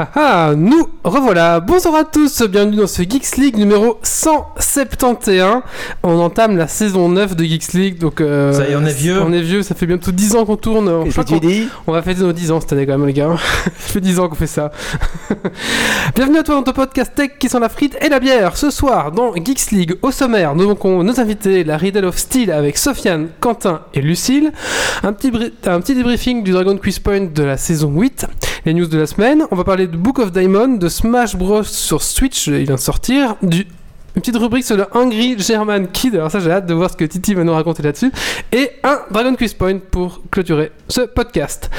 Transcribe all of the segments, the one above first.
Ah ah nous revoilà. Bonsoir à tous, bienvenue dans ce Geeks League numéro 171. On entame la saison 9 de Geeks League, donc euh, Ça y est, on est vieux. On est vieux, ça fait bientôt 10 ans qu'on tourne. Je crois qu'on- dis on va fêter nos 10 ans cette année quand même les gars. ça fait 10 ans qu'on fait ça. Bienvenue à toi dans ton podcast tech qui sont la frite et la bière. Ce soir dans Geeks League au sommaire, nous avons nos invités, la Riddle of Steel avec Sofiane, Quentin et Lucille. Un petit, bri- un petit débriefing du Dragon Quiz Point de la saison 8. Les news de la semaine. On va parler de Book of Diamond, de Smash Bros sur Switch, il vient de sortir. Une petite rubrique sur le Hungry German Kid, alors ça j'ai hâte de voir ce que Titi va nous raconter là-dessus. Et un Dragon Quiz Point pour clôturer ce podcast.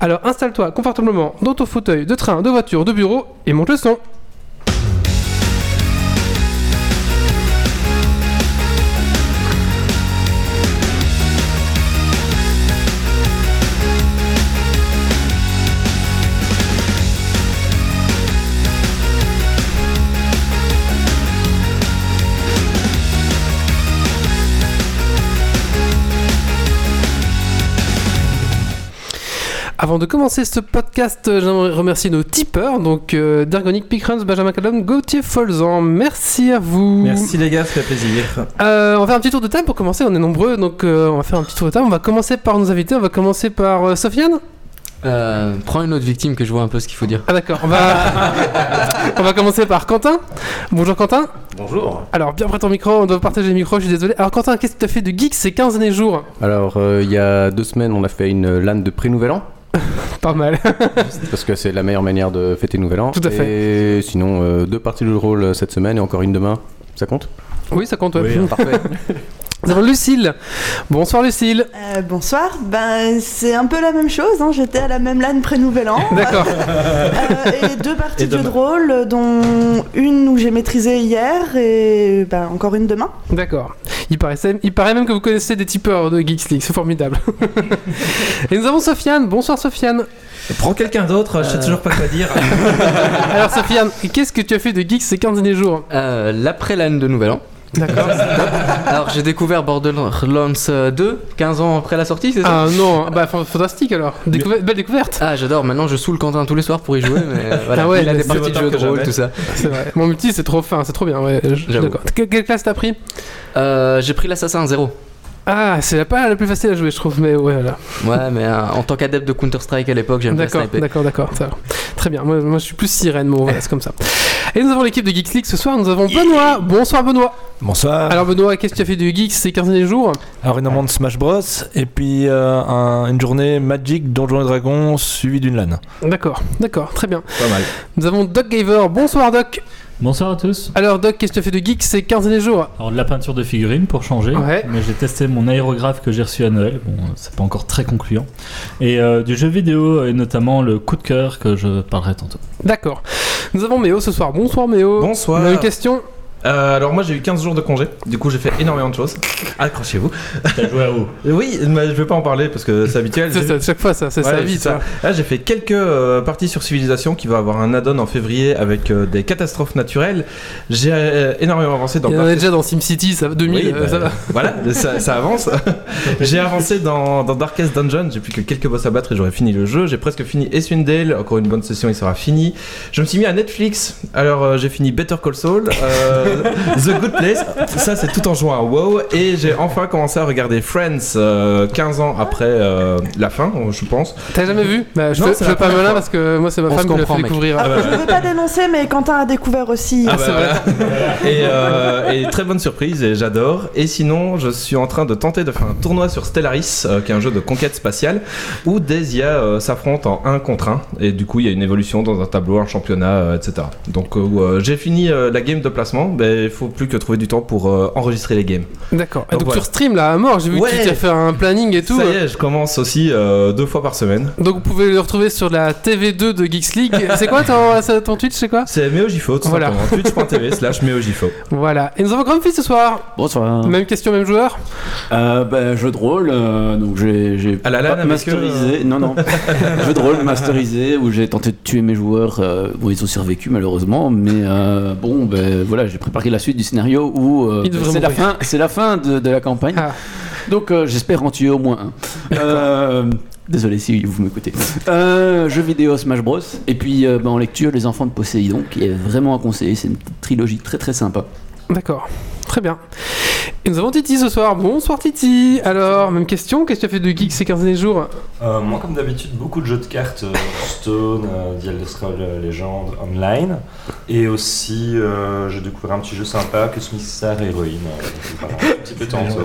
Alors installe-toi confortablement dans ton fauteuil de train, de voiture, de bureau et monte le son. Avant de commencer ce podcast, euh, j'aimerais remercier nos tipeurs, donc euh, Dergonic, Pickruns, Benjamin Callum, Gauthier Folzan. Merci à vous. Merci les gars, ça fait plaisir. Euh, on va faire un petit tour de table pour commencer, on est nombreux, donc euh, on va faire un petit tour de table. On va commencer par nos invités, on va commencer par euh, Sofiane. Euh, prends une autre victime que je vois un peu ce qu'il faut dire. Ah d'accord, on va... on va commencer par Quentin. Bonjour Quentin. Bonjour. Alors bien près ton micro, on doit partager le micro, je suis désolé. Alors Quentin, qu'est-ce que tu as fait de geek ces 15 derniers jours Alors, euh, il y a deux semaines, on a fait une LAN de pré-nouvel an, Pas mal. parce que c'est la meilleure manière de fêter nouvel an. Tout à fait. Et sinon, euh, deux parties de jeu de rôle euh, cette semaine et encore une demain. Ça compte? Oui, ça compte. ouais. Parfait. Nous avons Lucille. Bonsoir Lucille. Euh, bonsoir, ben c'est un peu la même chose, hein. j'étais à la même LAN pré-nouvel an. D'accord. Euh, et deux parties Et de rôle, dont une où j'ai maîtrisé hier et ben, encore une demain. D'accord. Il, paraît même que vous connaissez des tipeurs de Geeks League, c'est formidable. Et nous avons Sofiane. Bonsoir Sofiane. Prends quelqu'un d'autre, je sais toujours pas quoi dire. Alors Sofiane, qu'est-ce que tu as fait de Geeks ces 15 derniers jours? Euh, L'après-l'âne de Nouvel An. D'accord. Alors j'ai découvert Borderlands euh, 2, 15 ans après la sortie, c'est ça? Ah non, bah fa- fantastique alors. Découver- Belle découverte. Ah j'adore, maintenant je saoule Quentin tous les soirs pour y jouer, mais euh, voilà, Ah ouais, il a des c'est parties de jeux rôle, tout ça. C'est vrai. Mon multi c'est trop fin, c'est trop bien. Ouais, d'accord. Que- Quelle classe t'as pris? Euh, j'ai pris l'Assassin 0. Ah, c'est la- pas la plus facile à jouer, je trouve, mais ouais, voilà. Ouais, mais euh, en tant qu'adepte de Counter-Strike à l'époque, j'aime bien D'accord, sniper. d'accord, d'accord. ça va. Très bien. Moi, moi, je suis plus sirène, mais bon, voilà, c'est comme ça. Et nous avons l'équipe de Geeks League ce soir. Nous avons Benoît. Bonsoir Benoît. Bonsoir. Alors Benoît, qu'est-ce que tu as fait de Geeks ces 15 derniers jours? Alors énormément de Smash Bros et puis euh, un- une journée Magic Donjons et Dragons suivie d'une LAN. D'accord, d'accord, très bien. Pas mal. Nous avons Doc Gaver. Bonsoir Doc. Bonsoir à tous. Alors Doc, qu'est-ce que tu as fait de geek ces 15 derniers jours? Alors de la peinture de figurines pour changer, Ouais. mais j'ai testé mon aérographe que j'ai reçu à Noël. Bon, c'est pas encore très concluant. Et euh, du jeu vidéo et notamment le coup de cœur que je parlerai tantôt. D'accord. Nous avons Méo ce soir. Bonsoir Méo. Bonsoir. On a une question Euh, alors moi j'ai eu 15 jours de congé, du coup j'ai fait énormément de choses. Accrochez-vous. T'as joué à où Oui, mais je vais pas en parler parce que c'est habituel. C'est ça, chaque fois ça, c'est Ouais, vite. ça. Là j'ai fait quelques euh, parties sur Civilisation qui va avoir un add-on en février avec euh, des catastrophes naturelles. J'ai euh, énormément avancé dans Il y en a Darkest- déjà dans SimCity, ça va 2000, Oui, euh, bah, ça va. Voilà, ça, ça avance. j'ai avancé dans, dans Darkest Dungeon, j'ai plus que quelques boss à battre et j'aurai fini le jeu. J'ai presque fini Eswindale, encore une bonne session, il sera fini. Je me suis mis à Netflix, alors euh, j'ai fini Better Call Saul, euh, The Good Place, ça c'est tout en jouant à WoW, et j'ai enfin commencé à regarder Friends euh, 15 ans après euh, la fin, je pense. T'as jamais vu bah, Je Non, fais, c'est je la fais pas malin fois. parce que moi c'est ma On femme qui l'a fait mec. découvrir. Ah bah, Je ne veux pas dénoncer, mais Quentin a découvert aussi. Ah Ah, bah, c'est vrai. et, euh, et très bonne surprise et j'adore. Et sinon, je suis en train de tenter de faire un tournoi sur Stellaris, euh, qui est un jeu de conquête spatiale, où des IA euh, s'affrontent en 1 contre 1. Et du coup, il y a une évolution dans un tableau, un championnat, euh, etc. Donc, euh, euh, j'ai fini euh, la game de placement, mais il faut plus que trouver du temps pour euh, enregistrer les games. D'accord. Et Donc donc voilà. sur stream là à mort, j'ai vu Ouais. que tu as fait un planning et tout. Ça y est, je commence aussi euh, deux fois par semaine. Donc vous pouvez le retrouver sur la TV2 de Geeks League. c'est quoi ton, ton Twitch, c'est quoi? C'est MEOJFO, tout Voilà. simplement. Twitch.tv slash MEOJFO. Voilà. Et nous avons Grumpy ce soir. Bonsoir. Même question, même joueur? Euh, bah, jeu de rôle, euh, donc j'ai avec masterisé. Non, non. jeu de rôle masterisé où j'ai tenté de tuer mes joueurs. euh, bon, ils ont survécu malheureusement, mais euh, bon, ben voilà, j'ai préparé la suite du scénario où euh, c'est la fin, c'est la fin de, de la campagne. Ah. Donc euh, j'espère en tuer au moins un. Euh, Désolé si vous m'écoutez. Jeux vidéo Smash Bros. Et puis bah, en lecture, Les Enfants de Poséidon, qui est vraiment à conseiller. C'est une trilogie très très sympa. D'accord. Très bien. Et nous avons Titi ce soir. Bonsoir Titi. Alors, même question. Qu'est-ce que tu as fait de geek ces 15 derniers jours? Euh, moi, comme d'habitude, beaucoup de jeux de cartes, euh, Stone, euh, The Elder Scrolls euh, Legend Online, et aussi euh, j'ai découvert un petit jeu sympa, Cosmic Star Heroine. euh, voilà, un petit peu de temps. ça.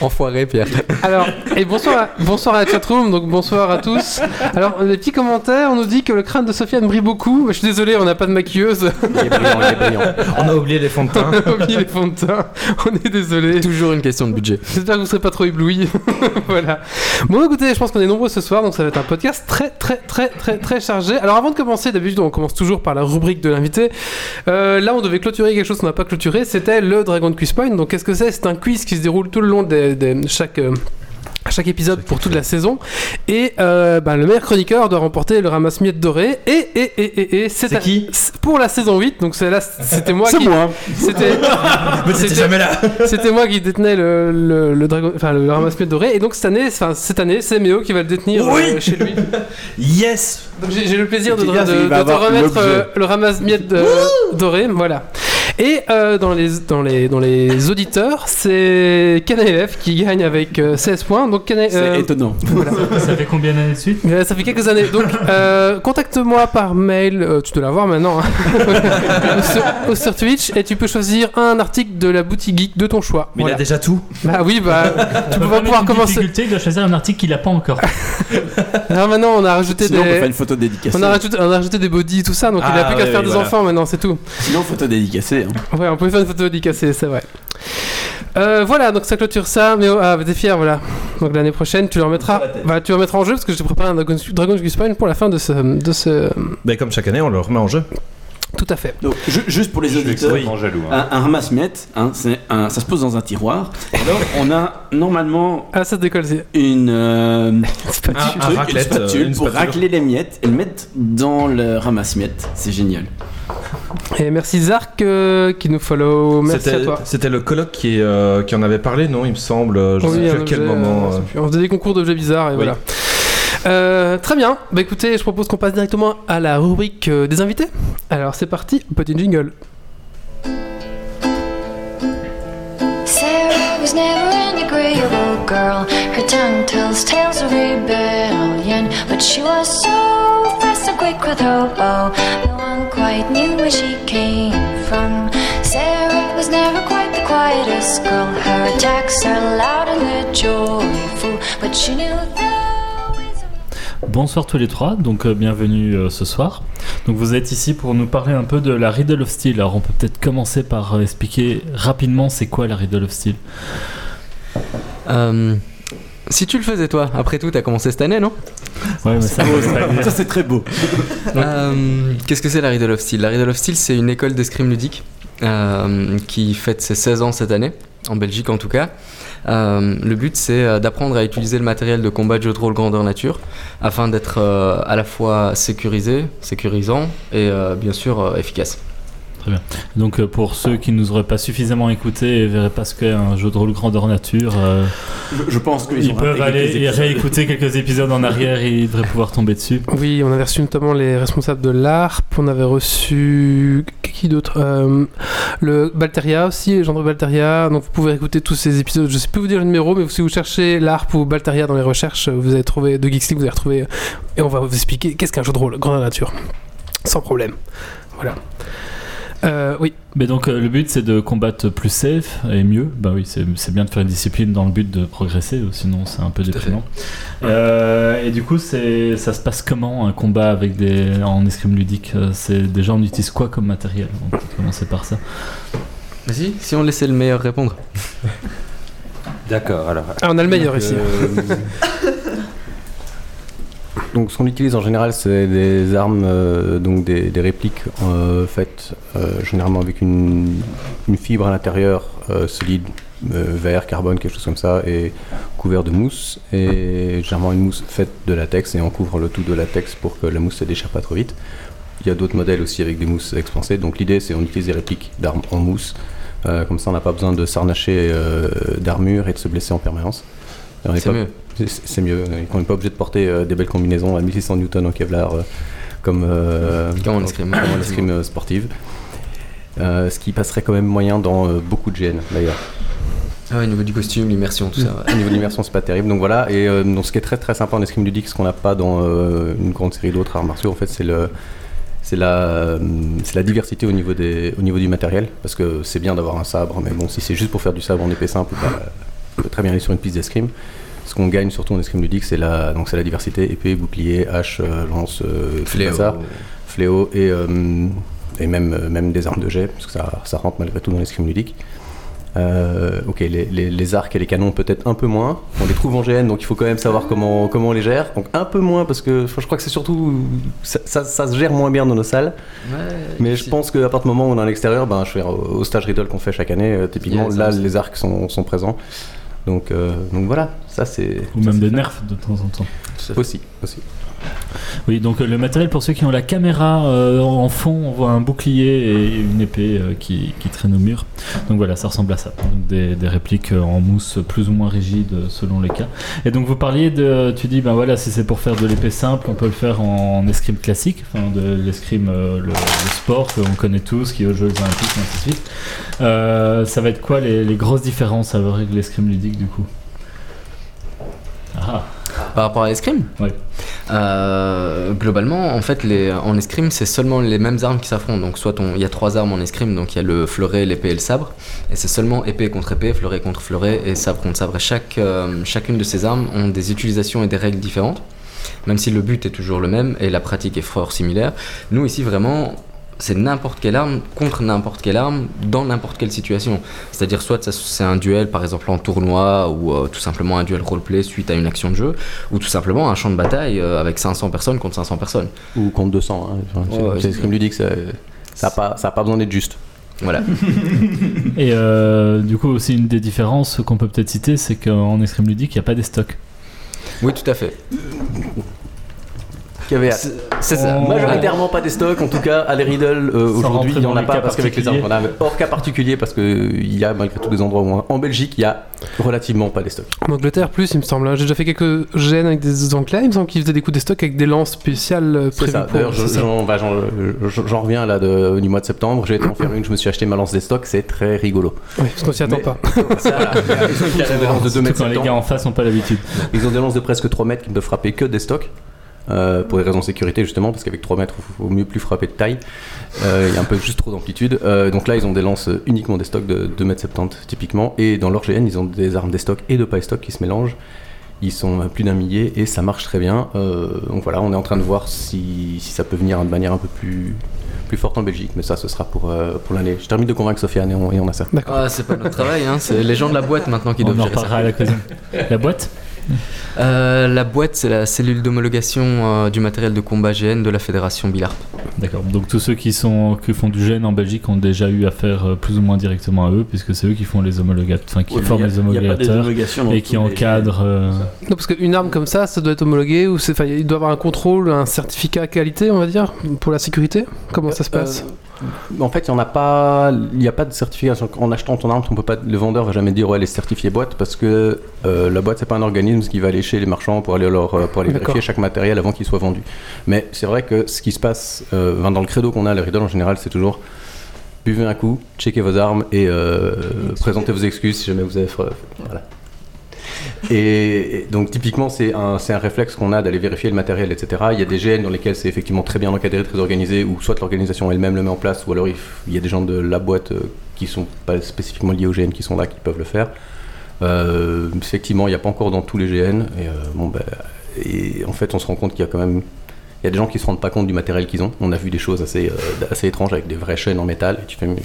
Enfoiré, Pierre. Alors, et bonsoir à, bonsoir à la chatroom, donc bonsoir à tous. Alors, des petits commentaires, on nous dit que le crâne de Sofiane brille beaucoup. Je suis désolé, on n'a pas de maquilleuse. Il est brillant, il est brillant. On a oublié les fonds de teint. On a oublié les fonds de teint. On est désolé. Toujours une question de budget. J'espère que vous serez pas trop éblouis. voilà. Bon, écoutez, je pense qu'on est nombreux ce soir, donc ça va être un podcast très, très, très, très, très chargé. Alors, avant de commencer, d'habitude, on commence toujours par la rubrique de l'invité. Euh, là, on devait clôturer quelque chose qu'on n'a pas clôturé. C'était le Dragon Quiz Point. Donc, qu'est-ce que c'est? C'est un quiz qui se déroule tout le long de chaque. euh, chaque épisode pour toute la saison et euh, bah, le meilleur chroniqueur doit remporter le ramasse-miettes doré et et et et, et C'est qui pour la saison 8 donc là c'était moi qui moi. c'était jamais là. c'était moi qui détenais le, le, le dragon, enfin le ramasse-miettes doré, et donc cette année, enfin cette année, c'est Méo qui va le détenir Oui. euh, chez lui. Yes Donc j'ai le plaisir de, te remettre euh, le ramasse-miettes doré, voilà. Et euh, dans les dans les dans les auditeurs, c'est KNLF qui gagne avec euh, 16 points. Donc Kana- C'est euh, étonnant. Ça fait combien d'années de suite? Euh, ça fait quelques années. Donc, euh, contacte-moi par mail. euh, tu dois l'avoir maintenant. hein. ou, sur, ou sur Twitch et tu peux choisir un article de la boutique geek de ton choix. Mais il Voilà. a déjà tout. Bah oui, bah tu va mettre pouvoir une commencer. difficulté, il doit choisir un article qu'il a pas encore. Non, maintenant on a rajouté Sinon, on peut faire des. une photo dédicacée. On a, rajouté, on a rajouté des body tout ça, donc il a Ah, plus qu'à ouais, faire ouais, des voilà. enfants maintenant, c'est tout. Sinon, photo dédicacée. Hein. Ouais, on peut faire une photo dédicacée, c'est vrai. Euh, voilà, donc ça clôture ça, mais oh, ah, t'es fier, voilà. Donc l'année prochaine, tu le remettras, bah, tu le remettras en jeu parce que j'ai préparé un Dragon, Dragon Quest Point pour la fin de ce, de ce. Mais comme chaque année, on le remet en jeu. Tout à fait. Donc, juste pour les Je auditeurs, extrêmement jaloux. hein. un, un ramasse-miettes, hein, c'est un- ça se pose dans un tiroir. Alors, on a normalement Ah, ça décolle, c'est. une, euh, pas Un- un truc, raclette, une spatule euh, pour spatule. racler les miettes et le mettre dans le ramasse-miettes. C'est génial. Et merci Zark euh, qui nous follow. Merci à C'était- toi. C'était le colloque qui, euh, qui en avait parlé, non Il me semble. Je Oui, sais plus à quel objet, moment. euh. On faisait des concours d'objets bizarres et Oui. voilà. Très bien. Bah écoutez, je propose qu'on passe directement à la rubrique des invités. Alors c'est parti, petit jingle. Never an agreeable girl. Her tongue tells tales of rebellion, but she was so fast and quick with her bow. No one quite knew where she came from. Sarah was never quite the quietest girl. Her attacks are loud and they're joyful, but she knew of Bonsoir tous les trois, donc euh, bienvenue euh, ce soir. Donc vous êtes ici pour nous parler un peu de la Riddle of Steel. Alors on peut peut-être commencer par euh, expliquer rapidement c'est quoi la Riddle of Steel. Euh, si tu le faisais toi, après tout, t'as commencé cette année, non? Ouais, mais ça, c'est. Ça, très beau. Euh, Qu'est-ce que c'est la Riddle of Steel? La Riddle of Steel, c'est une école d'escrime ludique euh, qui fête ses 16 ans cette année, en Belgique en tout cas. Euh, le but, c'est euh, d'apprendre à utiliser le matériel de combat de jeu de rôle grandeur nature afin d'être euh, à la fois sécurisé, sécurisant et bien sûr euh, efficace. Donc euh, pour ceux qui nous auraient pas suffisamment écoutés et verraient pas ce qu'est un jeu de rôle grandeur nature, euh, Je, je pense qu'ils peuvent aller réécouter quelques épisodes en arrière et ils devraient pouvoir tomber dessus. Oui, on avait reçu notamment les responsables de l'ARP, on avait reçu qui d'autre Euh, Le Balteria aussi, les gens de Balteria. Donc vous pouvez écouter tous ces épisodes. Je sais plus vous dire le numéro, mais si vous cherchez l'ARP ou Balteria dans les recherches, vous allez trouver de Geeks League, vous allez retrouver et on va vous expliquer qu'est-ce qu'un jeu de rôle grandeur nature, sans problème. Voilà. Euh, oui. Mais donc euh, le but c'est de combattre plus safe et mieux. Bah oui, c'est bien de faire une discipline dans le but de progresser, sinon c'est un peu déprimant. Euh, et du coup, ça se passe comment un combat avec des en escrime ludique? C'est déjà on utilise quoi comme matériel? On peut commencer par ça. Vas-y, si on laissait le meilleur répondre. D'accord, alors. Ah, on a le meilleur Donc, ici. Donc ce qu'on utilise en général, c'est des armes, euh, donc des, des répliques euh, faites euh, généralement avec une, une fibre à l'intérieur solide, verre, carbone, quelque chose comme ça, et couvert de mousse. Et généralement une mousse faite de latex, et on couvre le tout de latex pour que la mousse se déchire pas trop vite. Il y a d'autres modèles aussi avec des mousses expansées. Donc l'idée, c'est on utilise des répliques d'armes en mousse. Comme ça, on n'a pas besoin de s'arnacher d'armure et de se blesser en permanence. C'est mieux. C'est mieux. On n'est pas obligé de porter euh, des belles combinaisons à 1600 newtons en Kevlar euh, comme, euh, Comme en escrime. euh, sportive. Euh, ce qui passerait quand même moyen dans euh, beaucoup de GN d'ailleurs. Ah ouais, au niveau du costume, l'immersion, tout ça. Au niveau de l'immersion, c'est pas terrible. Donc voilà. Et euh, donc, ce qui est très très sympa en escrime ludique, ce qu'on n'a pas dans euh, une grande série d'autres arts martiaux, en fait, c'est le c'est la, euh, c'est la diversité au niveau, des, au niveau du matériel. Parce que c'est bien d'avoir un sabre, mais bon, si c'est juste pour faire du sabre en épée simple, bah, on peut très bien aller sur une piste d'escrime. Ce qu'on gagne surtout en escrime ludique, c'est la, donc c'est la diversité épée, bouclier, hache, euh, lance, euh, Fléau. ça, fléau et, euh, et même, même des armes de jet, parce que ça, ça rentre malgré tout dans l'escrime ludique. Euh, ok, les, les- les arcs et les canons peut-être un peu moins. On les trouve en GN, donc il faut quand même savoir comment, comment on les gère. Donc un peu moins parce que je crois que c'est surtout ça, ça- ça se gère moins bien dans nos salles. Mais je pense qu'à partir du moment où on est à l'extérieur, ben, je vais au, stage Riddle qu'on fait chaque année, euh, typiquement Yeah, là les arcs sont, sont présents. Donc, euh, donc voilà, ça c'est Ou même des nerfs de temps en temps. aussi. aussi. Oui, donc euh, le matériel pour ceux qui ont la caméra euh, en fond, on voit un bouclier et une épée euh, qui, qui traîne au mur. Donc voilà, ça ressemble à ça. Donc des, répliques en mousse plus ou moins rigides selon les cas. Et donc vous parliez de, tu dis, ben voilà, si c'est pour faire de l'épée simple, on peut le faire en escrime classique, enfin de l'escrime, le, le sport qu'on connaît tous, qui est aux Jeux Olympiques, et ainsi de suite. Ça va être quoi les, les grosses différences avec l'escrime ludique du coup? Ah, Par rapport à l'escrime Ouais. Euh, globalement, en fait, les, en escrime, c'est seulement les mêmes armes qui s'affrontent. Donc, soit on- il y a trois armes en escrime, donc il y a le fleuret, l'épée et le sabre. Et c'est seulement épée contre épée, fleuret contre fleuret et sabre contre sabre. Et chaque, euh, chacune de ces armes ont des utilisations et des règles différentes, même si le but est toujours le même et la pratique est fort similaire. Nous, ici, vraiment, c'est n'importe quelle arme contre n'importe quelle arme dans n'importe quelle situation. C'est-à-dire soit c'est un duel par exemple en tournoi ou euh, tout simplement un duel roleplay suite à une action de jeu ou tout simplement un champ de bataille euh, avec 500 personnes contre 500 personnes. Ou contre 200. Hein. Enfin, c'est- c'est- l'escrime ludique, ça n'a pas, ça a pas besoin d'être juste. Voilà. Et euh, du coup, aussi une des différences qu'on peut peut-être citer, c'est qu'en escrime ludique, il n'y a pas des stocks. Oui, tout à fait. Qui avait C'est c'est ça. On- Majoritairement pas des stocks, en tout cas à les Riddle euh, aujourd'hui il n'y en a pas parce qu'avec les armes a, hors cas particulier parce qu'il y a malgré tout des endroits où. En Belgique il y a relativement pas des stocks. En Angleterre, plus, il me semble. hein. J'ai déjà fait quelques gènes avec des Anglais. Il me semble qu'ils faisaient des coups des stocks avec des lances spéciales C'est prévues ça, d'ailleurs j'en bah, reviens là de- du mois de septembre, j'ai été en faire une, je me suis acheté ma lance des stocks, c'est très rigolo. Oui, parce qu'on s'y attend pas. Ça, ils ont des lances de 2 Surtout mètres les 70. gars en face n'ont pas l'habitude. Ils ont des lances de presque 3 mètres qui ne peuvent frapper que des stocks. Euh, pour des raisons de sécurité justement, parce qu'avec 3 mètres, il vaut mieux plus frapper de taille. Euh, Il y a un peu juste trop d'amplitude. Euh, donc là, ils ont des lances uniquement des stocks de 2 mètres 70 typiquement. Et dans leur GN, ils ont des armes des stocks et de paille stock qui se mélangent. Ils sont plus d'un millier et ça marche très bien. Euh, donc voilà, on est en train de voir si, si ça peut venir de manière un peu plus, plus forte en Belgique. Mais ça, ce sera pour, euh, pour l'année. Je termine de convaincre Sofiane et on, et on a ça. D'accord. Ah, c'est pas notre travail, hein. c'est les gens de la boîte maintenant qui On doivent en gérer ça. reparlera à la cuisine. La boîte? Euh, la boîte, c'est la cellule d'homologation euh, du matériel de combat GN de la fédération Bilarp. D'accord. Donc tous ceux qui, sont, qui font du gène en Belgique ont déjà eu affaire euh, plus ou moins directement à eux, puisque c'est eux qui font les homologateurs, enfin qui Ouais, forment a- les homologateurs et qui encadrent. euh, Non, parce qu'une arme comme ça, ça doit être homologué ou il doit avoir un contrôle, un certificat qualité, on va dire, pour la sécurité? Comment ça se passe? Euh, En fait, il n'y a pas, y a pas de certification. En achetant ton arme, on peut pas, le vendeur va jamais dire ouais, elle est certifiée boîte parce que euh, la boîte c'est pas un organisme qui va aller chez les marchands pour aller leur, euh, pour aller vérifier chaque matériel avant qu'il soit vendu. Mais c'est vrai que ce qui se passe euh, dans le credo qu'on a à la Riddle en général, c'est toujours buvez un coup, checkez vos armes et euh, présentez vos excuses si jamais vous avez voilà. Et, donc typiquement c'est un, réflexe qu'on a d'aller vérifier le matériel, etc. Il y a des GN dans lesquels c'est effectivement très bien encadré, très organisé, ou soit l'organisation elle-même le met en place, ou alors il, y a des gens de la boîte euh, qui sont pas spécifiquement liés au GN qui sont là, qui peuvent le faire. Euh, effectivement, il n'y a pas encore dans tous les GN. Euh, bon, ben, et en fait, on se rend compte qu'il y a quand même il y a des gens qui se rendent pas compte du matériel qu'ils ont. On a vu des choses assez, euh, assez étranges avec des vraies chaînes en métal. Et tu fais, mais-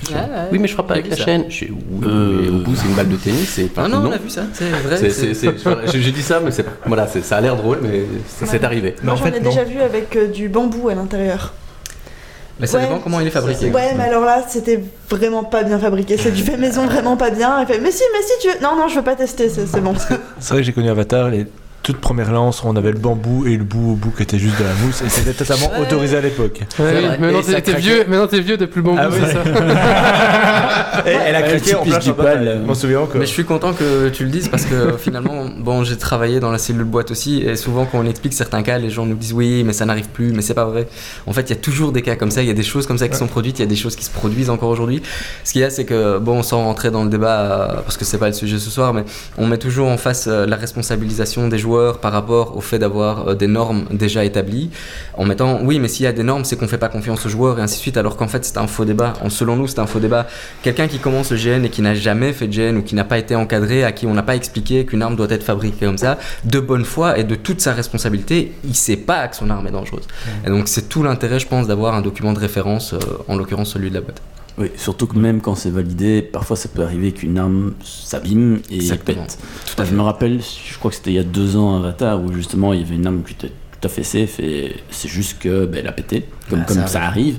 oui, mais je frappe pas avec la ça. chaîne. Je fais, oui, Euh. au bout, c'est une balle de tennis. Et, Ah enfin, non, on a vu ça, c'est vrai. c'est- c'est- c'est- c'est- voilà, J'ai dit ça, mais c'est- voilà, c'est- ça a l'air drôle, mais c'est arrivé. Mais Moi, en j'en fait, ai non. déjà vu avec euh, du bambou à l'intérieur. Mais ça Ouais. dépend comment il est fabriqué. Ouais, mais alors là, c'était vraiment pas bien fabriqué. C'est du fait maison vraiment pas bien. Il fait, mais si, mais si tu veux. Non, non, je veux pas tester, c'est c'est bon. C'est vrai que j'ai connu Avatar, les toute première lance on avait le bambou et le bout au bout qui était juste de la mousse et c'était totalement autorisé à l'époque. Ouais, maintenant t'es vieux, maintenant t'es vieux depuis le bon Ah oui. ça. Et elle a Ouais, craqué en plein du. Je m'en souviens encore. Mais je suis content que tu le dises parce que finalement, bon, j'ai travaillé dans la cellule boîte aussi et souvent quand on explique certains cas, les gens nous disent oui, mais ça n'arrive plus, mais c'est pas vrai. En fait, il y a toujours des cas comme ça, il y a des choses comme ça qui sont produites, il y a des choses qui se produisent encore aujourd'hui. Ce qu'il y a, c'est que, bon, sans rentrer dans le débat euh, parce que c'est pas le sujet ce soir, mais on met toujours en face euh, la responsabilisation des joueurs par rapport au fait d'avoir euh, des normes déjà établies en mettant oui, mais s'il y a des normes, c'est qu'on fait pas confiance aux joueurs et ainsi de suite, alors qu'en fait, c'est un faux débat. En- Selon nous, c'est un faux débat. Quelqu'un qui commence le GN et qui n'a jamais fait de GN ou qui n'a pas été encadré, à qui on n'a pas expliqué qu'une arme doit être fabriquée comme ça, de bonne foi et de toute sa responsabilité, il sait pas que son arme est dangereuse. Et donc c'est tout l'intérêt, je pense, d'avoir un document de référence, euh, en l'occurrence celui de la boîte. Oui, surtout que même quand c'est validé, parfois ça peut arriver qu'une arme s'abîme et Exactement. pète. Enfin, je me rappelle, je crois que c'était il y a deux ans Avatar où justement il y avait une arme qui était tout à fait safe et c'est juste que ben, elle a pété, comme, Ah, comme ça ça arrive.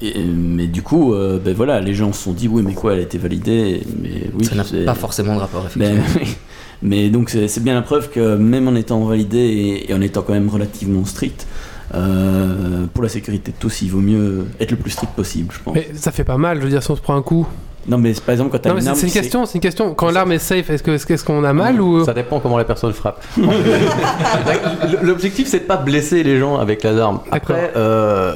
Et, mais du coup, euh, ben voilà, les gens se sont dit oui, mais quoi, elle a été validée, mais oui, ça n'a pas forcément de rapport, Ben, effectivement. mais donc c'est c'est bien la preuve que même en étant validé et, et en étant quand même relativement strict, euh, pour la sécurité de tous, il vaut mieux être le plus strict possible, je pense. Mais ça fait pas mal, je veux dire, si on se prend un coup. Non, mais par exemple, quand t'as une c'est arme, c'est une c'est- question, c'est une question. Quand l'arme est safe, est-ce que- est-ce que- est-ce qu'on a mal ou. Ça dépend comment la personne frappe. L'objectif, c'est de pas blesser les gens avec la arme. Après, euh,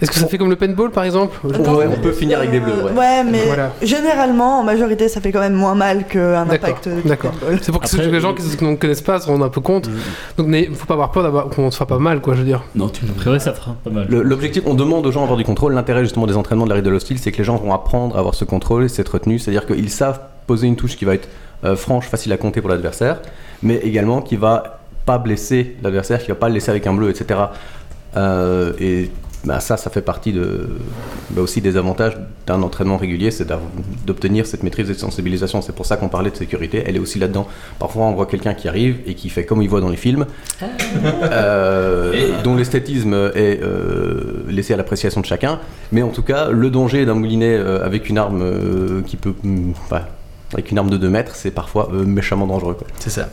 Est-ce que ça fait comme le paintball par exemple ouais, on peut finir avec des bleus. Euh, ouais. ouais, mais Voilà. généralement, en majorité, ça fait quand même moins mal qu'un impact. de d'accord. C'est pour que Après, les gens qui ne connaissent pas se rendent un peu compte. Donc, il faut pas avoir peur qu'on se fasse pas mal, quoi, je veux dire. Non, tu A priori, ça fera pas mal. L'objectif, on demande aux gens d'avoir du contrôle. L'intérêt justement des entraînements de la Riddle Hostile, c'est que les gens vont apprendre à avoir ce contrôle, cette retenue. C'est-à-dire qu'ils savent poser une touche qui va être euh, franche, facile à compter pour l'adversaire, mais également qui va pas blesser l'adversaire, qui va pas le laisser avec un bleu, etc. Euh, et bah, ça, ça fait partie de, bah, aussi des avantages d'un entraînement régulier, c'est d'obtenir cette maîtrise et cette sensibilisation. C'est pour ça qu'on parlait de sécurité. Elle est aussi là-dedans. Parfois, on voit quelqu'un qui arrive et qui fait comme il voit dans les films, euh, dont l'esthétisme est euh, laissé à l'appréciation de chacun. Mais en tout cas, le danger d'un moulinet euh, avec une arme euh, qui peut, mm, enfin, avec une arme de 2 mètres, c'est parfois euh, méchamment dangereux. C'est ça.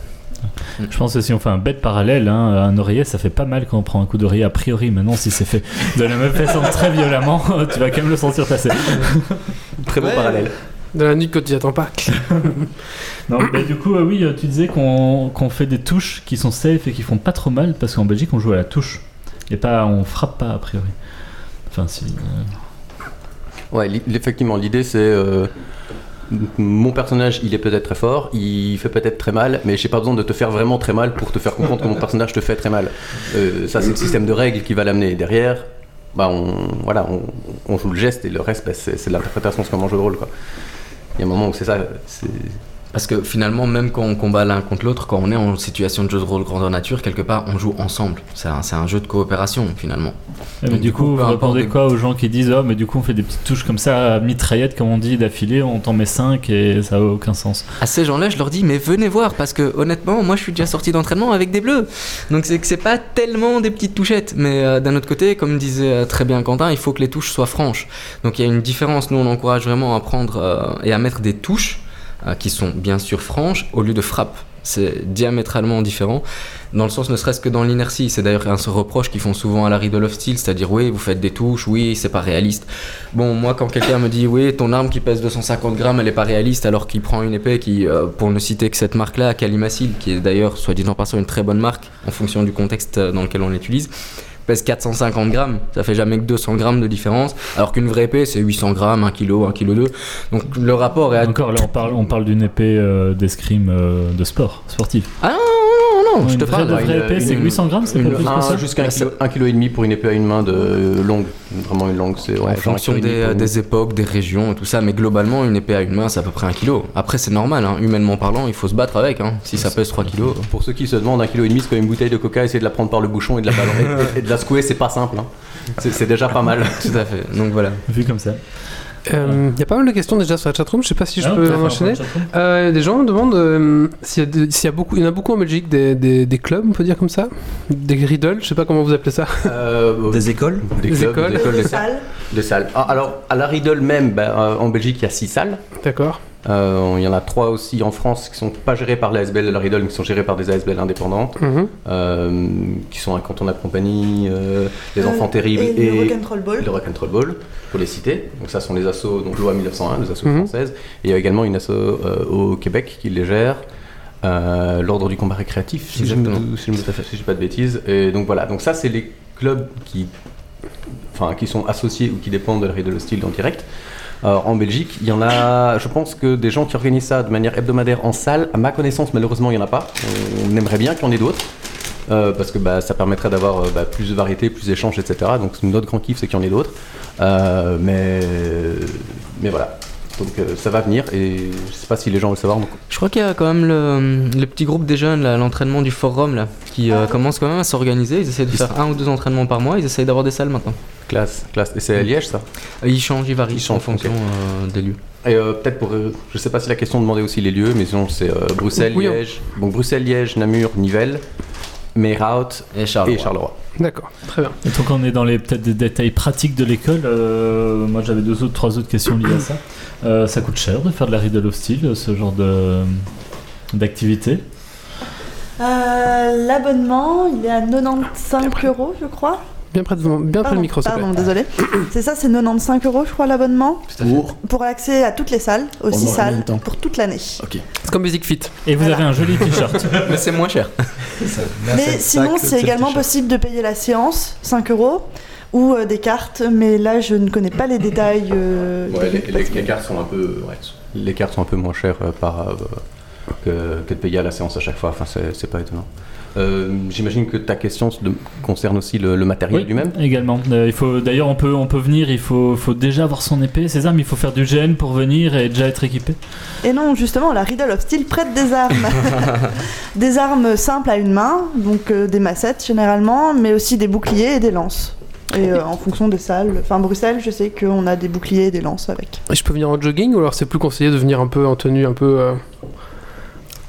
Je pense que si on fait un bête parallèle, hein, un oreiller, ça fait pas mal quand on prend un coup d'oreiller a priori. Maintenant, si c'est fait de la même façon très violemment, tu vas quand même le sentir passer. Très bon Ouais. parallèle. De la nuit quand tu y attends pas. Non, mais du coup, euh, oui, euh, tu disais qu'on fait des touches qui sont safe et qui font pas trop mal parce qu'en Belgique, on joue à la touche et pas, on frappe pas a priori. Enfin, si. euh, Ouais, effectivement, l'idée c'est. euh, mon personnage, il est peut-être très fort, il fait peut-être très mal, mais j'ai pas besoin de te faire vraiment très mal pour te faire comprendre que mon personnage te fait très mal. Euh, ça, c'est le système de règles qui va l'amener. Derrière, bah, on, voilà, on, joue le geste et le reste, bah, c'est l'interprétation, c'est comme un jeu de rôle. Il y a un moment où c'est ça. Parce que finalement, même quand on combat l'un contre l'autre, quand on est en situation de jeu de rôle grandeur nature, quelque part, on joue ensemble. C'est un, un jeu de coopération finalement. mais Donc, du coup, coup, vous répondez quoi aux gens qui disent Oh, mais du coup, on fait des petites touches comme ça, à mitraillette, comme on dit, d'affilée, on t'en met 5 et ça a aucun sens. À ces gens-là, je leur dis, mais venez voir, parce que honnêtement, moi je suis déjà sorti d'entraînement avec des bleus. Donc c'est que c'est pas tellement des petites touchettes. Mais euh, d'un autre côté, comme disait euh, très bien Quentin, il faut que les touches soient franches. Donc il y a une différence. Nous, on encourage vraiment à prendre euh, et à mettre des touches qui sont bien sûr franches au lieu de frappe. C'est diamétralement différent, dans le sens ne serait-ce que dans l'inertie. C'est d'ailleurs un reproche qu'ils font souvent à la Riddle of Steel, c'est-à-dire oui, vous faites des touches, oui, c'est pas réaliste. Bon, moi, quand quelqu'un me dit oui, ton arme qui pèse 250 grammes, elle est pas réaliste, alors qu'il prend une épée qui, euh, pour ne citer que cette marque-là, Kalimacil, qui est d'ailleurs, soit dit en passant, une très bonne marque en fonction du contexte euh, dans lequel on l'utilise, pèse 450 grammes, ça fait jamais que 200 grammes de différence, alors qu'une vraie épée c'est 800 grammes, 1 kg, 1 kg 2. Donc le rapport est à... Encore là, on parle, on parle d'une épée euh, d'escrime euh, de sport, sportif. Ah non, non, je une te parle de vraie une- épée, c'est une- 800 grammes, c'est une- pas plus que un- ça Jusqu'à un kilo, un kilo et demi pour une épée à une main de longue. Vraiment une longue. C'est en fonction des, une- époques, des régions et tout ça, mais globalement, une épée à une main, c'est à peu près un kilo. Après, c'est normal, hein, humainement parlant, il faut se battre avec. Hein. Si ça pèse 3 kilos. Pour ceux qui se demandent, un kilo et demi, c'est comme une bouteille de coca, essayer de la prendre par le bouchon et de la balancer et, de la secouer, c'est pas simple. hein. C'est déjà pas mal. Tout à fait. Donc voilà. Vu comme ça. Il y a pas mal de questions déjà sur la chatroom, je sais pas si je Ah, peux enchaîner. Euh, des gens me demandent euh, s'il y, y a beaucoup, il y en a beaucoup en Belgique des, des, des clubs, on peut dire comme ça, des riddles, je sais pas comment vous appelez ça. Euh, Des écoles? Des, des clubs, écoles. des, Les des- salles. des salles. Ah, alors, à la Riddle même, bah, euh, en Belgique, il y a six salles. D'accord. Euh, il y en a trois aussi en France qui sont pas gérés par l'ASBL de la Riddle, mais qui sont gérés par des ASBL indépendantes, Mhm. euh, qui sont Incontournable Compagnie, euh, Les Enfants Euh, Terribles et et, le Rock'n'Roll Ball. le Rock'n'Roll Ball, pour les citer. Donc ça sont les assos, donc loi 1901, les assos Mhm. françaises. Et il y a également une asso euh, au Québec qui les gère. euh, L'ordre du combat récréatif, si je ne si si dis pas de bêtises. Et donc voilà, donc ça c'est les clubs qui, enfin, qui sont associés ou qui dépendent de la Riddle Hostile en direct. Euh, en Belgique, il y en a, je pense que des gens qui organisent ça de manière hebdomadaire en salle, à ma connaissance, malheureusement, il n'y en a pas. On aimerait bien qu'il y en ait d'autres. euh, parce que bah, ça permettrait d'avoir euh, bah, plus de variété, plus d'échanges, etc. Donc notre grand kiff, c'est qu'il y en ait d'autres. Mais, mais voilà. Donc euh, ça va venir et je sais pas si les gens veulent savoir. donc- Je crois qu'il y a quand même le, le petit groupe des jeunes, l'entraînement du forum, là, qui euh, commence quand même à s'organiser. Ils essaient de faire un ou deux entraînements par mois. Ils essayent d'avoir des salles maintenant. Classe, classe. Et c'est à Liège, ça Ils changent, ils varient Ils changent, en fonction euh, des lieux. Et peut-être pour. je sais pas si la question demandait aussi les lieux, mais sinon c'est Bruxelles, Oui, Liège. Donc Bruxelles, Liège, Namur, Nivelles, Meyraut Et Charles. et Charleroi. D'accord, très bien. Et donc on est dans les peut-être des détails pratiques de l'école. euh, moi j'avais deux autres, trois autres questions liées à ça. Euh, ça coûte cher de faire de la riddle of steel, ce genre de d'activité. Euh, L'abonnement, il est à 95 euros, je crois. Bien près, de, bien près Pardon, le micro, s'il te pardon, désolé. C'est ça, c'est 95 euros, je crois, l'abonnement. Pour Pour accès à toutes les salles, aux Pendant 6 combien salles, pour toute l'année. C'est comme Basic Fit. Et vous Voilà. avez un joli t-shirt. Mais c'est moins cher. Mais sinon, c'est également possible de payer la séance, 5 euros, ou euh, des cartes, mais là, je ne connais pas les détails. euh, Ouais, les, les- les cartes sont un peu, ouais, les cartes sont un peu moins chères euh, par, euh, que, que de payer à la séance à chaque fois. Enfin, c'est c'est pas étonnant. Euh, J'imagine que ta question de- concerne aussi le, le matériel Oui, lui-même. également. Euh, il faut d'ailleurs on peut on peut venir, il faut faut déjà avoir son épée, ses armes, il faut faire du GN pour venir et déjà être équipé. Et non, justement, la Riddle of Steel prête des armes. des armes simples à une main, donc euh, des massettes généralement, mais aussi des boucliers et des lances. Et euh, en fonction des salles. Enfin, Bruxelles, je sais qu'on a des boucliers et des lances avec. Et je peux venir en jogging ou alors c'est plus conseillé de venir un peu en tenue un peu. euh,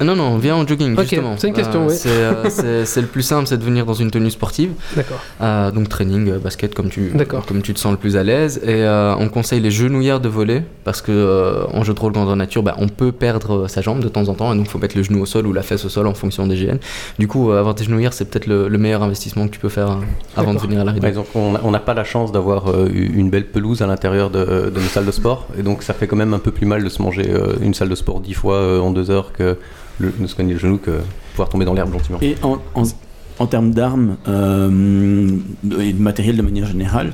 Non, non, viens en jogging, justement. c'est une question, Euh, oui. c'est, euh, c'est- c'est le plus simple, c'est de venir dans une tenue sportive. D'accord. Euh, donc training, basket, comme tu, D'accord. comme tu te sens le plus à l'aise. Et euh, on conseille les genouillères de voler, parce que euh, en jeu de rôle grandeur nature, bah, on peut perdre sa jambe de temps en temps, et donc il faut mettre le genou au sol ou la fesse au sol en fonction des GN. Du coup, euh, avoir des genouillères, c'est peut-être le, le meilleur investissement que tu peux faire euh, avant de venir à la rideau. Ouais, donc on n'a pas la chance d'avoir euh, une belle pelouse à l'intérieur de, de nos salles de sport, et donc ça fait quand même un peu plus mal de se manger euh, une salle de sport dix fois euh, en deux heures que le, de se cogner le genou que pouvoir tomber dans l'herbe gentiment. Et en, en, en termes d'armes euh, et de matériel de manière générale,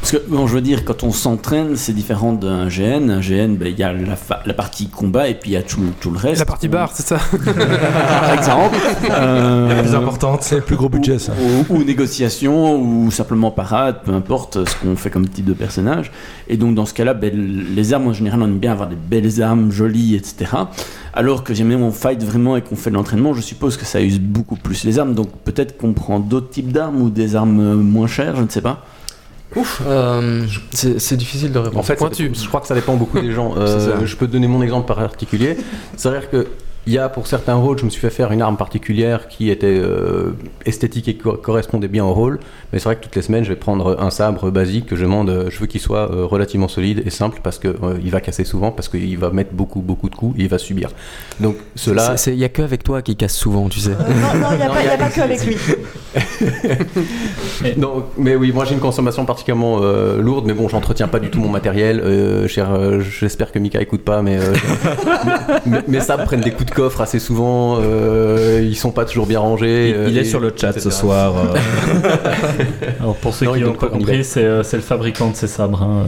parce que bon, je veux dire, quand on s'entraîne, c'est différent d'un GN. Un GN, ben, il y a la, fa- la partie combat et puis il y a tout, tout le reste. La partie bar, c'est ça par exemple. Euh, La plus importante. C'est le plus gros budget, ça. ou, ou négociation, ou simplement parade, peu importe ce qu'on fait comme type de personnage. Et donc dans ce cas-là, ben, les armes en général, on aime bien avoir des belles armes, jolies, etc. Alors que jamais on fight vraiment et qu'on fait de l'entraînement, je suppose que ça use beaucoup plus les armes. Donc peut-être qu'on prend d'autres types d'armes ou des armes euh, moins chères, je ne sais pas. Ouf, euh, c'est difficile de répondre. En fait, ça Pointu. dépend- je crois que ça dépend beaucoup des gens. Euh, je peux te donner mon exemple particulier. C'est-à-dire que il y a pour certains rôles, je me suis fait faire une arme particulière qui était euh, esthétique et co- correspondait bien au rôle. Mais c'est vrai que toutes les semaines, je vais prendre un sabre basique que je demande. euh, Je veux qu'il soit euh, relativement solide et simple parce que euh, il va casser souvent, parce qu'il va mettre beaucoup beaucoup de coups et il va subir. Donc cela. Il n'y a que avec toi qui casse souvent, tu sais. Euh, non, il n'y a, a- a pas que avec lui. Non, mais oui, moi j'ai une consommation particulièrement euh, lourde, mais bon, j'entretiens pas du tout mon matériel. Cher, j'espère que Mika écoute pas, mais euh, mes, mes sabres prennent des coups de coffre assez souvent. euh, ils sont pas toujours bien rangés. Il, euh, il est et- sur le chat etc. ce soir. euh, Alors pour ceux Non, qui n'ont pas compris, euh, c'est le fabricant de ces sabres. hein.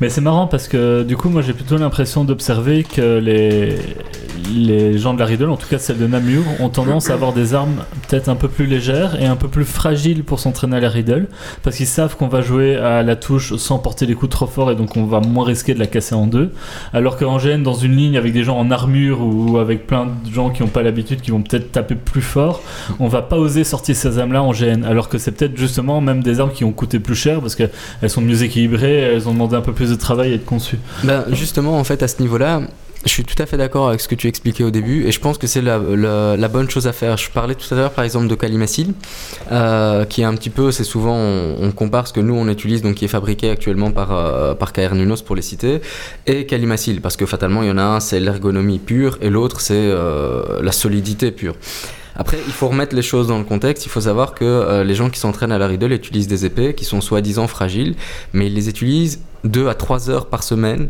Mais c'est marrant parce que du coup, moi j'ai plutôt l'impression d'observer que les, les gens de la Riddle, en tout cas celles de Namur, ont tendance à avoir des armes peut-être un peu plus légères et un peu plus fragiles pour s'entraîner à la Riddle parce qu'ils savent qu'on va jouer à la touche sans porter des coups trop forts et donc on va moins risquer de la casser en deux. Alors qu'en GN, dans une ligne avec des gens en armure ou avec plein de gens qui n'ont pas l'habitude, qui vont peut-être taper plus fort, on va pas oser sortir ces armes-là en GN. Alors que c'est peut-être justement même des armes qui ont coûté plus cher parce qu'elles sont mieux équilibrées, elles ont demandé un peu plus de travail à être conçues. Ben, justement, en fait, à ce niveau-là, Je suis tout à fait d'accord avec ce que tu expliquais au début et je pense que c'est la, bonne chose à faire. Je parlais tout à l'heure par exemple de Calimacil, euh, qui est un petit peu, c'est souvent, on, compare ce que nous on utilise, donc qui est fabriqué actuellement par, euh, par KR Nunos pour les citer, et Calimacil, parce que fatalement il y en a un c'est l'ergonomie pure et l'autre c'est euh, la solidité pure. Après, il faut remettre les choses dans le contexte. Il faut savoir que euh, les gens qui s'entraînent à la Riddle utilisent des épées qui sont soi-disant fragiles, mais ils les utilisent 2 à 3 heures par semaine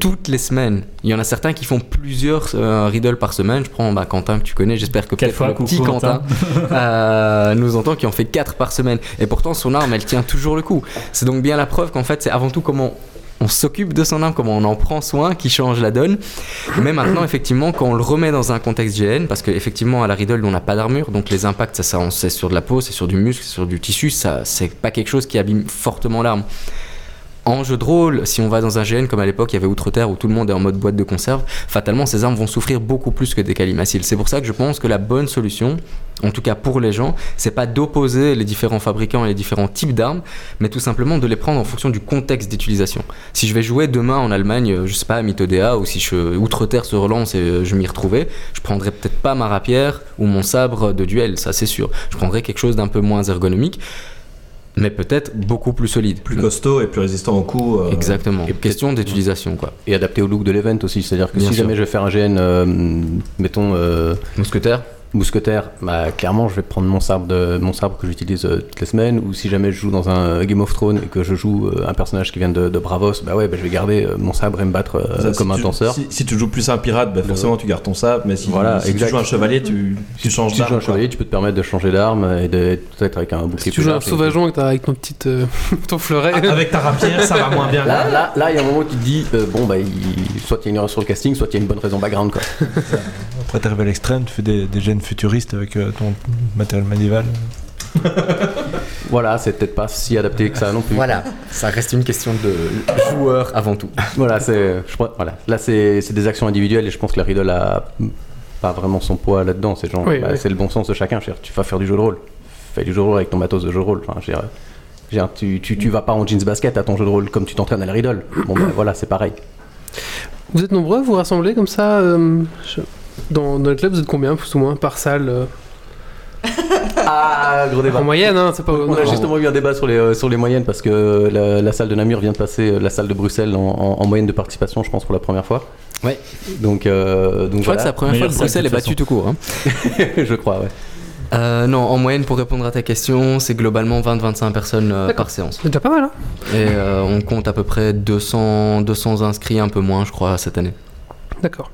toutes les semaines. Il y en a certains qui font plusieurs euh, riddles par semaine. Je prends bah, Quentin que tu connais, j'espère que peut-être le petit Quentin euh, nous entend qui en fait 4 par semaine. Et pourtant son arme elle tient toujours le coup. C'est donc bien la preuve qu'en fait c'est avant tout comment on s'occupe de son arme, comment on en prend soin, qui change la donne. Mais maintenant, effectivement, quand on le remet dans un contexte GN, parce qu'effectivement, à la Riddle, on n'a pas d'armure, donc les impacts, ça, ça on- sur de la peau, c'est sur du muscle, c'est sur du tissu, ça, c'est pas quelque chose qui abîme fortement l'arme. En jeu de rôle, si on va dans un GN comme à l'époque, il y avait Outre-Terre où tout le monde est en mode boîte de conserve, fatalement ces armes vont souffrir beaucoup plus que des calimaciles. C'est pour ça que je pense que la bonne solution, en tout cas pour les gens, c'est pas d'opposer les différents fabricants et les différents types d'armes, mais tout simplement de les prendre en fonction du contexte d'utilisation. Si je vais jouer demain en Allemagne, euh, je sais pas, à Mythodea, ou si je, Outre-Terre se relance et euh, je m'y retrouvais, je prendrais peut-être pas ma rapière ou mon sabre de duel, ça c'est sûr. Je prendrais quelque chose d'un peu moins ergonomique, mais peut-être beaucoup plus solide. Plus costaud et plus résistant au coup. euh, Exactement. Et Question d'utilisation, quoi. Et adapté au look de l'event aussi. C'est-à-dire que Bien si sûr. jamais je vais faire un GN, euh, mettons, euh, Mousquetaire mousquetaire, bah, clairement, je vais prendre mon sabre, de, mon sabre que j'utilise euh, toutes les semaines. Ou si jamais je joue dans un euh, Game of Thrones et que je joue euh, un personnage qui vient de, de Bravos, bah ouais, bah, je vais garder euh, mon sabre et me battre euh, ça, si comme un tu- tenseur. Si, si tu joues plus un pirate, bah, forcément tu gardes ton sabre, mais si, Voilà, si tu joues un chevalier, tu, tu changes Si tu joues d'arme. un chevalier, tu peux te permettre de changer d'arme et peut-être avec un bouclier Si tu joues un sauvageon avec, ta- avec ton, petite, euh, ton fleuret. quoi. Avec ta rapière, ça va moins bien. Là, là, là, il y a un moment où tu te dis, euh, bon, bah, il- soit il y a une erreur sur le casting, soit il y a une bonne raison background, quoi. Après, t'arrives à l'extrême, tu fais des, des gènes futuristes avec euh, ton matériel médiéval. Voilà, c'est peut-être pas si adapté que ça non plus. Voilà, ça reste une question de joueur avant tout. Voilà, c'est, je crois- voilà. Là, c'est, c'est des actions individuelles et je pense que la Riddle a pas vraiment son poids là-dedans. C'est genre, Oui, bah, oui. c'est le bon sens de chacun. Je veux dire, tu vas faire du jeu de rôle. Fais du jeu de rôle avec ton matos de jeu de rôle. Enfin, je veux dire, je veux dire, tu, tu, tu vas pas en jeans basket à ton jeu de rôle comme tu t'entraînes à la Riddle. Bon, bah, voilà, c'est pareil. Vous êtes nombreux, vous rassemblez comme ça euh, je- dans, dans le club, vous êtes combien, plus ou moins, par salle euh, Ah, gros débat. En moyenne, hein, c'est pas. On a justement eu un débat sur les, euh, sur les moyennes parce que la, la salle de Namur vient de passer euh, la salle de Bruxelles en, en- en moyenne de participation, je pense, pour la première fois. Ouais. Donc, euh, donc Je crois que c'est voilà. la première fois que Bruxelles est battue tout court. hein. je crois, ouais. Euh, non, en moyenne, pour répondre à ta question, c'est globalement 20-25 personnes euh, par séance. C'est déjà pas mal, hein Et euh, on compte à peu près 200, 200 inscrits, un peu moins, je crois, cette année. D'accord.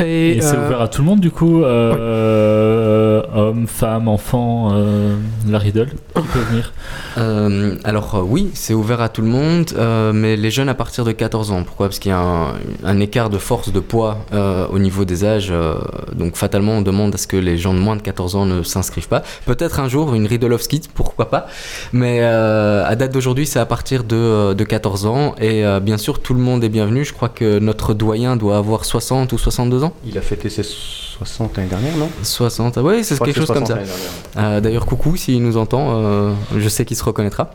Et, Et c'est euh, ouvert à tout le monde du coup, euh, hommes, femmes, enfants, euh, la riddle qui peut venir? Euh, alors euh, oui, c'est ouvert à tout le monde, euh, mais les jeunes à partir de 14 ans. Pourquoi? Parce qu'il y a un, un écart de force, de poids euh, au niveau des âges. euh, donc fatalement, on demande à ce que les gens de moins de 14 ans ne s'inscrivent pas. Peut-être un jour une Riddle of Skid, pourquoi pas. Mais euh, à date d'aujourd'hui, c'est à partir de, euh, de 14 ans. Et euh, bien sûr, tout le monde est bienvenu. Je crois que notre doyen doit avoir 60 ou 62 ans. Il a fêté ses 60 l'année dernière, non? 60, oui, c'est quelque que chose comme 60 ça. Euh, D'ailleurs, coucou s'il nous entend, euh, je sais qu'il se reconnaîtra.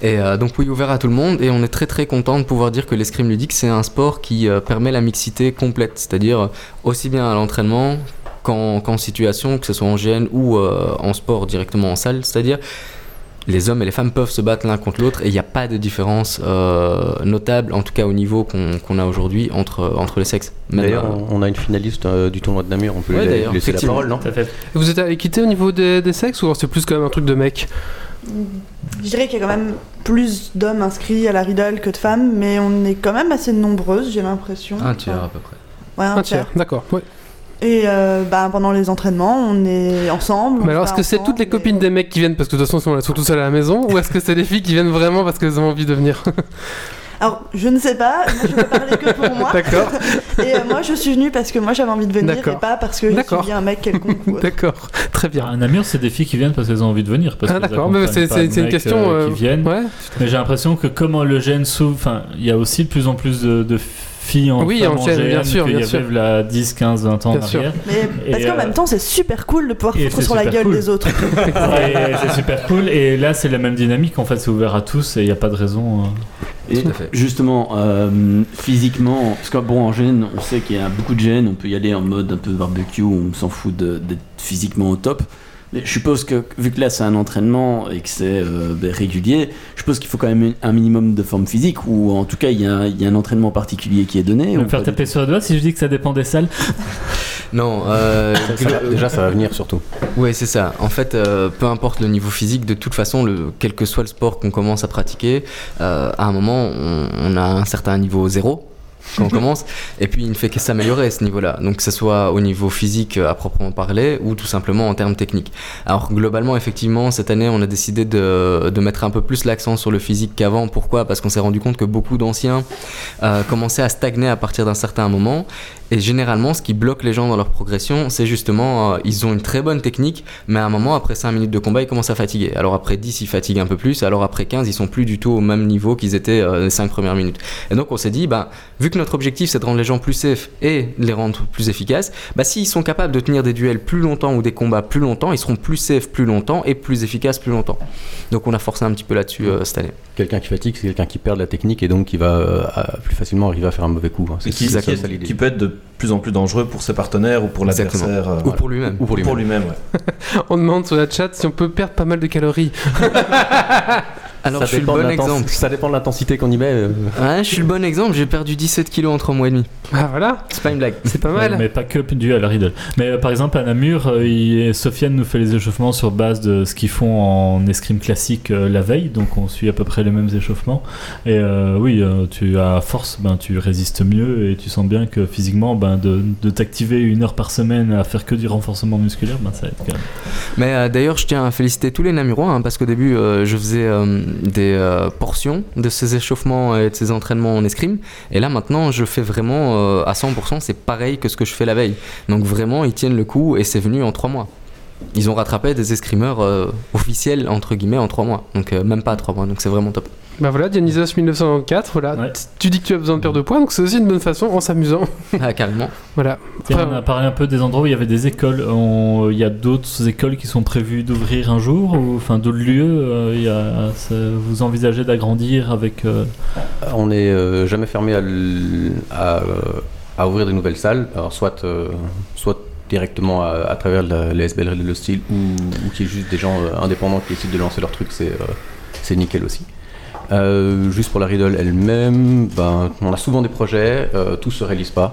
Et euh, donc oui, ouvert à tout le monde, et on est très très content de pouvoir dire que l'escrime ludique, c'est un sport qui permet la mixité complète, c'est-à-dire aussi bien à l'entraînement qu'en situation, que ce soit en GN ou en sport directement en salle, c'est-à-dire les hommes et les femmes peuvent se battre l'un contre l'autre et il n'y a pas de différence euh, notable, en tout cas au niveau qu'on a aujourd'hui entre, entre les sexes. D'ailleurs, euh, on a une finaliste euh, du tournoi de Namur, on peut Ouais, lui laisser la parole, non fait. Vous êtes à équité au niveau des, des sexes ou c'est plus quand même un truc de mec? Je dirais qu'il y a quand même plus d'hommes inscrits à la Riddle que de femmes, mais on est quand même assez nombreuses, j'ai l'impression. un tiers à peu près. Ouais, un, Un tiers. tiers, d'accord. Ouais. Et euh, bah, pendant les entraînements, on est ensemble. Mais alors, est-ce que c'est toutes les copines des mecs qui viennent parce que de toute façon, on est surtout seuls à la maison Ou est-ce que c'est des filles qui viennent vraiment parce qu'elles ont envie de venir? Alors, je ne sais pas, moi, je peux parler que pour moi. D'accord, Et euh, moi, je suis venue parce que moi, j'avais envie de venir D'accord. et pas parce que D'accord. suivi un mec quelconque. d'accord, très bien. À Namur, c'est des filles qui viennent parce qu'elles ont envie de venir. Parce Ah, d'accord, mais c'est une question. euh, euh, qui viennent. Ouais, Mais j'ai l'impression que comment le gène s'ouvre, enfin, il y a aussi de plus en plus de, de filles en Oui, femmes en gène, bien sûr, qu'il y bien sûr. avait là 10, 15, 20 ans Bien en sûr. arrière. Mais parce qu'en euh, même temps, c'est super cool de pouvoir foutre sur la gueule cool. des autres. C'est super cool. Et là, c'est la même dynamique. En fait, c'est ouvert à tous et il n'y a pas de raison. euh. Et Tout à fait. justement, euh, physiquement, parce que bon, en gêne, on sait qu'il y a beaucoup de gènes, on peut y aller en mode un peu barbecue, où on s'en fout d'être physiquement au top. Je suppose que, vu que là c'est un entraînement et que c'est euh, ben, régulier, je suppose qu'il faut quand même un minimum de forme physique, ou en tout cas il y a, il y a un entraînement particulier qui est donné. Me faire taper sur le doigt si je dis que ça dépend des salles. Non, euh, Ça déjà, ça va venir surtout. Oui, c'est ça. En fait, euh, peu importe le niveau physique, de toute façon, le, quel que soit le sport qu'on commence à pratiquer, euh, à un moment, on, on a un certain niveau zéro quand on commence, et puis il ne fait que s'améliorer à ce niveau-là. Donc que ce soit au niveau physique euh, à proprement parler, ou tout simplement en termes techniques. Alors globalement, effectivement, cette année, on a décidé de, de mettre un peu plus l'accent sur le physique qu'avant. Pourquoi? Parce qu'on s'est rendu compte que beaucoup d'anciens euh, commençaient à stagner à partir d'un certain moment. Et généralement, ce qui bloque les gens dans leur progression, c'est justement, euh, ils ont une très bonne technique, mais à un moment, après 5 minutes de combat, ils commencent à fatiguer. Alors après 10, ils fatiguent un peu plus, alors après 15, ils sont plus du tout au même niveau qu'ils étaient euh, les 5 premières minutes. Et donc on s'est dit, bah, vu que notre objectif c'est de rendre les gens plus safe et de les rendre plus efficaces, bah, s'ils sont capables de tenir des duels plus longtemps ou des combats plus longtemps, ils seront plus safe plus longtemps et plus efficaces plus longtemps. Donc on a forcé un petit peu là-dessus euh, cette année. Quelqu'un qui fatigue, c'est quelqu'un qui perd de la technique et donc qui va euh, plus facilement arriver à faire un mauvais coup. hein. Et C'est qui- ça l'idée. qui peut être de plus en plus dangereux pour ses partenaires ou pour l'adversaire. euh, Ou voilà. pour lui-même. Ou pour lui-même. Pour lui-même, ouais. On demande sur la chat si on peut perdre pas mal de calories. Alors ça je suis le bon exemple. Ça dépend de l'intensité qu'on y met. euh. Ouais, je suis le bon exemple, j'ai perdu 17 kilos en 3 mois et demi. Ah voilà, C'est pas une blague. c'est pas mal. Mais pas que dû à la Riddle. Mais euh, par exemple, à Namur, euh, il- Sofiane nous fait les échauffements sur base de ce qu'ils font en escrime classique euh, la veille. Donc on suit à peu près les mêmes échauffements. Et euh, oui, euh, tu à force, ben, tu résistes mieux et tu sens bien que physiquement, ben, de, de t'activer une heure par semaine à faire que du renforcement musculaire, ben, ça aide quand même. Mais euh, d'ailleurs, je tiens à féliciter tous les Namurois hein, parce qu'au début, euh, je faisais euh, des euh, portions de ces échauffements et de ces entraînements en escrime. Et là, maintenant, je fais vraiment euh, à 100%, c'est pareil que ce que je fais la veille. Donc vraiment, ils tiennent le coup et c'est venu en 3 mois. Ils ont rattrapé des escrimeurs euh, officiels, entre guillemets, en 3 mois. Donc euh, même pas 3 mois, donc c'est vraiment top. Bah voilà, Dionysos 1994, voilà. Ouais. Tu dis que tu as besoin de perdre de poids, donc c'est aussi une bonne façon en s'amusant. Ah, carrément. Voilà. Tiens, Après, on a parlé un peu des endroits où il y avait des écoles. On- Il y a d'autres écoles qui sont prévues d'ouvrir un jour, ou enfin d'autres lieux. euh, il y a- ça- vous envisagez d'agrandir avec. euh, On n'est euh, jamais fermé à, l- à, euh, à ouvrir de nouvelles salles, alors soit, euh, soit directement à, travers les SBL le style, ou, ou qu'il y ait juste des gens euh, indépendants qui décident de lancer leur truc, c'est euh, nickel aussi. Euh, juste pour la Riddle elle-même, ben, on a souvent des projets, euh, tout se réalise pas.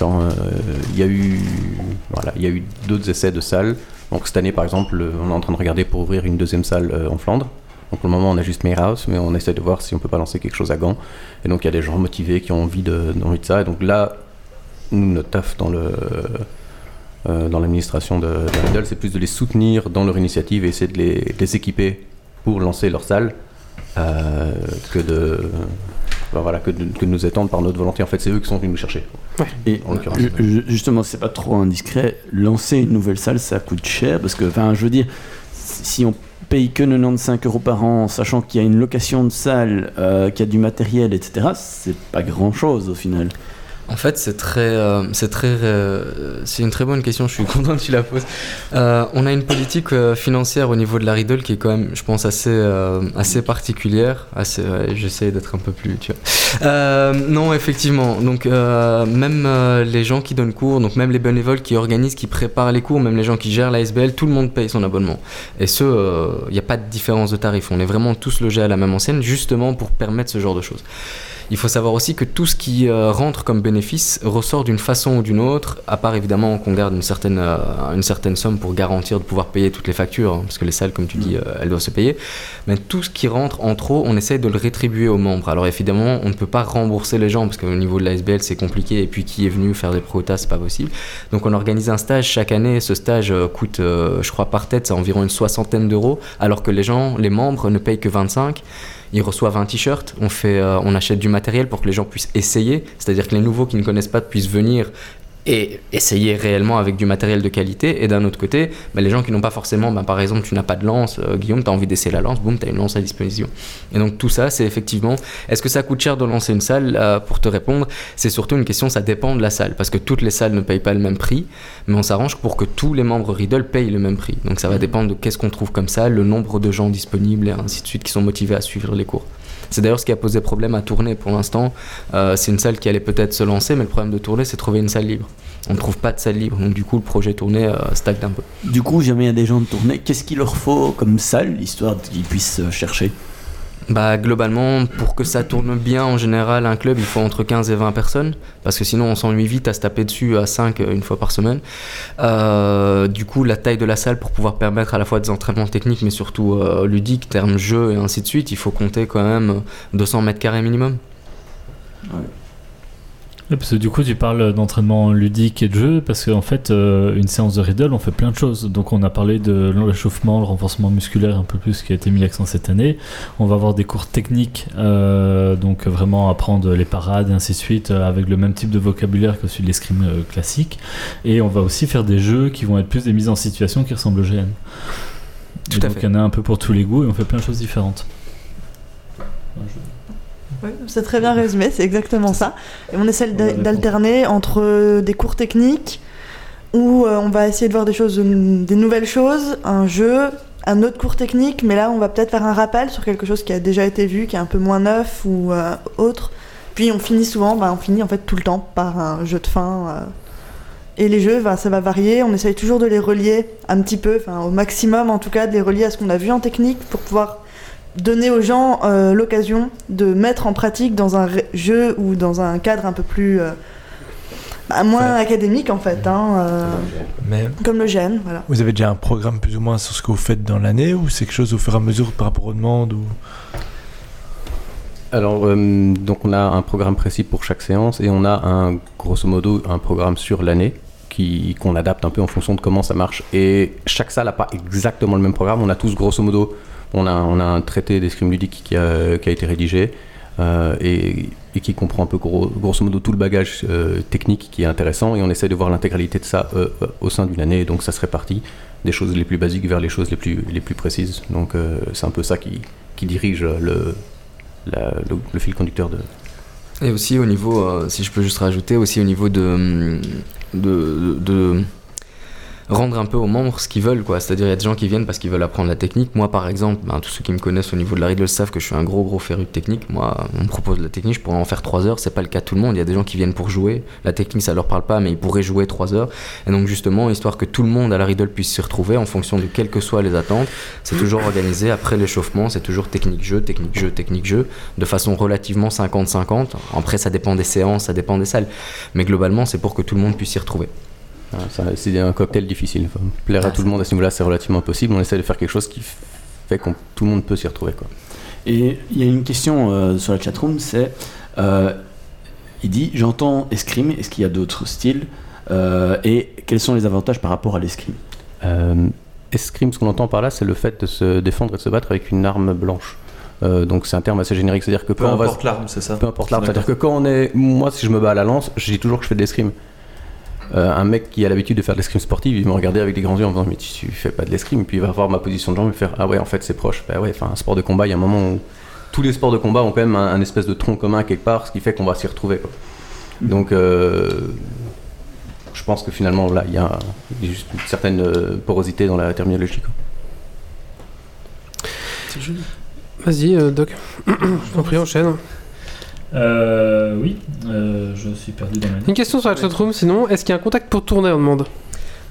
Il y a eu, voilà, eu d'autres essais de salles. Donc cette année, par exemple, on est en train de regarder pour ouvrir une deuxième salle en Flandre. Donc pour le moment, on a juste House, mais on essaie de voir si on peut pas lancer quelque chose à Gand. Et donc il y a des gens motivés qui ont envie de, envie de ça. Et donc là, nous, notre taf dans le dans l'administration de, de la Riddle, c'est plus de les soutenir dans leur initiative et essayer de les, de les équiper pour lancer leur salle euh, que de ben voilà que de, que de nous étendre par notre volonté. En fait, c'est eux qui sont venus nous chercher. Et En justement, c'est pas trop indiscret. Lancer une nouvelle salle, ça coûte cher parce que, enfin, je veux dire, si on paye que 95 euros par an, sachant qu'il y a une location de salle, euh, qu'il y a du matériel, etc., c'est pas grand chose au final. En fait, c'est très, euh, c'est très, euh, c'est une très bonne question. Je suis content que tu la poses. Euh, on a une politique euh, financière au niveau de la Riddle qui est quand même, je pense, assez, euh, assez particulière. Assez, ouais, j'essaie d'être un peu plus, tu vois. Euh, non, effectivement. Donc, même les gens qui donnent cours, donc même les bénévoles qui organisent, qui préparent les cours, même les gens qui gèrent la SBL, tout le monde paye son abonnement. Et ce, il n'y a pas de différence de tarif. On est vraiment tous logés à la même enseigne, justement pour permettre ce genre de choses. Il faut savoir aussi que tout ce qui euh, rentre comme bénéfice ressort d'une façon ou d'une autre, à part évidemment qu'on garde une certaine, euh, une certaine somme pour garantir de pouvoir payer toutes les factures, hein, parce que les salles, comme tu dis, euh, elles doivent se payer. Mais tout ce qui rentre en trop, on essaye de le rétribuer aux membres. Alors évidemment, on ne peut pas rembourser les gens, parce qu'au niveau de la SBL, c'est compliqué, et puis qui est venu faire des protas, c'est pas possible. Donc on organise un stage chaque année, ce stage coûte, je crois, par tête, c'est environ une soixantaine d'euros, alors que les gens, les membres, ne payent que 25. Ils reçoivent un t-shirt, euh, on achète du matériel pour que les gens puissent essayer, c'est-à-dire que les nouveaux qui ne connaissent pas puissent venir et essayer réellement avec du matériel de qualité. Et d'un autre côté, bah, les gens qui n'ont pas forcément, bah, par exemple, tu n'as pas de lance, euh, Guillaume, tu as envie d'essayer la lance, boum, tu as une lance à disposition. Et donc tout ça, c'est effectivement, est-ce que ça coûte cher de lancer une salle Euh, Pour te répondre, c'est surtout une question, ça dépend de la salle, parce que toutes les salles ne payent pas le même prix, mais on s'arrange pour que tous les membres Riddle payent le même prix. Donc ça va dépendre de qu'est-ce qu'on trouve comme ça, le nombre de gens disponibles et ainsi de suite qui sont motivés à suivre les cours. C'est d'ailleurs ce qui a posé problème à tourner pour l'instant. Euh, c'est une salle qui allait peut-être se lancer, mais le problème de tourner, c'est trouver une salle libre. On ne trouve pas de salle libre, donc du coup, le projet tourné euh, stagne un peu. Du coup, jamais il y a des gens de tournée. Qu'est-ce qu'il leur faut comme salle, histoire qu'ils puissent euh, chercher? Bah, globalement, pour que ça tourne bien, en général, un club, il faut entre 15 et 20 personnes. Parce que sinon, on s'ennuie vite à se taper dessus à 5 une fois par semaine. Euh, du coup, la taille de la salle pour pouvoir permettre à la fois des entraînements techniques, mais surtout euh, ludiques, termes jeu et ainsi de suite, il faut compter quand même 200 mètres carrés minimum. Parce que du coup, tu parles d'entraînement ludique et de jeu, parce qu'en fait, euh, une séance de Riddle, on fait plein de choses. Donc, on a parlé de l'échauffement, le renforcement musculaire un peu plus qui a été mis l'accent cette année. On va avoir des cours techniques, euh, donc vraiment apprendre les parades et ainsi de suite, euh, avec le même type de vocabulaire que celui de l'escrime classique. Et on va aussi faire des jeux qui vont être plus des mises en situation qui ressemblent au GN. Tout Et à donc, il y en a un peu pour tous les goûts et on fait plein de choses différentes. Oui, c'est très bien résumé, c'est exactement ça. Et on essaie d'a- d'alterner entre euh, des cours techniques où euh, on va essayer de voir des choses, des nouvelles choses, un jeu, un autre cours technique, mais là on va peut-être faire un rappel sur quelque chose qui a déjà été vu, qui est un peu moins neuf ou euh, autre. Puis on finit souvent, bah, on finit en fait tout le temps par un jeu de fin. euh. Et les jeux, bah, ça va varier. On essaye toujours de les relier un petit peu, enfin au maximum en tout cas, de les relier à ce qu'on a vu en technique pour pouvoir donner aux gens euh, l'occasion de mettre en pratique dans un jeu ou dans un cadre un peu plus euh, bah, moins académique en fait, hein, euh, Mais comme le gène, voilà. vous avez déjà un programme plus ou moins sur ce que vous faites dans l'année ou c'est quelque chose au fur et à mesure par rapport aux demandes ou... Alors, euh, donc on a un programme précis pour chaque séance et on a un, grosso modo, un programme sur l'année qui qu'on adapte un peu en fonction de comment ça marche. Et chaque salle n'a pas exactement le même programme. On a tous, grosso modo, on a, un traité d'escrime ludique qui a, été rédigé euh, et, qui comprend un peu gros- grosso modo tout le bagage euh, technique qui est intéressant et on essaie de voir l'intégralité de ça euh, au sein d'une année. Donc ça se répartit des choses les plus basiques vers les choses les plus, les plus précises. Donc c'est un peu ça qui, dirige le, fil conducteur de. Et aussi au niveau, si je peux juste rajouter, aussi au niveau de rendre un peu aux membres ce qu'ils veulent, quoi. C'est-à-dire il y a des gens qui viennent parce qu'ils veulent apprendre la technique. Moi, par exemple, ben, tous ceux qui me connaissent au niveau de la Riddle savent que je suis un gros gros féru de technique. Moi, on me propose de la technique, je pourrais en faire 3 heures. C'est pas le cas de tout le monde. Il y a des gens qui viennent pour jouer. La technique, ça leur parle pas, mais ils pourraient jouer 3 heures. Et donc justement, histoire que tout le monde à la Riddle puisse s'y retrouver en fonction de quelles que soient les attentes, c'est toujours organisé après l'échauffement. C'est toujours technique jeu, technique jeu, technique jeu, de façon relativement 50-50. Après, ça dépend des séances, ça dépend des salles, mais globalement, c'est pour que tout le monde puisse s'y retrouver. C'est un cocktail difficile. Enfin, plaire à tout le monde à ce niveau-là, c'est relativement impossible. On essaie de faire quelque chose qui fait que tout le monde peut s'y retrouver. Quoi. Et il y a une question euh, sur la chatroom, c'est euh, il dit j'entends escrime, est-ce qu'il y a d'autres styles Euh, et quels sont les avantages par rapport à l'escrime? Euh, escrime, ce qu'on entend par là, c'est le fait de se défendre et de se battre avec une arme blanche. Euh, donc c'est un terme assez générique, c'est-à-dire que Peu quand on va importe l'arme, c'est ça? Peu importe l'arme, c'est-à-dire que quand on est. Moi, si je me bats à la lance, je dis toujours que je fais de l'escrime. Euh, un mec qui a l'habitude de faire de l'escrime sportive, il me regardait avec des grands yeux en me disant Mais tu, fais pas de l'escrime. Puis il va voir ma position de jambe et me faire Ah ouais, en fait, c'est proche. Bah ouais, enfin, un sport de combat, il y a un moment où. Tous les sports de combat ont quand même un, espèce de tronc commun quelque part, ce qui fait qu'on va s'y retrouver. Donc, euh, je pense que finalement, là, il y a juste une certaine euh, porosité dans la terminologie. Vas-y, Doc. Je t'en prie, enchaîne. Euh, oui, euh, je suis perdu dans ma Une question sur la chatroom, sinon, est-ce qu'il y a un contact pour tourner, on demande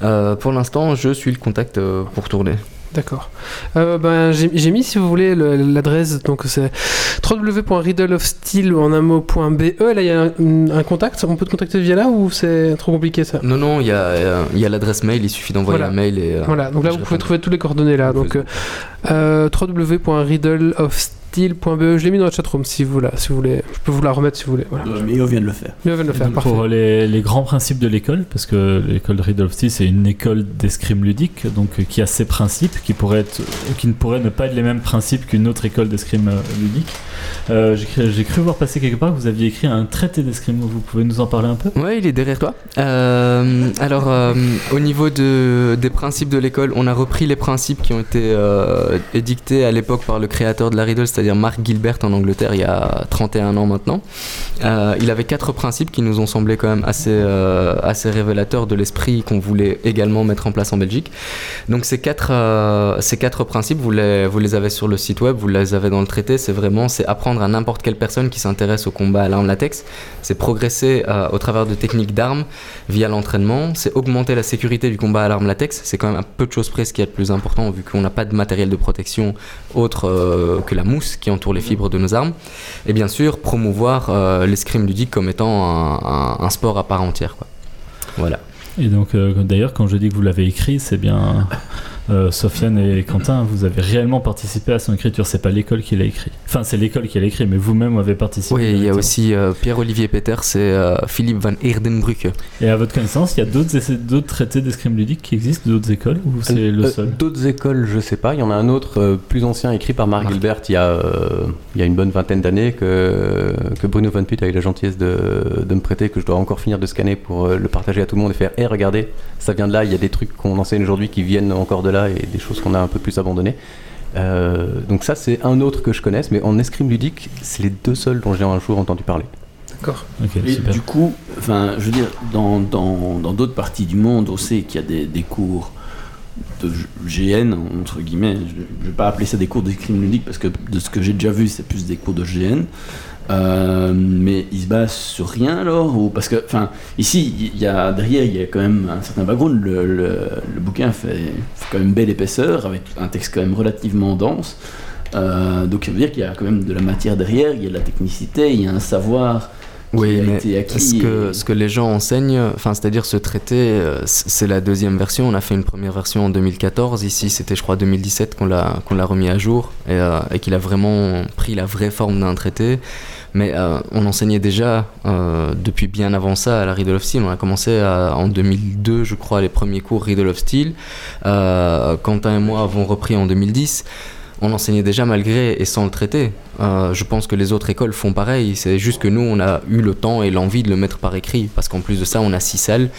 Euh, pour l'instant, je suis le contact euh, pour tourner. D'accord. Euh, ben, j'ai mis, si vous voulez, le- l'adresse, donc c'est www.riddleofsteel en un mot.be. Là, il y a un, un contact. On peut te contacter via là ou c'est trop compliqué ça Non, non, il y a, il y a l'adresse mail, il suffit d'envoyer Voilà. un mail et. Voilà, donc là vous pouvez trouver toutes les coordonnées là. Donc euh, euh, www.riddleofsteel.be, je l'ai mis dans la chatroom si vous, la, si vous voulez. Je peux vous la remettre si vous voulez. Voilà. Mais on vient de le faire. De le parfait. Pour les, les grands principes de l'école, parce que l'école de Riddle of Steel, c'est une école d'escrime ludique, donc euh, qui a ses principes, qui, pourraient être, qui ne pourraient ne pas être les mêmes principes qu'une autre école d'escrime euh, ludique. Euh, J'ai cru, voir passer quelque part que vous aviez écrit un traité d'escrime. Vous pouvez nous en parler un peu? Ouais, il est derrière toi. Euh, alors, euh, au niveau de, des principes de l'école, on a repris les principes qui ont été euh, édictés à l'époque par le créateur de la Riddle, c'est-à-dire Mark Gilbert en Angleterre il y a 31 ans maintenant. Euh, il avait quatre principes qui nous ont semblé quand même assez, euh, assez révélateurs de l'esprit qu'on voulait également mettre en place en Belgique. Donc ces quatre, euh, ces quatre principes, vous les, vous les avez sur le site web, vous les avez dans le traité, c'est vraiment c'est apprendre à n'importe quelle personne qui s'intéresse au combat à l'arme latex, c'est progresser au travers de techniques d'armes via l'entraînement, c'est augmenter la sécurité du combat à l'arme latex, c'est quand même un peu de choses près ce qui est le plus important vu qu'on n'a pas de matériel de protection autre que la mousse qui entoure les fibres de nos armes, et bien sûr promouvoir euh, l'escrime ludique comme étant un, un- sport à part entière. Quoi. Voilà. Et donc, euh, d'ailleurs, quand je dis que vous l'avez écrit, c'est bien euh, Sofiane et Quentin, vous avez réellement participé à son écriture. C'est pas l'école qui l'a écrit. Enfin, c'est l'école qui l'a écrit, mais vous-même avez participé. Oui, il y a aussi euh, Pierre-Olivier Peters et euh, Philippe Van Eerdenbrucke. Et à votre connaissance, il y a d'autres traités d'escrime ludique qui existent, d'autres écoles, ou c'est le seul D'autres écoles, je sais pas. Il y en a un autre euh, plus ancien écrit par Marc Marc. Gilbert il y, a, euh, il y a une bonne vingtaine d'années que, que Bruno Van Put a eu la gentillesse de, de me prêter, que je dois encore finir de scanner pour euh, le partager à tout le monde et faire Hé, regardez, ça vient de là. Il y a des trucs qu'on enseigne aujourd'hui qui viennent encore de là et des choses qu'on a un peu plus abandonnées. Euh, donc, ça, c'est un autre que je connaisse, mais en escrime ludique, c'est les deux seuls dont j'ai un jour entendu parler. D'accord. Ok, Et super. du coup, enfin, je veux dire, dans dans dans d'autres parties du monde, on sait qu'il y a des, des cours de GN entre guillemets. Je, je vais pas appeler ça des cours d'escrime ludique parce que de ce que j'ai déjà vu, c'est plus des cours de GN. Euh, mais ils se basent sur rien alors ou parce que enfin ici il y a derrière il y a quand même un certain background. Le, le, bouquin fait, fait quand même belle épaisseur avec un texte quand même relativement dense. Euh, donc ça veut dire qu'il y a quand même de la matière derrière il y a de la technicité il y a un savoir Oui, mais ce que, et- ce que les gens enseignent, enfin, c'est-à-dire ce traité, euh, c'est la deuxième version. On a fait une première version en 2014. Ici, c'était, je crois, 2017 qu'on l'a, qu'on l'a remis à jour et, euh, et qu'il a vraiment pris la vraie forme d'un traité. Mais euh, on enseignait déjà euh, depuis bien avant ça à la Riddle of Steel. On a commencé à- en 2002, je crois, les premiers cours Riddle of Steel. Quentin et moi avons repris en 2010. On enseignait déjà malgré et sans le traité. Euh, je pense que les autres écoles font pareil. C'est juste que nous, on a eu le temps et l'envie de le mettre par écrit. Parce qu'en plus de ça, on a six salles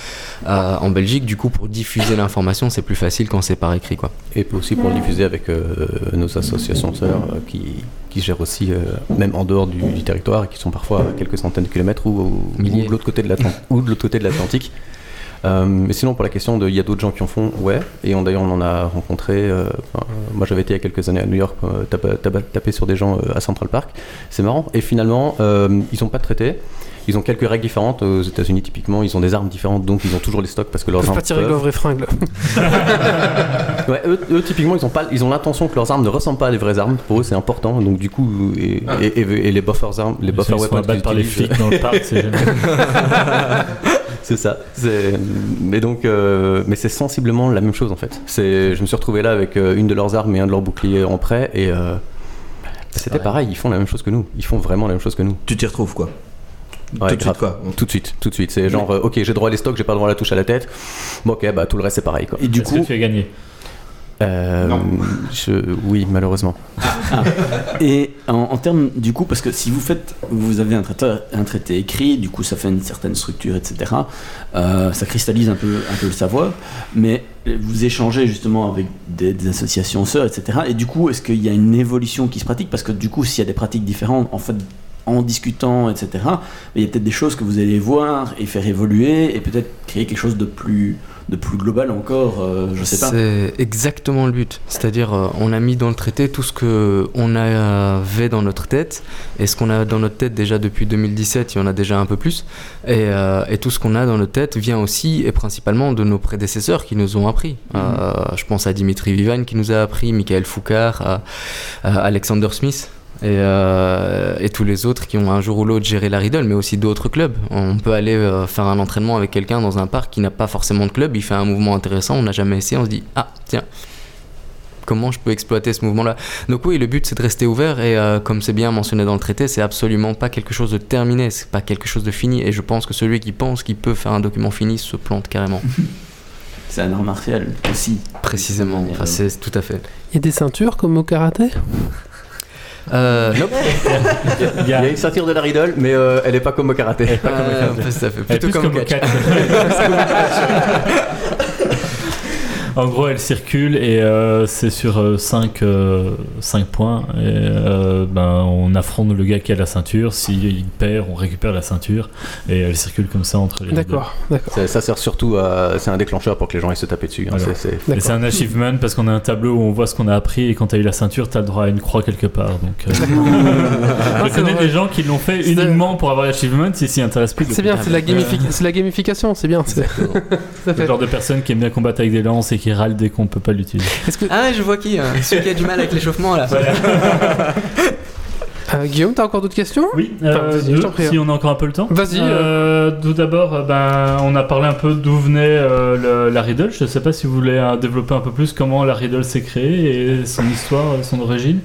euh, en Belgique. Du coup, pour diffuser l'information, c'est plus facile quand c'est par écrit. Quoi. Et aussi pour le diffuser avec euh, nos associations sœurs qui, qui gèrent aussi, même en dehors du, du territoire, et qui sont parfois à quelques centaines de kilomètres ou, ou- ou de l'autre côté de l'Atlantique. Euh, mais sinon, pour la question de, il y a d'autres gens qui en font, ouais. Et d'ailleurs, on en a rencontré. euh, moi, j'avais été il y a quelques années à New York, euh, taper, taper- sur des gens à Central Park. C'est marrant. Et finalement, ils n'ont pas traité. Ils ont quelques règles différentes. Aux États-Unis, typiquement, ils ont des armes différentes, donc ils ont toujours les stocks parce que Ils leurs peuvent armes pas tirer peuvent. leur vraie fringue. là. Ouais, eux, eux, typiquement, ils ont pas, ils ont l'intention que leurs armes ne ressemblent pas à des vraies armes. Pour eux, c'est important. Donc, du coup, et, et, et- et les buffers armes, les Ils buffer sont- ils se font weapons abattre par les flics dans le parc, c'est c'est ça. C'est, mais donc, euh, mais c'est sensiblement la même chose en fait. C'est, je me suis retrouvé là avec euh, une de leurs armes et un de leurs boucliers en prêt et euh, c'était pareil. Ils font la même chose que nous. Ils font vraiment la même chose que nous. Tu t'y retrouves quoi Ouais, Tout de suite quoi Tout de suite, tout de suite. C'est genre, euh, ok, j'ai droit à les stocks, j'ai pas droit à la touche à la tête. Bon, ok, bah tout le reste c'est pareil quoi. et du Est-ce coup que tu as gagné Euh, je- oui, malheureusement. Et en, en termes du coup, parce que si vous faites, vous avez un traité, un traité écrit, du coup ça fait une certaine structure, etc. euh, ça cristallise un peu, un peu le savoir, mais vous échangez justement avec des, des associations sœurs, etc. Et du coup, est-ce qu'il y a une évolution qui se pratique? Parce que du coup, s'il y a des pratiques différentes, en fait, en discutant, etc., il y a peut-être des choses que vous allez voir et faire évoluer et peut-être créer quelque chose de plus, de plus global encore, euh, je sais pas. C'est exactement le but. C'est-à-dire, euh, on a mis dans le traité tout ce que on avait dans notre tête, et ce qu'on a dans notre tête déjà depuis 2017, il y en a déjà un peu plus, et, euh, et tout ce qu'on a dans notre tête vient aussi et principalement de nos prédécesseurs qui nous ont appris. Euh, je pense à Dimitri Vivan qui nous a appris, Michael Foucault, à, à Alexander Smith. Et, euh, et tous les autres qui ont un jour ou l'autre géré la Riddle, mais aussi d'autres clubs. On peut aller euh, faire un entraînement avec quelqu'un dans un parc qui n'a pas forcément de club, il fait un mouvement intéressant, on n'a jamais essayé, on se dit Ah, tiens, comment je peux exploiter ce mouvement-là? Donc, oui, le but c'est de rester ouvert, et euh, comme c'est bien mentionné dans le traité, c'est absolument pas quelque chose de terminé, c'est pas quelque chose de fini, et je pense que celui qui pense qu'il peut faire un document fini se plante carrément. C'est un art martial aussi. Précisément, enfin, c'est tout à fait. Il y a des ceintures comme au karaté? Euh, nope. Il y a une ceinture de la Riddle, mais euh, elle est pas comme au karaté. Euh, tout à fait. Elle est Plutôt plus comme, comme au catch. En gros, elle circule et euh, c'est sur 5 points. Et, euh, ben, on affronte le gars qui a la ceinture. S'il perd, on récupère la ceinture. Et elle circule comme ça entre les deux. D'accord, d'accord. Ça, sert surtout à. C'est un déclencheur pour que les gens aillent se taper dessus. hein. Voilà. C'est- c'est- Et c'est un achievement parce qu'on a un tableau où on voit ce qu'on a appris et quand tu as eu la ceinture, tu as le droit à une croix quelque part. Donc, euh, Ah, je connais vrai. des gens qui l'ont fait C'est- uniquement pour avoir l'achievement, ils s'y intéressent plus. C'est bien, c'est de la, gamifi- c'est de la gamification, c'est bien. c'est- Le genre de personne qui aime bien combattre avec des lances et qui râle dès qu'on peut pas l'utiliser. Que Ah, je vois qui hein. Celui qui a du mal avec l'échauffement là. euh, Guillaume, t'as encore d'autres questions? Oui, Enfin, euh, deux, prie, si hein. on a encore un peu le temps. Vas-y, Euh, tout d'abord, euh, ben, on a parlé un peu d'où venait euh, le- la Riddle. Je ne sais pas si vous voulez euh, développer un peu plus comment la Riddle s'est créée et son histoire, et son origine.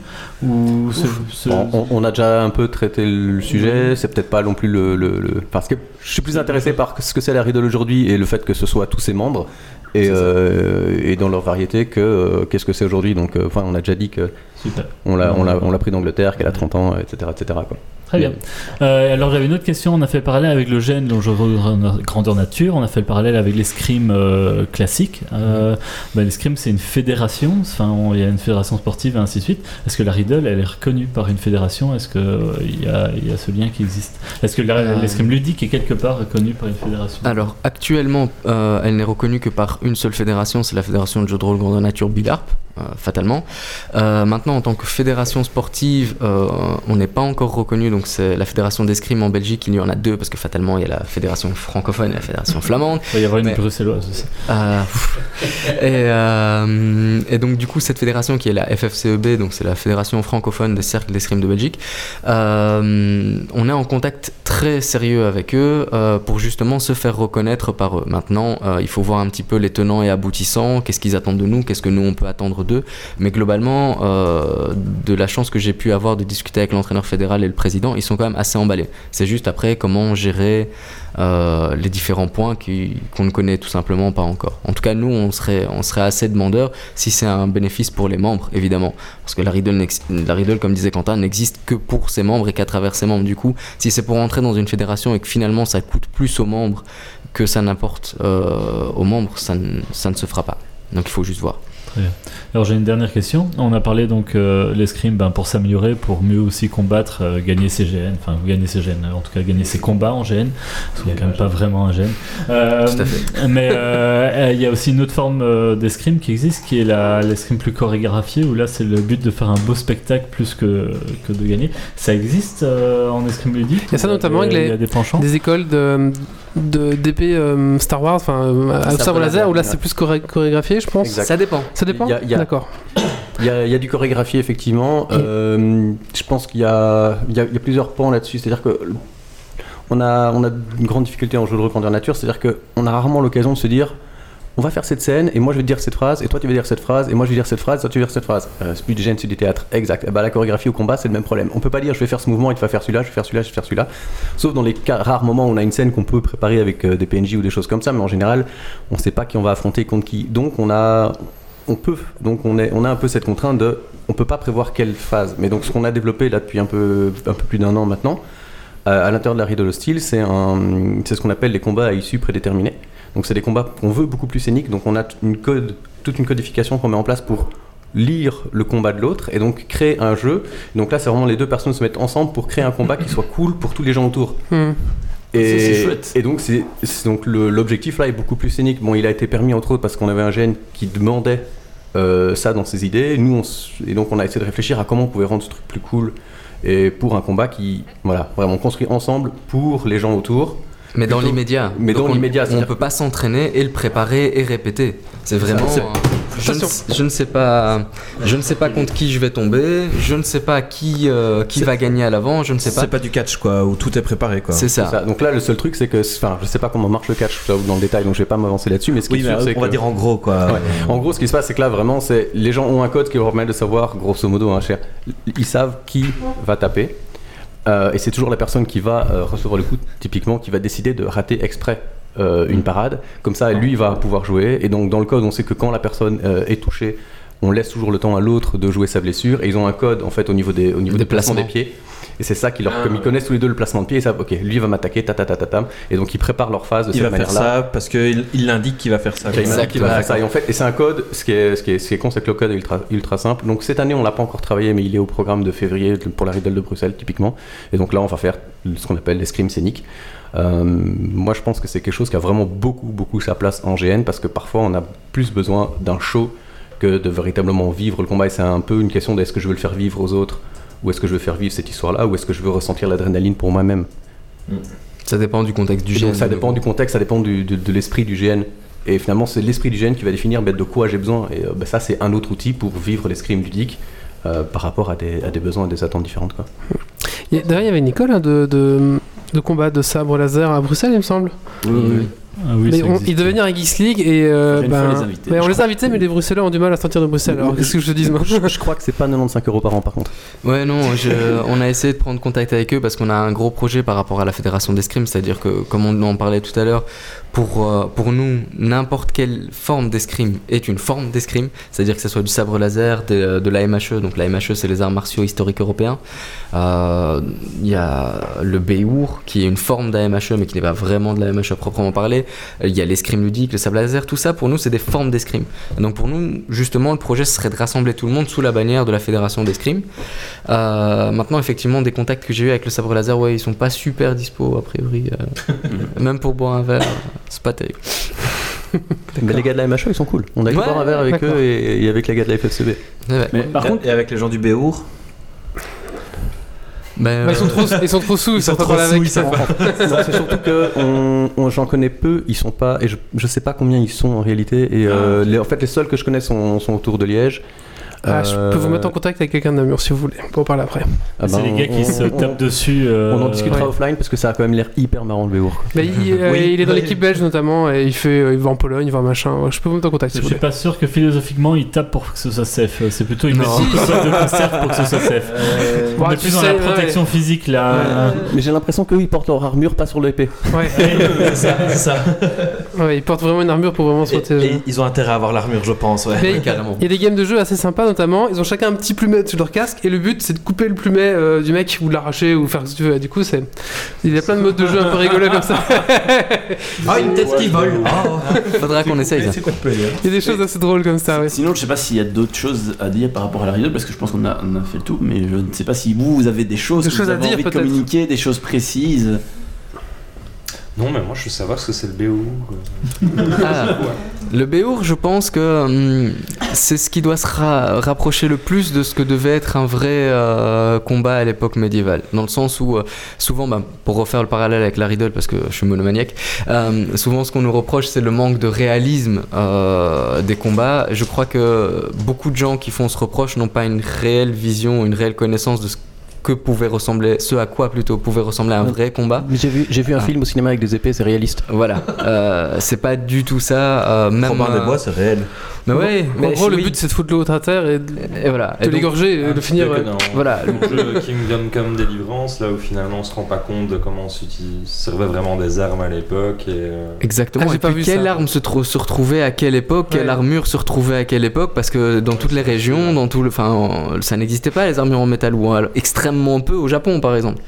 Ou ce- ce- Bon, on, on a déjà un peu traité le sujet, c'est peut-être pas non plus le, le- le- Parce que je suis plus intéressé par ce que c'est la Riddle aujourd'hui et le fait que ce soit tous ses membres et, euh, et dans leur variété que euh, qu'est-ce que c'est aujourd'hui. Donc, euh, enfin, on a déjà dit que Super. on l'a, on l'a, on l'a pris d'Angleterre, qu'elle a 30 ans, etc. etc. quoi. Très bien. Euh, alors j'avais une autre question. On a fait le parallèle avec le gène dont je grandeur nature. On a fait le parallèle avec l'escrime euh, classique. Euh, bah, l'escrime c'est une fédération. Enfin, on- il y a une fédération sportive et ainsi de suite. Est-ce que la Riddle elle est reconnue par une fédération? Est-ce que euh, y, a, il y a ce lien qui existe? Est-ce que la- Euh. l'escrime ludique est quelque part reconnue par une fédération? Alors actuellement, euh, elle n'est reconnue que par une seule fédération, c'est la fédération de jeux de rôle grandeur nature Bilarp, euh, fatalement. Euh, maintenant, en tant que fédération sportive, euh, on n'est pas encore reconnu, donc c'est la fédération d'escrime en Belgique, il y en a deux, parce que fatalement, il y a la fédération francophone et la fédération flamande. Il va y avoir une Mais- bruxelloise aussi. Euh, et, euh, et donc du coup cette fédération qui est la FFCEB, donc c'est la fédération francophone des cercles d'escrime de Belgique, euh, on est en contact très sérieux avec eux euh, pour justement se faire reconnaître par eux. Maintenant, euh, il faut voir un petit peu les tenants et aboutissants, qu'est-ce qu'ils attendent de nous, qu'est-ce que nous on peut attendre d'eux. Mais globalement, euh, de la chance que j'ai pu avoir de discuter avec l'entraîneur fédéral et le président, ils sont quand même assez emballés. C'est juste après comment gérer euh, les différents points qu'on ne connaît tout simplement pas encore. En tout cas, nous, on serait, assez demandeurs si c'est un bénéfice pour les membres, évidemment. Parce que la Riddle, la comme disait Quentin, n'existe que pour ses membres et qu'à travers ses membres. Du coup, si c'est pour entrer dans une fédération et que finalement ça coûte plus aux membres que ça n'apporte euh, aux membres, ça ne se fera pas. Donc il faut juste voir. Alors j'ai une dernière question. On a parlé donc euh, l'escrime ben, pour s'améliorer, pour mieux aussi combattre, euh, gagner ses GN, enfin gagner ses GN, en tout cas gagner ses combats en GN, parce a quand même pas vraiment un GN. Euh, Tout à fait. Mais euh, il y a aussi une autre forme euh, d'escrime qui existe, qui est l'escrime plus chorégraphiée, où là c'est le but de faire un beau spectacle plus que, que de gagner. Ça existe en escrime ludique? Il y a ça notamment avec les- des Des écoles de- d'épée euh, Star Wars, enfin euh, à Sabre sabre laser, laser, où là c'est plus choré- chorégraphié, je pense. Exact. Ça dépend. Ça dépend D'accord. Il y, a, il y a du chorégraphié effectivement. Euh, je pense qu'il y a, il y, y a plusieurs pans là-dessus. C'est-à-dire que on a, on a une grande difficulté en jeu de rôle grandeur nature. C'est-à-dire qu'on a rarement l'occasion de se dire on va faire cette scène et moi je vais dire cette phrase et toi tu vas dire cette phrase et moi je vais dire cette phrase, toi tu vas dire cette phrase. Euh, c'est plus du gène, c'est du théâtre. Exact. Ben, la chorégraphie au combat c'est le même problème. On peut pas dire je vais faire ce mouvement et tu vas faire celui-là, je vais faire celui-là, je vais faire celui-là. Sauf dans les cas, rares moments où on a une scène qu'on peut préparer avec euh, des PNJ ou des choses comme ça, mais en général on sait pas qui on va affronter contre qui. Donc on a on peut, donc on, est, a un peu cette contrainte de, on peut pas prévoir quelle phase. Mais donc ce qu'on a développé là depuis un peu plus d'un an maintenant, euh, à l'intérieur de la Riddle Hostile, c'est ce qu'on appelle les combats à issue prédéterminée. Donc c'est des combats qu'on veut beaucoup plus scéniques. Donc on a t- une code, toute une codification qu'on met en place pour lire le combat de l'autre et donc créer un jeu. Donc là c'est vraiment les deux personnes se mettent ensemble pour créer un combat qui soit cool pour tous les gens autour. Hmm. Et, C'est- c'est chouette. et donc, c'est, l'objectif là est beaucoup plus scénique. Bon, il a été permis entre autres parce qu'on avait un gène qui demandait euh, ça dans ses idées. Nous, on et donc on a essayé de réfléchir à comment on pouvait rendre ce truc plus cool et pour un combat qui, voilà, vraiment construit ensemble pour les gens autour. Mais dans l'immédiat. mais Donc dans l'immédiat, On c'est-à-dire- peut pas s'entraîner et le préparer et répéter. C'est vraiment. Je ne, je ne sais pas. Je ne sais pas contre qui je vais tomber. Je ne sais pas qui euh, qui va gagner à l'avant. Je ne sais pas. C'est pas du catch quoi, où tout est préparé quoi. C'est ça. Ça. Donc là, le seul truc, c'est que, enfin, je sais pas comment marche le catch dans le détail, donc je vais pas m'avancer là-dessus. Mais ce qui Oui, est mais sûr, c'est on va dire en gros quoi. Ouais. En gros, ce qui se passe, c'est que là, vraiment, c'est les gens ont un code qui leur permet de savoir, grosso modo, hein, cher, ils savent qui va taper. Euh, et c'est toujours la personne qui va euh, recevoir le coup, typiquement, qui va décider de rater exprès euh, une parade. Comme ça, lui, va pouvoir jouer. Et donc, dans le code, on sait que quand la personne euh, est touchée, on laisse toujours le temps à l'autre de jouer sa blessure. Et ils ont un code, en fait, au niveau des, au niveau Des des placements des pieds. Et c'est ça qui leur, Ah, comme ils connaissent tous les deux le placement de pied, ils savent, ok, lui va m'attaquer, ta ta ta ta ta, et donc ils préparent leur phase de Il cette va faire manière-là. ça parce qu'il il indique qu'il va faire ça. Il qu'il va faire ça. Et en fait, et c'est un code, ce qui est, ce qui est, ce qui est con, c'est que le code est ultra, ultra simple. Donc cette année, on l'a pas encore travaillé, mais il est au programme de février pour la Riddle de Bruxelles, typiquement. Et donc là, on va faire ce qu'on appelle l'escrime scénique. Euh, moi, je pense que c'est quelque chose qui a vraiment beaucoup, beaucoup sa place en GN, parce que parfois, on a plus besoin d'un show que de véritablement vivre le combat. Et c'est un peu une question de est-ce que je veux le faire vivre aux autres, ou est-ce que je veux faire vivre cette histoire-là, ou est-ce que je veux ressentir l'adrénaline pour moi-même? Ça dépend du contexte du donc, GN. ça dépend du contexte, ça dépend du- de, de l'esprit du GN. Et finalement, c'est l'esprit du GN qui va définir ben, de quoi j'ai besoin. Et euh, ben, ça, c'est un autre outil pour vivre l'escrime ludique euh, par rapport à des, à des besoins et des attentes différentes. Quoi. Il y a- D'ailleurs, il y avait une école hein, de, de, de combat de sabre laser à Bruxelles, il me semble. Ah oui, mais ça on- existe. ils devaient venir à Geeks League et euh, ben, les inviter, ouais, on les a invités, mais les Bruxellois ont du mal à sortir de Bruxelles. Alors qu'est-ce que je te moi je, je crois que c'est pas 95 euros par an par contre. Ouais, non, je- on a essayé de prendre contact avec eux parce qu'on a un gros projet par rapport à la fédération d'escrime, c'est-à-dire que, comme on en parlait tout à l'heure, pour, euh, pour nous, n'importe quelle forme d'escrime est une forme d'escrime, c'est-à-dire que ce soit du sabre laser, de, de la MHE, donc la MHE c'est les arts martiaux historiques européens. Euh, Il y a le Béour qui est une forme d'AMHE mais qui n'est pas vraiment de la MHE à proprement parler. Euh, Il y a l'escrime ludique, le sabre laser, tout ça pour nous c'est des formes d'escrime. Donc pour nous, justement, le projet ce serait de rassembler tout le monde sous la bannière de la fédération d'escrime. Euh, maintenant, effectivement, des contacts que j'ai eu avec le sabre laser, ouais, ils sont pas super dispo a priori. euh, même pour boire un verre, c'est pas terrible. Mais les gars de la MHE, ils sont cool. On a été Ouais, boire un verre avec eux et, et avec les gars de la FFCB. Ouais. Mais par Et- contre, et avec les gens du Béour, Ben, Bah, ils, sont trop, ils sont trop sous, ils, sont savent pas trop sous, ils savent c'est surtout que on- on- j'en connais peu, ils sont pas, et je, je sais pas combien ils sont en réalité. Et euh, les- en fait, les seuls que je connais sont, sont autour de Liège. Ah, je peux vous Euh, mettre en contact avec quelqu'un de Namur si vous voulez, pour en parler après. ah C'est ben, les gars qui on- se on- tapent dessus. euh, On en discutera ouais. offline parce que ça a quand même l'air hyper marrant le Béour. Bah, il, euh, Oui. il est dans l'équipe belge notamment, et il, fait, euh, il va en Pologne, il va en machin. Je peux vous mettre en contact si Je vous suis voulez. pas sûr que philosophiquement il tape pour que ce soit safe. C'est plutôt il met Non. beaucoup de conserve pour que ce soit safe. On est plus dans sais, la ouais. protection physique là. Mais j'ai l'impression qu'eux ils portent leur armure pas sur l'épée. Ouais. c'est ça, c'est ça. Ouais, ils portent vraiment une armure pour vraiment se protéger. ils ont intérêt à avoir l'armure, je pense. Ouais. Mais carrément. Il y a des games de jeu assez sympas notamment, ils ont chacun un petit plumet sur leur casque et le but c'est de couper le plumet euh, du mec ou de l'arracher ou faire ce que tu veux. Et du coup c'est il y a plein de modes de jeu un peu rigolos comme ça. Ah, une tête qui vole. Oh. Faudra qu'on essaye. ça. De Il y a des choses assez drôles comme ça, ouais. Sinon, je sais pas s'il y a d'autres choses à dire par rapport à la riddle, parce que je pense qu'on a, on a fait le tout, mais je ne sais pas si vous, vous avez des choses, Des que choses vous à avez dire, envie de communiquer, des choses précises. Non, mais moi je veux savoir ce que c'est le BO. Ah, le Béour, je pense que hum, c'est ce qui doit se ra- rapprocher le plus de ce que devait être un vrai euh, combat à l'époque médiévale. Dans le sens où, euh, souvent, bah, pour refaire le parallèle avec la Riddle, parce que je suis monomaniaque, euh, souvent ce qu'on nous reproche, c'est le manque de réalisme euh, des combats. Je crois que beaucoup de gens qui font ce reproche n'ont pas une réelle vision, une réelle connaissance de ce que pouvait ressembler, ce à quoi plutôt pouvait ressembler un vrai combat. J'ai vu, j'ai vu un film au cinéma avec des épées, c'est réaliste. Voilà, euh, c'est pas du tout ça. euh, même, Robin des euh, Bois, c'est réel. mais ouais, En mais gros le oui. but c'est de foutre l'autre à terre et de Et voilà. de l'égorger et de finir. euh, Voilà. le jeu Kingdom Come Deliverance, là où finalement on se rend pas compte de comment on servait vraiment des armes à l'époque. Et, euh, Exactement. Ah, j'ai et pas puis vu quelle ça. arme se, trou- se retrouvait à quelle époque, quelle Ouais. armure se retrouvait à quelle époque, parce que dans toutes les régions, dans tout le, enfin, en- ça n'existait pas les armures en métal ou alors extrêmement peu au Japon par exemple.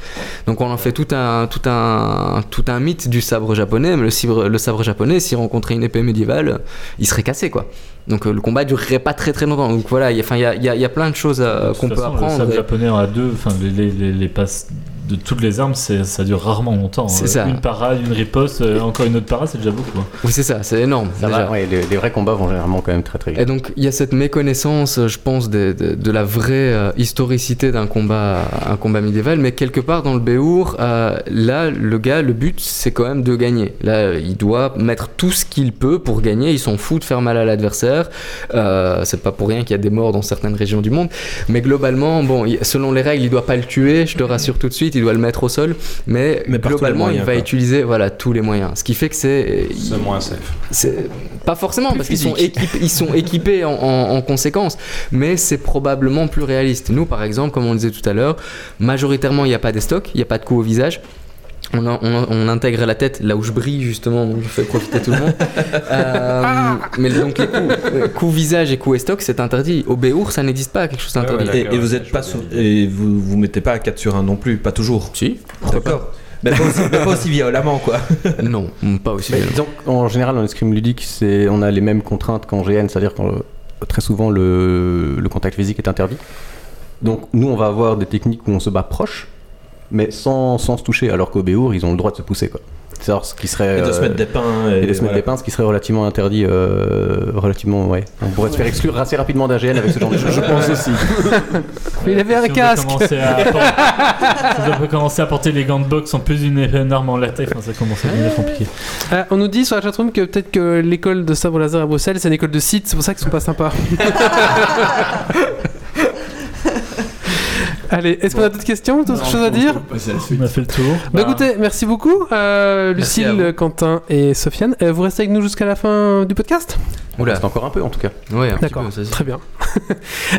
Donc on en fait tout un, tout un, tout un mythe du sabre japonais, mais le sabre, le sabre japonais, s'il rencontrait une épée médiévale, il serait cassé quoi. Donc euh, le combat durerait pas très très longtemps. Donc voilà, il y a- y a, y a- a plein de choses qu'on peut façon, Le apprendre. sabre japonais à deux, enfin les, les, les, les passes de toutes les armes, ça dure rarement longtemps. C'est Euh, ça. Une parade, une riposte, euh, encore une autre parade, c'est déjà beaucoup. hein. Oui c'est ça, c'est énorme. Ça déjà. va, ouais, les, les vrais combats vont généralement quand même très très vite. Et donc il y a cette méconnaissance, euh, je pense, de, de- de la vraie euh, historicité d'un combat, un combat médiéval, mais quelque part dans le Béour, euh, là, le gars, le but, c'est quand même de gagner. Là, il doit mettre tout ce qu'il peut pour gagner. Il s'en fout de faire mal à l'adversaire. Euh, c'est pas pour rien qu'il y a des morts dans certaines régions du monde. Mais globalement, bon, selon les règles, il doit pas le tuer. Je te rassure tout de suite, il doit le mettre au sol. Mais, globalement, moyens, il va quoi. utiliser voilà tous les moyens. Ce qui fait que c'est c'est moins safe. c'est pas forcément Plus parce qu'ils sont, équipés, ils sont équipés en, en- en conséquence, mais c'est probablement plus réaliste. Nous, par exemple, comme on disait tout à l'heure, majoritairement il n'y a pas des stocks, il n'y a pas de coups au visage. On, en- on intègre la tête là où je brille justement, donc je fais profiter tout le monde. Euh, mais donc les coups, euh, coups visage et coups estoc, c'est interdit. Au Béour, ça n'existe pas, quelque chose d'interdit. Ouais, ouais, Et, vous êtes pas et vous vous mettez pas à 4 sur 1 non plus, pas toujours. Si D'accord. Mais pas aussi, mais pas aussi violemment quoi. Non, pas aussi. Mais violent. disons en général, dans l'escrime ludique, c'est, on a les mêmes contraintes qu'en GN, c'est-à-dire que très souvent le, le contact physique est interdit. Donc nous, on va avoir des techniques où on se bat proche, mais sans, sans se toucher, alors qu'au Béour, ils ont le droit de se pousser. Quoi. C'est alors ce qui serait. Et de se euh, mettre des pains. et de se mettre voilà. des pinces, ce qui serait relativement interdit, euh, relativement, ouais. On pourrait se faire exclure assez rapidement d'un GN avec ce genre de choses, je pense aussi. Mais il avait un Si on casque. à appor- si on commencer à porter les gants de boxe en plus d'une une arme en latex, enfin, ça commence à devenir compliqué. Euh, on nous dit sur la chatroom que peut-être que l'école de sabre laser à Bruxelles, c'est une école de site, c'est pour ça qu'ils sont pas sympas. Allez, est-ce qu'on a d'autres questions, d'autres choses à dire On a fait le tour. Bah écoutez, merci beaucoup, euh, Merci à Lucille, Quentin et Sofiane. Euh, vous restez avec nous jusqu'à la fin du podcast? Oula, C'est encore un peu en tout cas. ouais, un petit D'accord, peu, ça, c'est- très bien.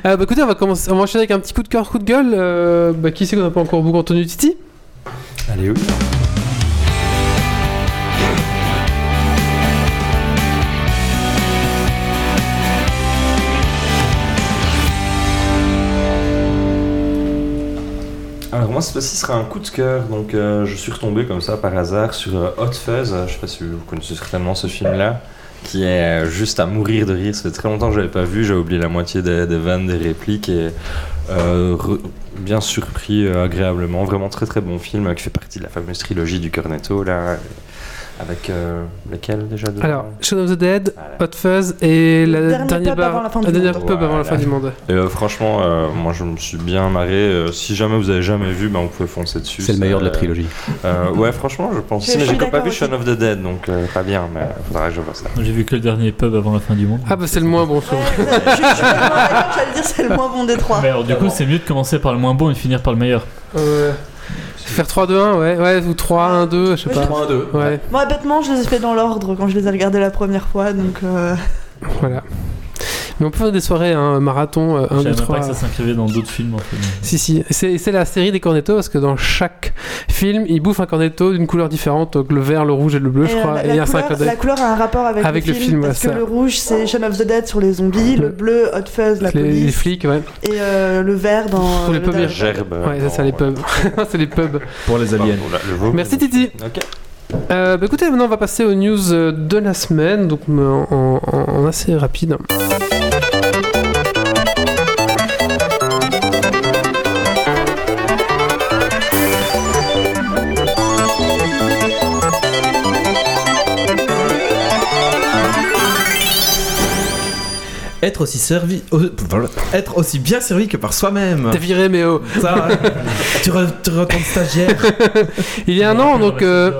euh, bah écoutez, on va, commencer, on va enchaîner avec un petit coup de cœur, coup de gueule. Euh, bah, qui c'est qu'on n'a pas encore beaucoup entendu? Titi? Allez, oui. Moi, cette fois-ci, sera un coup de cœur. Donc, euh, je suis retombé comme ça par hasard sur euh, Hot Fuzz. Je sais pas si vous connaissez certainement ce film-là, qui est euh, juste à mourir de rire. Ça fait très longtemps que je l'avais pas vu. J'ai oublié la moitié des, vannes, des répliques et bien surpris agréablement. Vraiment très très bon film qui fait partie de la fameuse trilogie du Cornetto là. Avec euh, lesquels déjà Alors, Shaun of the Dead, Voilà. Hot Fuzz et la Dernier dernière pub avant la fin du monde. pub avant la Voilà. fin du monde. Et euh, franchement, euh, moi je me suis bien marré. Euh, si jamais vous avez jamais vu, ben, vous pouvez foncer dessus. C'est le meilleur de la trilogie. euh, ouais, franchement, je pense. Je- aussi, mais j'ai pas vu Shaun of the Dead, donc euh, pas bien, mais faudrait que je vois ça. J'ai vu que le dernier pub avant la fin du monde. Ah bah c'est le moins bon, je Ouais, je, suis j'allais dire c'est le moins bon des trois. Mais alors, du coup, c'est mieux de commencer par le moins bon et de finir par le meilleur. Euh, faire 3-2-1, ouais, ouais, ou 3-1-2, je sais Ouais, pas. 3-2. Ouais, Moi, bêtement, je les ai fait dans l'ordre quand je les ai regardés la première fois, donc. euh, voilà. Mais on peut faire des soirées, un marathon, euh, 1, Je 2, savais même 3. pas que ça s'inscrivait dans d'autres films en fait. Si, si, c'est la série des cornettos parce que dans chaque film, ils bouffent un cornetto d'une couleur différente, donc le vert, le rouge et le bleu, je et, crois. euh, et la, il y a la un couleur, 5 la couleur a un rapport avec, Avec le le film, film, ouais, parce que ça. le rouge c'est Shaun of the Dead sur les zombies, le bleu Hot Fuzz la les, les flics, ouais. et euh, le vert dans Pour les le pommiers. dernier- Gerbe. Ouais, ça, c'est les pubs. c'est les pubs. Pour les aliens. La- le. Merci Titi. Ok. Euh, bah écoutez, maintenant on va passer aux news euh, de la semaine, donc euh, en, en- en assez rapide. Être aussi servi, être aussi bien servi que par soi-même. T'es viré, oh. Ça, tu, re, tu retournes stagiaire. Il y a un an, donc euh,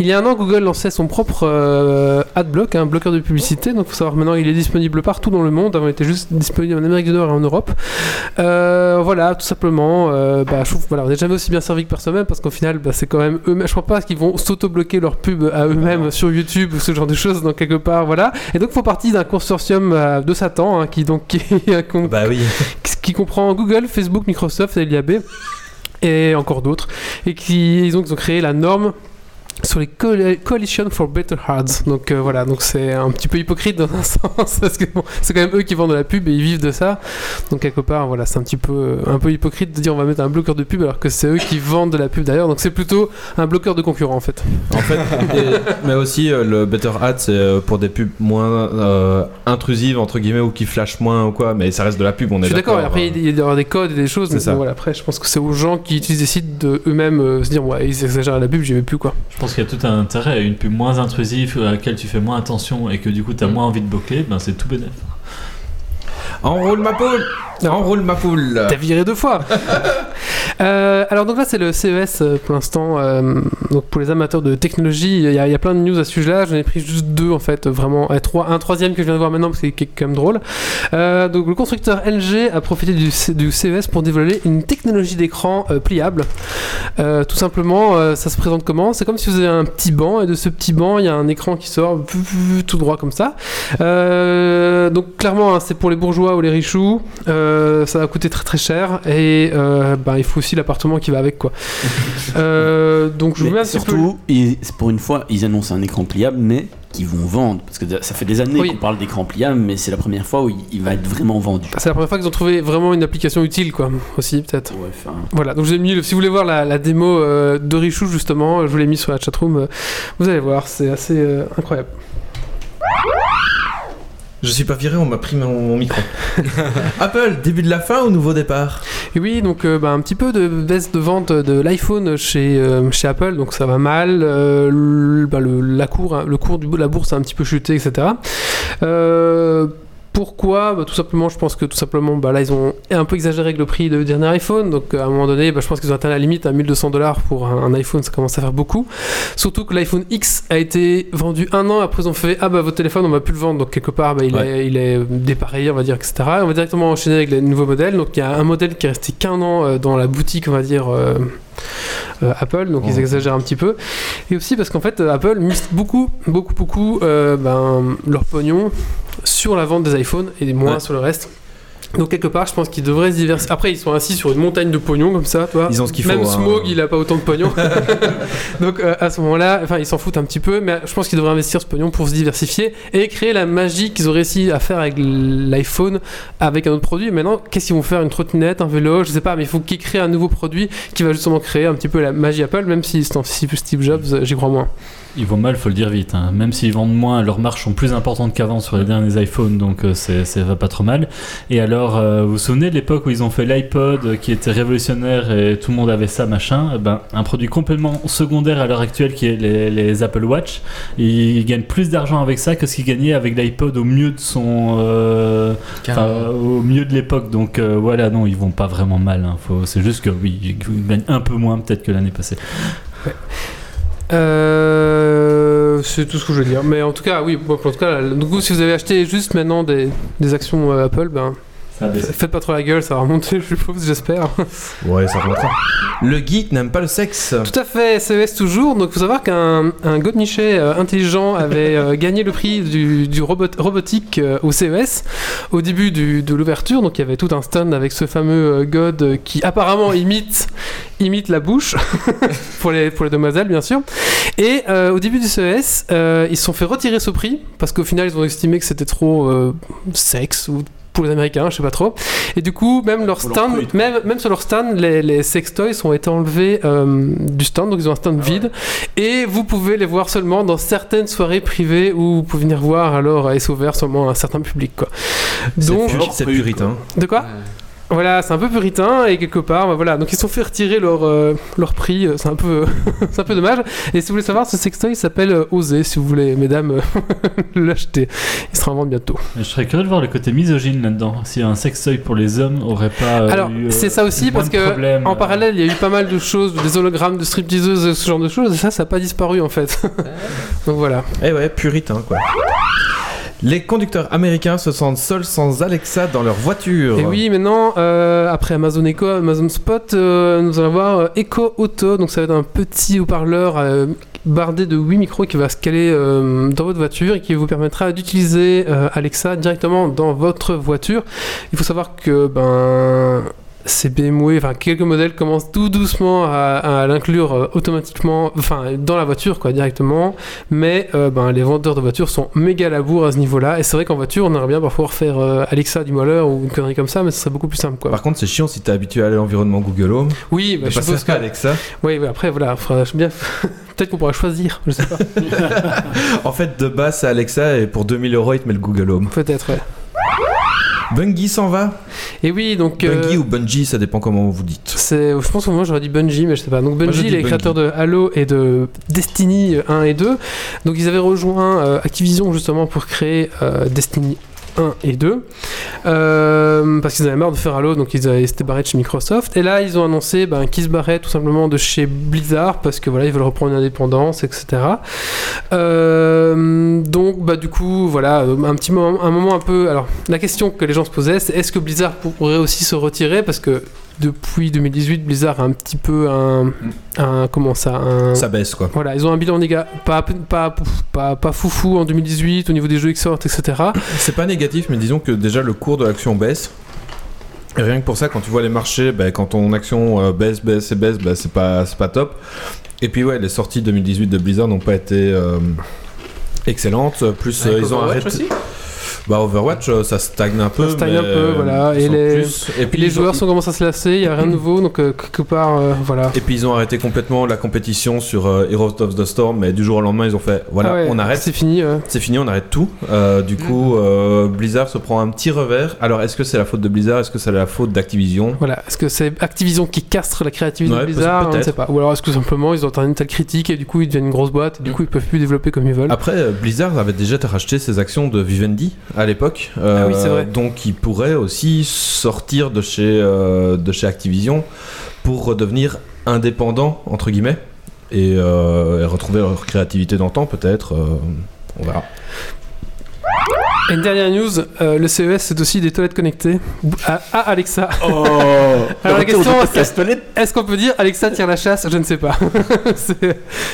il y a un an, Google lançait son propre euh, adblock, un bloqueur de publicité. Donc, faut savoir maintenant, il est disponible partout dans le monde. Avant, il était juste disponible en Amérique du Nord et en Europe. Euh, voilà, tout simplement. euh, bah, je trouve, voilà, on n'est jamais aussi bien servi que par soi-même parce qu'au final, bah, c'est quand même eux-mêmes. Je crois pas qu'ils vont s'auto-bloquer leur pub à eux-mêmes sur YouTube ou ce genre de choses. Donc quelque part, voilà. Et donc, faut partie d'un consortium euh, de Satan hein, qui donc qui, bah oui. qui comprend Google, Facebook, Microsoft et l'IAB et encore d'autres, et qui ils ont, ils ont créé la norme sur les Coal- Coalition for Better Hearts. Donc euh, voilà, donc c'est un petit peu hypocrite dans un sens parce que bon, c'est quand même eux qui vendent de la pub et ils vivent de ça. Donc quelque part, voilà, c'est un petit peu euh, un peu hypocrite de dire on va mettre un bloqueur de pub alors que c'est eux qui vendent de la pub d'ailleurs. Donc c'est plutôt un bloqueur de concurrents en fait. En fait, et- mais aussi euh, le Better Ad, c'est pour des pubs moins euh, intrusives entre guillemets ou qui flashent moins ou quoi, mais ça reste de la pub. On Je est suis d'accord. Après, il y a- des codes et des choses. Mais ça. bon, voilà, après, je pense que c'est aux gens qui utilisent des sites de eux-mêmes se dire ouais, ils exagèrent la pub, j'y vais plus quoi. Je pense qu'il y a tout un intérêt une pub moins intrusive à laquelle tu fais moins attention et que du coup tu as moins envie de boucler, ben c'est tout bénéf. Enroule ma poule. Enroule ma poule. T'as viré deux fois. Euh, alors donc là c'est le CES euh, pour l'instant. euh, donc pour les amateurs de technologie, il y, a, il y a plein de news à ce sujet-là. J'en ai pris juste deux en fait, vraiment. Et trois, un troisième que je viens de voir maintenant parce qu'il est quand même drôle. Euh, donc le constructeur LG a profité du, CES pour dévoiler une technologie d'écran pliable. Tout simplement, ça se présente comment? C'est comme si vous avez un petit banc et de ce petit banc il y a un écran qui sort tout droit comme ça. Donc clairement, hein, c'est pour les bourgeois ou les richoux. Euh, ça va coûter très très cher et euh, ben, il faut aussi l'appartement qui va avec quoi. Euh, donc je vous mets peu. surtout, ils- c'est pour une fois, ils annoncent un écran pliable, mais qu'ils vont vendre. Parce que ça fait des années Oui. qu'on parle d'écran pliable, mais c'est la première fois où il, va être vraiment vendu. C'est la première fois qu'ils ont trouvé vraiment une application utile quoi aussi peut-être. Ouais, Voilà, donc je ai mis, si vous voulez voir la, la démo euh, de Richou justement, je vous l'ai mis sur la chatroom, euh, vous allez voir, c'est assez euh, incroyable. Je suis pas viré, on m'a pris mon, mon micro. Apple, début de la fin ou nouveau départ? Et oui, donc euh, bah, un petit peu de baisse de vente de l'iPhone chez, euh, chez Apple, donc ça va mal. euh, le, bah, le- la cour, hein, le cours de la bourse a un petit peu chuté, etc. Euh, pourquoi Bah, Tout simplement, je pense que tout simplement, bah, là, ils ont un peu exagéré avec le prix du dernier iPhone. Donc, à un moment donné, bah, je pense qu'ils ont atteint la limite à 1200 dollars pour un, un iPhone. Ça commence à faire beaucoup. Surtout que l'iPhone X a été vendu un an après, ils ont fait Ah bah, votre téléphone, on va plus le vendre. Donc, quelque part, il, Ouais. est, il est dépareillé, on va dire, etc. On va directement enchaîner avec les nouveaux modèles. Donc, il y a un modèle qui est resté qu'un an euh, dans la boutique, on va dire. euh, euh, Apple, donc ils exagèrent un petit peu. Et aussi parce qu'en fait, euh, Apple mise beaucoup, beaucoup, beaucoup euh, ben, leur pognon sur la vente des iPhones et moins Ouais. sur le reste. Donc quelque part, je pense qu'ils devraient se diversifier. Après, ils sont assis sur une montagne de pognon comme ça, toi. Ils ont ce qu'il faut. Même hein. Smog, il a pas autant de pognon. Donc euh, à ce moment-là, enfin, ils s'en foutent un petit peu, mais je pense qu'ils devraient investir ce pognon pour se diversifier et créer la magie qu'ils ont réussi à faire avec l'iPhone avec un autre produit. Maintenant, qu'est-ce qu'ils vont faire? Une trottinette, un vélo, je sais pas, mais il faut qu'ils créent un nouveau produit qui va justement créer un petit peu la magie Apple, même si c'est si Steve Jobs, euh, j'y crois moins. Ils vont mal, faut le dire vite. hein. Même s'ils vendent moins, leurs marges sont plus importantes qu'avant sur les derniers iPhones, donc euh, c'est, ça va pas trop mal. Et alors, euh, vous vous souvenez de l'époque où ils ont fait l'iPod euh, qui était révolutionnaire et tout le monde avait ça, machin? Eh ben, Un produit complètement secondaire à l'heure actuelle qui est les, les Apple Watch. Ils gagnent plus d'argent avec ça que ce qu'ils gagnaient avec l'iPod au mieux de son. euh, au mieux de l'époque. Donc voilà, non, ils vont pas vraiment mal. hein. Faut- c'est juste que oui, ils gagnent un peu moins peut-être que l'année passée. Euh, c'est tout ce que je veux dire. Mais en tout cas, oui, en tout cas, du coup, si vous avez acheté juste maintenant des, des actions euh, Apple, ben, Ça a baissé. faites pas trop la gueule, ça va remonter, je suppose, j'espère. Ouais, ça remontera. Le geek n'aime pas le sexe. Tout à fait, CES toujours. Donc, il faut savoir qu'un un Godnichet euh, intelligent avait euh, gagné le prix du, du robot, robotique euh, au CES au début du- de l'ouverture. Donc, il y avait tout un stand avec ce fameux euh, God qui apparemment imite, imite la bouche pour, les, pour les demoiselles, bien sûr. Et euh, au début du CES, euh, ils se sont fait retirer ce prix parce qu'au final, ils ont estimé que c'était trop euh, sexe ou pour les Américains, je sais pas trop. Et du coup, même leur Pour leur stand, truc. même, même sur leur stand, les, les sextoys ont été enlevés euh, du stand, donc ils ont un stand vide. Et vous pouvez les voir seulement dans certaines soirées privées où vous pouvez venir voir alors et c'est ouvert seulement à un certain public, quoi. C'est Donc, puri- c'est puritain. de quoi? Voilà, c'est un peu puritain et quelque part, bah voilà. Donc ils se sont fait retirer leur, euh, leur prix, euh, c'est un peu, c'est un peu dommage. Et si vous voulez savoir, ce sextoy s'appelle euh, Oser, si vous voulez, mesdames, l'acheter. Il sera en vente bientôt. Je serais curieux de voir le côté misogyne là-dedans. Si un sextoy pour les hommes aurait pas. euh, Alors, eu, euh, c'est ça aussi parce que en parallèle, il y a eu pas mal de choses, des hologrammes de stripteaseuses, ce genre de choses, et ça, ça n'a pas disparu en fait. Donc voilà. Eh ouais, puritain quoi. Les conducteurs américains se sentent seuls sans Alexa dans leur voiture. Et oui, maintenant, euh, après Amazon Echo, Amazon Spot, euh, nous allons avoir euh, Echo Auto. Donc, ça va être un petit haut-parleur bardé de 8 micros qui va se caler dans votre voiture et qui vous permettra d'utiliser Alexa directement dans votre voiture. Il faut savoir que ben, ces BMW, enfin quelques modèles commencent tout doucement à, à l'inclure euh, automatiquement, enfin dans la voiture quoi directement. Mais euh, ben, les vendeurs de voitures sont méga à la bourre à ce niveau-là. Et c'est vrai qu'en voiture, on aimerait bien parfois faire euh, Alexa du malheur ou une connerie comme ça, mais ce serait beaucoup plus simple quoi. Par contre, c'est chiant si t'es habitué à l'environnement Google Home. Oui, bah, je suppose que. Alexa. Oui, oui, après voilà, bien. Peut-être qu'on pourra choisir, je sais pas. En fait, de base, c'est Alexa et pour 2000 euros, il te met le Google Home. Peut-être. Ouais. Bungie s'en va Et oui, donc. euh, Bungie ou Bungie, ça dépend comment vous dites. C'est, je pense que moi j'aurais dit Bungie, mais je sais pas. Donc Bungie, les Bungie. créateurs de Halo et de Destiny 1 et 2. Donc ils avaient rejoint euh, Activision justement pour créer euh, Destiny 1 et 2. Euh, parce qu'ils avaient marre de faire Halo, donc ils avaient- barrés chez Microsoft. Et là, ils ont annoncé ben, qu'ils se barraient tout simplement de chez Blizzard parce que voilà, ils veulent reprendre une indépendance, etc. Euh, donc, bah, du coup, voilà, un petit moment, un moment un peu. Alors, la question que les gens se posaient, c'est est-ce que Blizzard pourrait aussi se retirer? Parce que depuis 2018, Blizzard a un petit peu un. un comment ça un, Ça baisse quoi. Voilà, ils ont un bilan négatif, pas, pas, pas, pas foufou en 2018 au niveau des jeux qui sortent, etc. C'est pas négatif, mais disons que déjà le cours de l'action baisse. Et rien que pour ça, quand tu vois les marchés, bah, quand ton action euh, baisse, baisse et baisse, bah, c'est pas, c'est pas top. Et puis ouais, les sorties 2018 de Blizzard n'ont pas été euh, excellentes. Plus euh, ils ont arrêté. Bah Overwatch, euh, ça stagne un peu. Ça stagne mais, un peu, voilà. Et les, plus. et puis les ils ont- joueurs sont commencé à se lasser, il n'y a rien de nouveau, donc euh, quelque part, euh, voilà. Et puis ils ont arrêté complètement la compétition sur euh, Heroes of the Storm, mais du jour au lendemain ils ont fait voilà, Ah ouais, on arrête, C'est fini. c'est fini, on arrête tout. Euh, du coup, euh, Blizzard se prend un petit revers. Alors est-ce que c'est la faute de Blizzard, est-ce que c'est la faute d'Activision? Voilà, est-ce que c'est Activision qui castre la créativité Ouais, de Blizzard? On ne sait pas. Ou alors est-ce que simplement ils ont entendu une telle critique et du coup ils deviennent une grosse boîte et du coup ils peuvent plus développer comme ils veulent? Après, Blizzard avait déjà racheté ses actions de Vivendi à l'époque. Euh, Ah oui, c'est vrai. Donc ils pourraient aussi sortir de chez, euh, de chez Activision pour redevenir indépendants, entre guillemets, et, euh, et retrouver leur créativité d'antan peut-être. euh, on verra. Et une dernière news, euh, le CES c'est aussi des toilettes connectées. À, à Alexa. Oh Alors la question est-ce qu'on peut dire Alexa tire la chasse? Je ne sais pas.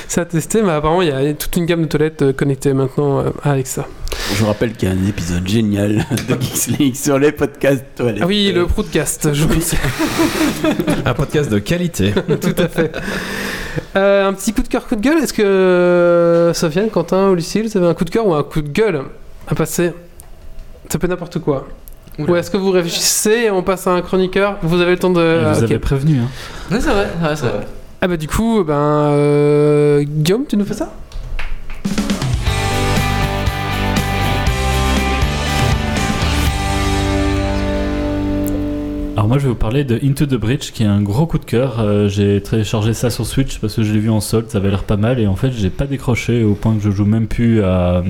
c'est à tester, mais apparemment il y a toute une gamme de toilettes euh, connectées maintenant euh, à Alexa. Je vous rappelle qu'il y a un épisode génial de Geeks League sur les podcasts toilettes. Ah oui, le Proudcast, je vous sais. Un podcast de qualité. Tout à fait. Euh, un petit coup de cœur, coup de gueule. Est-ce que euh, Sofiane, Quentin ou Lucille, vous avez un coup de cœur ou un coup de gueule à passer? Ça peut être n'importe quoi. Oula. Ou est-ce que vous réfléchissez et on passe à un chroniqueur? Vous avez le temps de. Et ah, vous ok. avez prévenu. Hein. Ouais, c'est vrai, ouais, c'est vrai. Ah bah du coup, ben euh, Guillaume, tu nous fais ça? Alors moi je vais vous parler de Into the Breach qui est un gros coup de cœur. Euh, j'ai téléchargé ça sur Switch parce que je l'ai vu en solde, ça avait l'air pas mal et en fait j'ai pas décroché au point que je joue même plus à...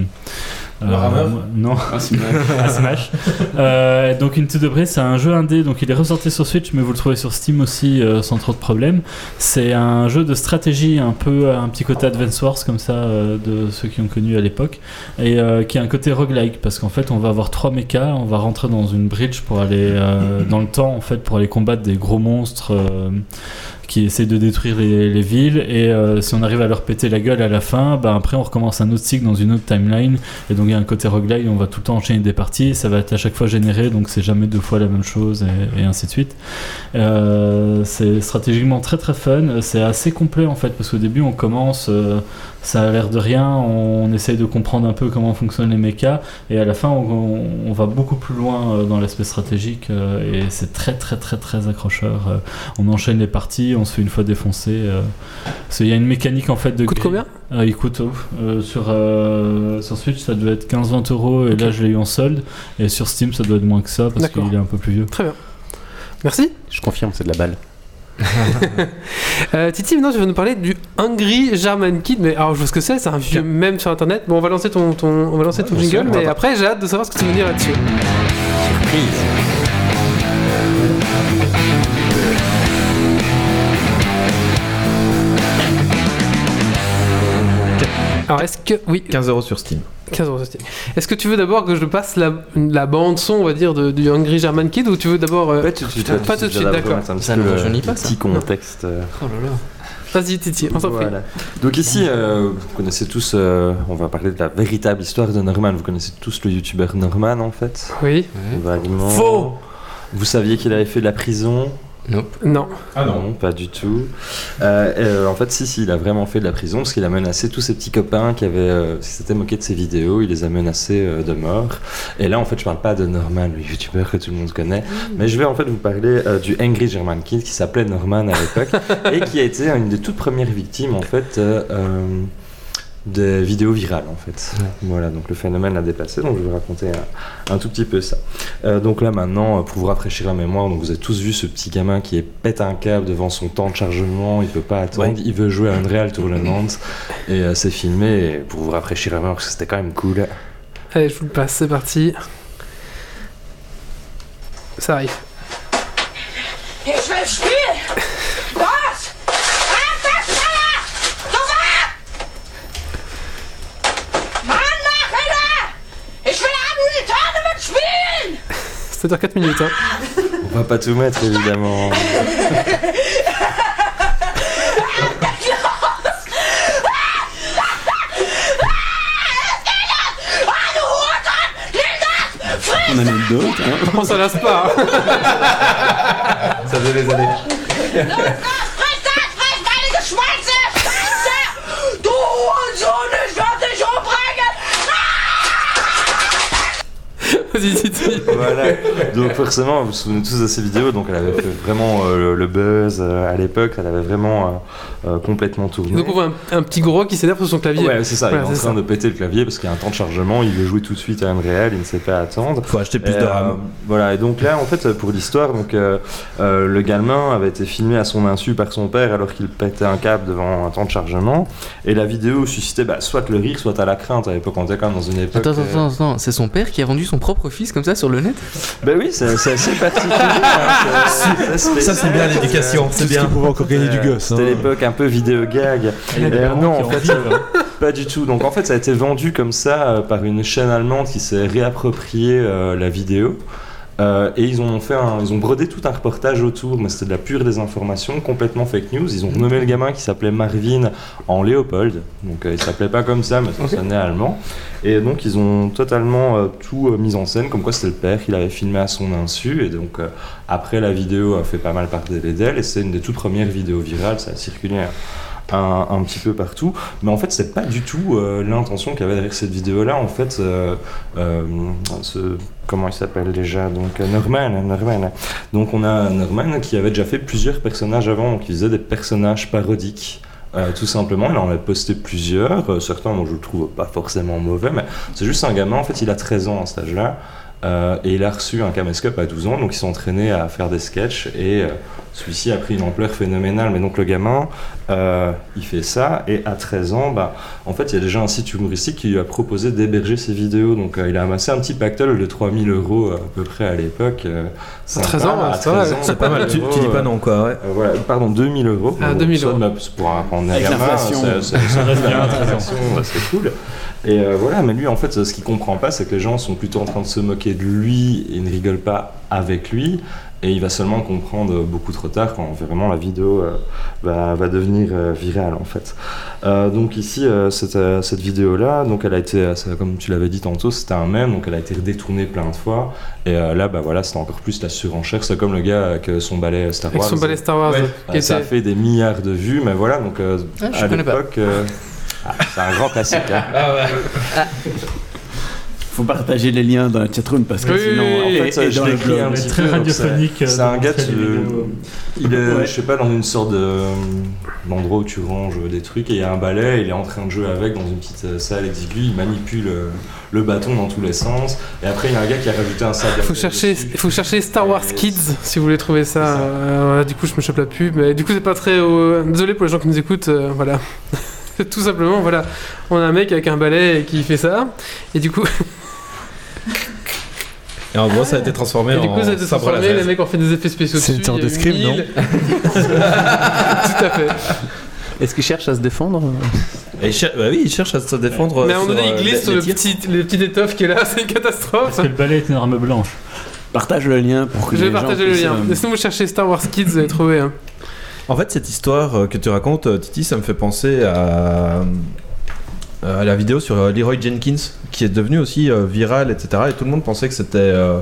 Warhammer non, Ah, à Smash. Euh, donc Into the Breach c'est un jeu indé, donc il est ressorti sur Switch mais vous le trouvez sur Steam aussi euh, sans trop de problèmes. C'est un jeu de stratégie un peu un petit côté Advance Wars comme ça euh, de ceux qui ont connu à l'époque et euh, qui a un côté roguelike parce qu'en fait on va avoir trois mechas, on va rentrer dans une bridge pour aller euh, dans le temps en fait pour aller combattre des gros monstres euh, qui essaient de détruire les, les villes. Et euh, si on arrive à leur péter la gueule à la fin, bah après on recommence un autre cycle dans une autre timeline. Et donc il y a un côté roguelike, on va tout le temps enchaîner des parties, ça va être à chaque fois généré donc c'est jamais deux fois la même chose et, et ainsi de suite. Euh, c'est stratégiquement très très fun, c'est assez complet en fait parce qu'au début on commence, euh, ça a l'air de rien, on, essaye de comprendre un peu comment fonctionnent les mechas et à la fin on, on- on va beaucoup plus loin euh, dans l'aspect stratégique euh, et c'est très très très très accrocheur. Euh, on enchaîne les parties, on se fait une fois défoncer. euh, Il y a une mécanique en fait de Coûte combien? Ah, il coûte. Euh, sur, euh, sur Switch ça doit être 15-20 euros et là je l'ai eu en solde et sur Steam ça doit être moins que ça parce qu'il est un peu plus vieux. Très bien. Merci. Je confirme, c'est de la balle. Euh, Titi, maintenant tu vas nous parler du Hungry German Kid. Mais alors je vois ce que c'est, c'est un vieux même sur internet. Bon, on va lancer ton, ton, on va lancer ton jingle, mais après j'ai hâte de savoir ce que tu veux dire là-dessus. Alors est-ce que. Oui, 15 euros sur Steam. 15 euros, c'était- Est-ce que tu veux d'abord que je passe la, la bande-son, on va dire, de, du Hungry German Kid ou tu veux d'abord. euh, Pas tout de suite, Pas tout de suite, d'accord. Ça ne rajeunit pas, ça. Petit contexte. euh, Oh là là. Vas-y, Titi, on s'en prie. Voilà. Donc ici, euh, vous connaissez tous, euh, on va parler de la véritable histoire de Norman. Vous connaissez tous le youtubeur Norman en fait. Oui, Vaguement. Faux Vous saviez qu'il avait fait de la prison non. Ah Non, pas du tout. Euh, euh, en fait, si, si, il a vraiment fait de la prison parce qu'il a menacé tous ses petits copains qui avaient, euh, qui s'étaient moqués de ses vidéos. Il les a menacés euh, de mort. Et là, en fait, je parle pas de Norman, le youtubeur que tout le monde connaît, mais je vais en fait vous parler euh, du Angry German Kid qui s'appelait Norman à l'époque et qui a été une des toutes premières victimes en fait. Des vidéos virales en fait. Voilà, donc le phénomène l'a dépassé, donc je vais vous raconter un, un tout petit peu ça. Euh, donc là maintenant, euh, pour vous rafraîchir la mémoire, donc vous avez tous vu ce petit gamin qui est pète un câble devant son temps de chargement, il peut pas attendre, il veut jouer à Unreal Tournament et euh, c'est filmé et pour vous rafraîchir la mémoire parce que c'était quand même cool. Allez, je vous le passe, c'est parti. Ça arrive. Ça dure 4 minutes, hein. On va pas tout mettre évidemment. Friss ton anecdote. hein. On s'en lasse pas. hein. Ça faisait des années. Voilà. Donc forcément, vous vous souvenez tous de ces vidéos. Donc elle avait fait vraiment euh, le, buzz euh, à l'époque. Elle avait vraiment euh, complètement tourné. Donc on voit un, un petit gros qui s'énerve sur son clavier. Ouais, c'est ça. Voilà, il est en c'est train ça. de péter le clavier parce qu'il y a un temps de chargement. Il veut jouer tout de suite à Unreal. Il ne sait pas attendre. Faut acheter plus Et, de euh, RAM. voilà. Et donc là, en fait, pour l'histoire, donc euh, euh, le gamin avait été filmé à son insu par son père alors qu'il pétait un câble devant un temps de chargement. Et la vidéo suscitait bah, soit le rire, soit à la crainte. À l'époque, on était quand même dans une époque. Attends, attends, attends, attends, c'est son père qui a vendu son propre fils comme ça sur le net? Ben oui, c'est assez particulier. hein, Ça, c'est bien l'éducation, c'est bien. Pouvait encore gagner du gosse. C'était hein. l'époque un peu vidéo gag. Euh, non, en fait, vivent, euh, hein. pas du tout. Donc en fait, ça a été vendu comme ça euh, par une chaîne allemande qui s'est réapproprié euh, la vidéo. Euh, et ils ont fait un- ils ont brodé tout un reportage autour, mais c'était de la pure désinformation, complètement fake news. Ils ont nommé le gamin qui s'appelait Marvin en Léopold, donc euh, il s'appelait pas comme ça, mais ça sonnait allemand. Et donc ils ont totalement euh, tout euh, mis en scène, comme quoi c'était le père qui l'avait filmé à son insu. Et donc après la vidéo a fait pas mal parler d'elle, et c'est une des toutes premières vidéos virales, ça a circulé un, petit peu partout. Mais en fait, c'est pas du tout euh, l'intention qu'il avait derrière cette vidéo-là. En fait, euh, euh, ce, comment il s'appelle déjà? Donc Norman, Norman. Donc on a Norman qui avait déjà fait plusieurs personnages avant, il faisait des personnages parodiques. tout simplement, il en a posté plusieurs. Certains, moi, je le trouve pas forcément mauvais, mais c'est juste un gamin. En fait, il a 13 ans à cet âge-là. et il a reçu un caméscope à 12 ans, donc il s'est entraîné à faire des sketchs et celui-ci a pris une ampleur phénoménale. Mais donc le gamin, euh, il fait ça et à 13 ans, bah, en fait, il y a déjà un site humoristique qui lui a proposé d'héberger ses vidéos. Donc euh, il a amassé un petit pactole de 3000 euros à peu près à l'époque. euh, sympa, 13 ans, à c'est pas mal. C'est pas mal, tu, tu dis pas non quoi, ouais. euh, voilà, pardon, 2000 euros. Ah, Bon, 2000 ça, euros. bah, c'est pour est Avec gamin, c'est- c'est- Ça reste bien, c'est- 13 ans. c'est cool. Et euh, voilà, mais lui, en fait, ce qu'il comprend pas, c'est que les gens sont plutôt en train de se moquer de lui et ne rigolent pas avec lui. Et il va seulement comprendre beaucoup trop tard quand vraiment la vidéo euh, va, va devenir euh, virale en fait. Euh, donc ici, euh, cette, euh, cette vidéo-là, donc elle a été, comme tu l'avais dit tantôt, c'était un mème, donc elle a été détournée plein de fois. Et euh, là, bah voilà, c'était encore plus la surenchère. C'est comme le gars avec son balai Star Avec Wars. son balai Star Wars. Ouais. ça a fait des milliards de vues, mais voilà, donc euh, Ah, je à connais pas. l'époque, euh, ah, c'est un grand classique. hein. Faut partager les liens dans la chatroom parce que Oui, sinon, oui, en fait, et- et je l'écris un petit très peu, radiophonique, c'est- euh, un de gars, il est, Ouais. je sais pas, dans une sorte de d'endroit où tu ranges des trucs et il y a un balai, il est en train de jouer avec dans une petite euh, salle exiguë, il manipule euh, le bâton dans tous les sens. Et après, il y a un gars qui a rajouté un sac. à Faut chercher, dessus. faut chercher Star Wars Kids si vous voulez trouver ça. Euh, du coup, je me chope la pub. Mais du coup, c'est pas très. euh, Désolé pour les gens qui nous écoutent. euh, voilà. Tout simplement, voilà. On a un mec avec un balai qui fait ça. Et du coup, Et en gros, ça a été transformé et en du coup ça a été transformé. Les mecs ont fait des effets spéciaux C'est une sorte de scream, non 1000. Tout à fait. Est-ce qu'il cherche à se défendre? Et il cher- bah oui, il cherche à se défendre. Mais à un moment donné, il euh, glisse les- sur le petit, le petit étoffe qui est là. C'est une catastrophe. Parce que le balai est une arme blanche. Partage le lien pour que Je les vais gens partager le lien. euh, Et sinon, vous cherchez Star Wars Kids, vous allez trouver. hein. En fait, cette histoire euh, que tu racontes, euh, Titi, ça me fait penser à, à la vidéo sur euh, Leroy Jenkins, qui est devenue aussi euh, virale, etc. Et tout le monde pensait que c'était euh,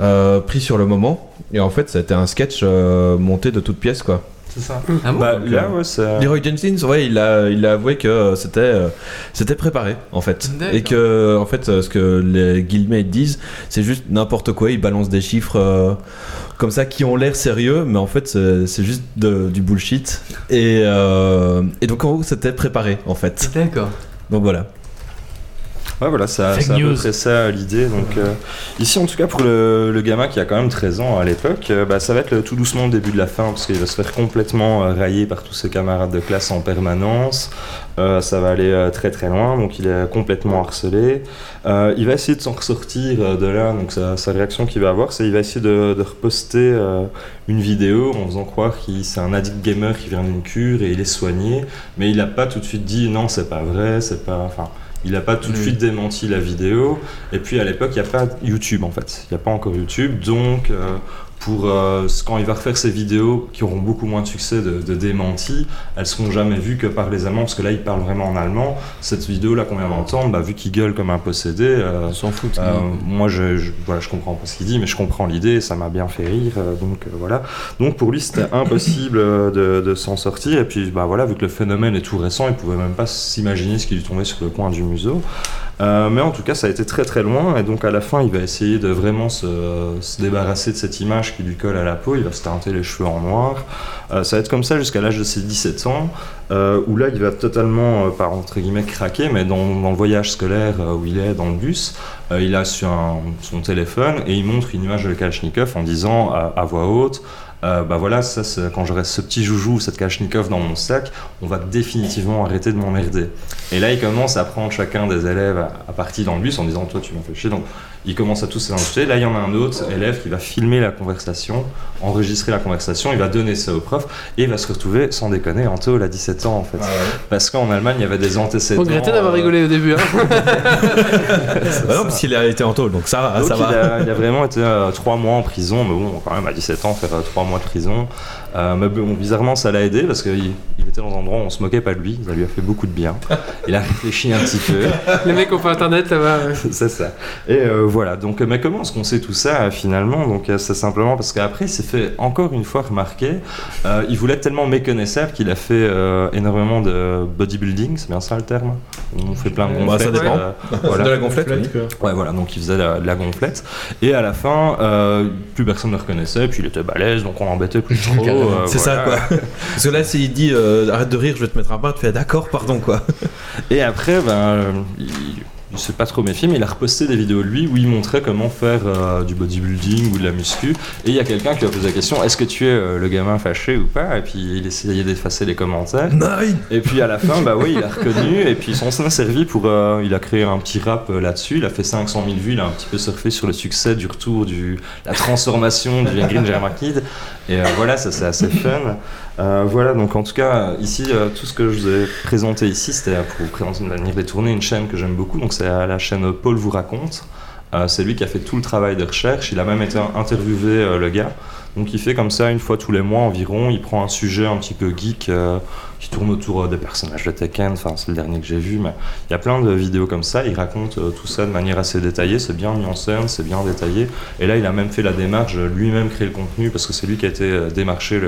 euh, pris sur le moment. Et en fait, c'était un sketch euh, monté de toutes pièces, quoi. C'est ça. Ah bon Bah, Donc, là, euh, ouais, ça. Leroy Jenkins, ouais, il a, il a avoué que euh, c'était, euh, c'était préparé en fait, et que en fait, euh, ce que les guillemets disent, c'est juste n'importe quoi. Ils balancent des chiffres euh, comme ça qui ont l'air sérieux, mais en fait, c'est, juste de- du bullshit. Et, euh, et donc en gros, c'était préparé en fait. D'accord. Donc voilà. Ouais, voilà, ça- c'est à peu près ça l'idée. Donc, euh, ici, en tout cas, pour le, le gamin qui a quand même 13 ans à l'époque, euh, bah, ça va être le- tout doucement le début de la fin, parce qu'il va se faire complètement euh, railler par tous ses camarades de classe en permanence. Ça va aller très très loin, donc il est complètement harcelé. Il va essayer de s'en ressortir de là, donc sa, sa réaction qu'il va avoir, c'est qu'il va essayer de, de reposter une vidéo en faisant croire qu'il c'est un addict gamer qui vient d'une cure et il est soigné, mais il n'a pas tout de suite dit non, c'est pas vrai, c'est pas. Enfin, il n'a pas tout de suite démenti la vidéo. Et puis à l'époque, il n'y a pas YouTube en fait. Il n'y a pas encore YouTube. Donc, euh, pour euh, quand il va refaire ses vidéos qui auront beaucoup moins de succès de, de démenti, elles seront jamais vues que par les Allemands parce que là il parle vraiment en allemand. Cette vidéo là qu'on vient d'entendre, bah, vu qu'il gueule comme un possédé, euh, s'en foutent. euh, moi je, je, voilà, je comprends pas ce qu'il dit, mais je comprends l'idée, ça m'a bien fait rire, euh, donc euh, voilà. Donc pour lui c'était impossible euh, de, de s'en sortir, et puis bah voilà, vu que le phénomène est tout récent, il pouvait même pas s'imaginer ce qui lui tombait sur le coin du museau. Euh, mais en tout cas, ça a été très très loin, et donc à la fin, il va essayer de vraiment se, se débarrasser de cette image qui lui colle à la peau. Il va se teinter les cheveux en noir. Euh, ça va être comme ça jusqu'à l'âge de ses 17 ans, euh, où là, il va totalement, par entre guillemets, craquer, mais dans, le voyage scolaire où il est dans le bus, il a sur son téléphone et il montre une image de Kalachnikov en disant à voix haute. Euh, bah voilà, ça, quand j'aurai ce petit joujou, cette Kalachnikov dans mon sac, on va définitivement arrêter de m'emmerder. Et là, il commence à prendre chacun des élèves à, à partie dans le bus en disant Toi, tu m'as fait chier. Donc, il commence à tous les insulter. Là, il y en a un autre élève qui va filmer la conversation, enregistrer la conversation, il va donner ça au prof et il va se retrouver, sans déconner, en tôle à 17 ans en fait. Parce qu'en Allemagne, il y avait des antécédents. Regretté d'avoir euh, rigolé au début. Hein. Bah non, puisqu'il a été en tôle, donc ça, va, donc ça il, va. a, il a vraiment été euh, trois mois en prison, mais bon, quand même à 17 ans, faire euh, trois mois de prison. Euh, mais bon, bizarrement, ça l'a aidé parce qu'il il était dans un endroit où on se moquait pas de lui, ça lui a fait beaucoup de bien. Il a réfléchi un petit peu. Les mecs ont fait internet là-bas. ouais. c'est ça. Et euh, voilà, donc, euh, mais comment est-ce qu'on sait tout ça finalement? Donc, euh, c'est simplement parce qu'après, il s'est fait encore une fois remarquer. Euh, il voulait être tellement méconnaissable qu'il a fait euh, énormément de bodybuilding, c'est bien ça le terme? On fait plein de Bah, ça gonflettes. dépend. euh, voilà. De la gonflette, oui. Ouais, voilà, donc il faisait la, la gonflette. Et à la fin, euh, plus personne ne le reconnaissait, puis il était balèze, donc on l'embêtait plus trop. euh, C'est ça, quoi. Parce que là, s'il dit euh, arrête de rire, je vais te mettre un bain, tu fais d'accord, pardon, quoi. Et après, ben, il, il s'est pas trop méfié, mais il a reposté des vidéos de lui où il montrait comment faire euh, du bodybuilding ou de la muscu. Et il y a quelqu'un qui lui a posé la question est-ce que tu es euh, le gamin fâché ou pas? Et puis il essayait d'effacer les commentaires. Et puis à la fin, bah oui, il a reconnu. Et puis son a servi pour. euh, il a créé un petit rap là-dessus. Il a fait 500 000 vues. Il a un petit peu surfé sur le succès du retour, du, la transformation du Green German Kid. Et voilà, ça c'est assez fun. Euh, voilà, donc en tout cas, ici, euh, tout ce que je vous ai présenté ici, c'était pour vous présenter une manière détournée, une chaîne que j'aime beaucoup. Donc c'est la chaîne Paul vous raconte. Euh, c'est lui qui a fait tout le travail de recherche. Il a même été interviewé, euh, le gars. Donc il fait comme ça une fois tous les mois environ. Il prend un sujet un petit peu geek euh, qui tourne autour des personnages de Tekken. Enfin, c'est le dernier que j'ai vu, mais il y a plein de vidéos comme ça. Il raconte tout ça de manière assez détaillée. C'est bien mis en scène, c'est bien détaillé. Et là, il a même fait la démarche, lui-même créer le contenu parce que c'est lui qui a été démarché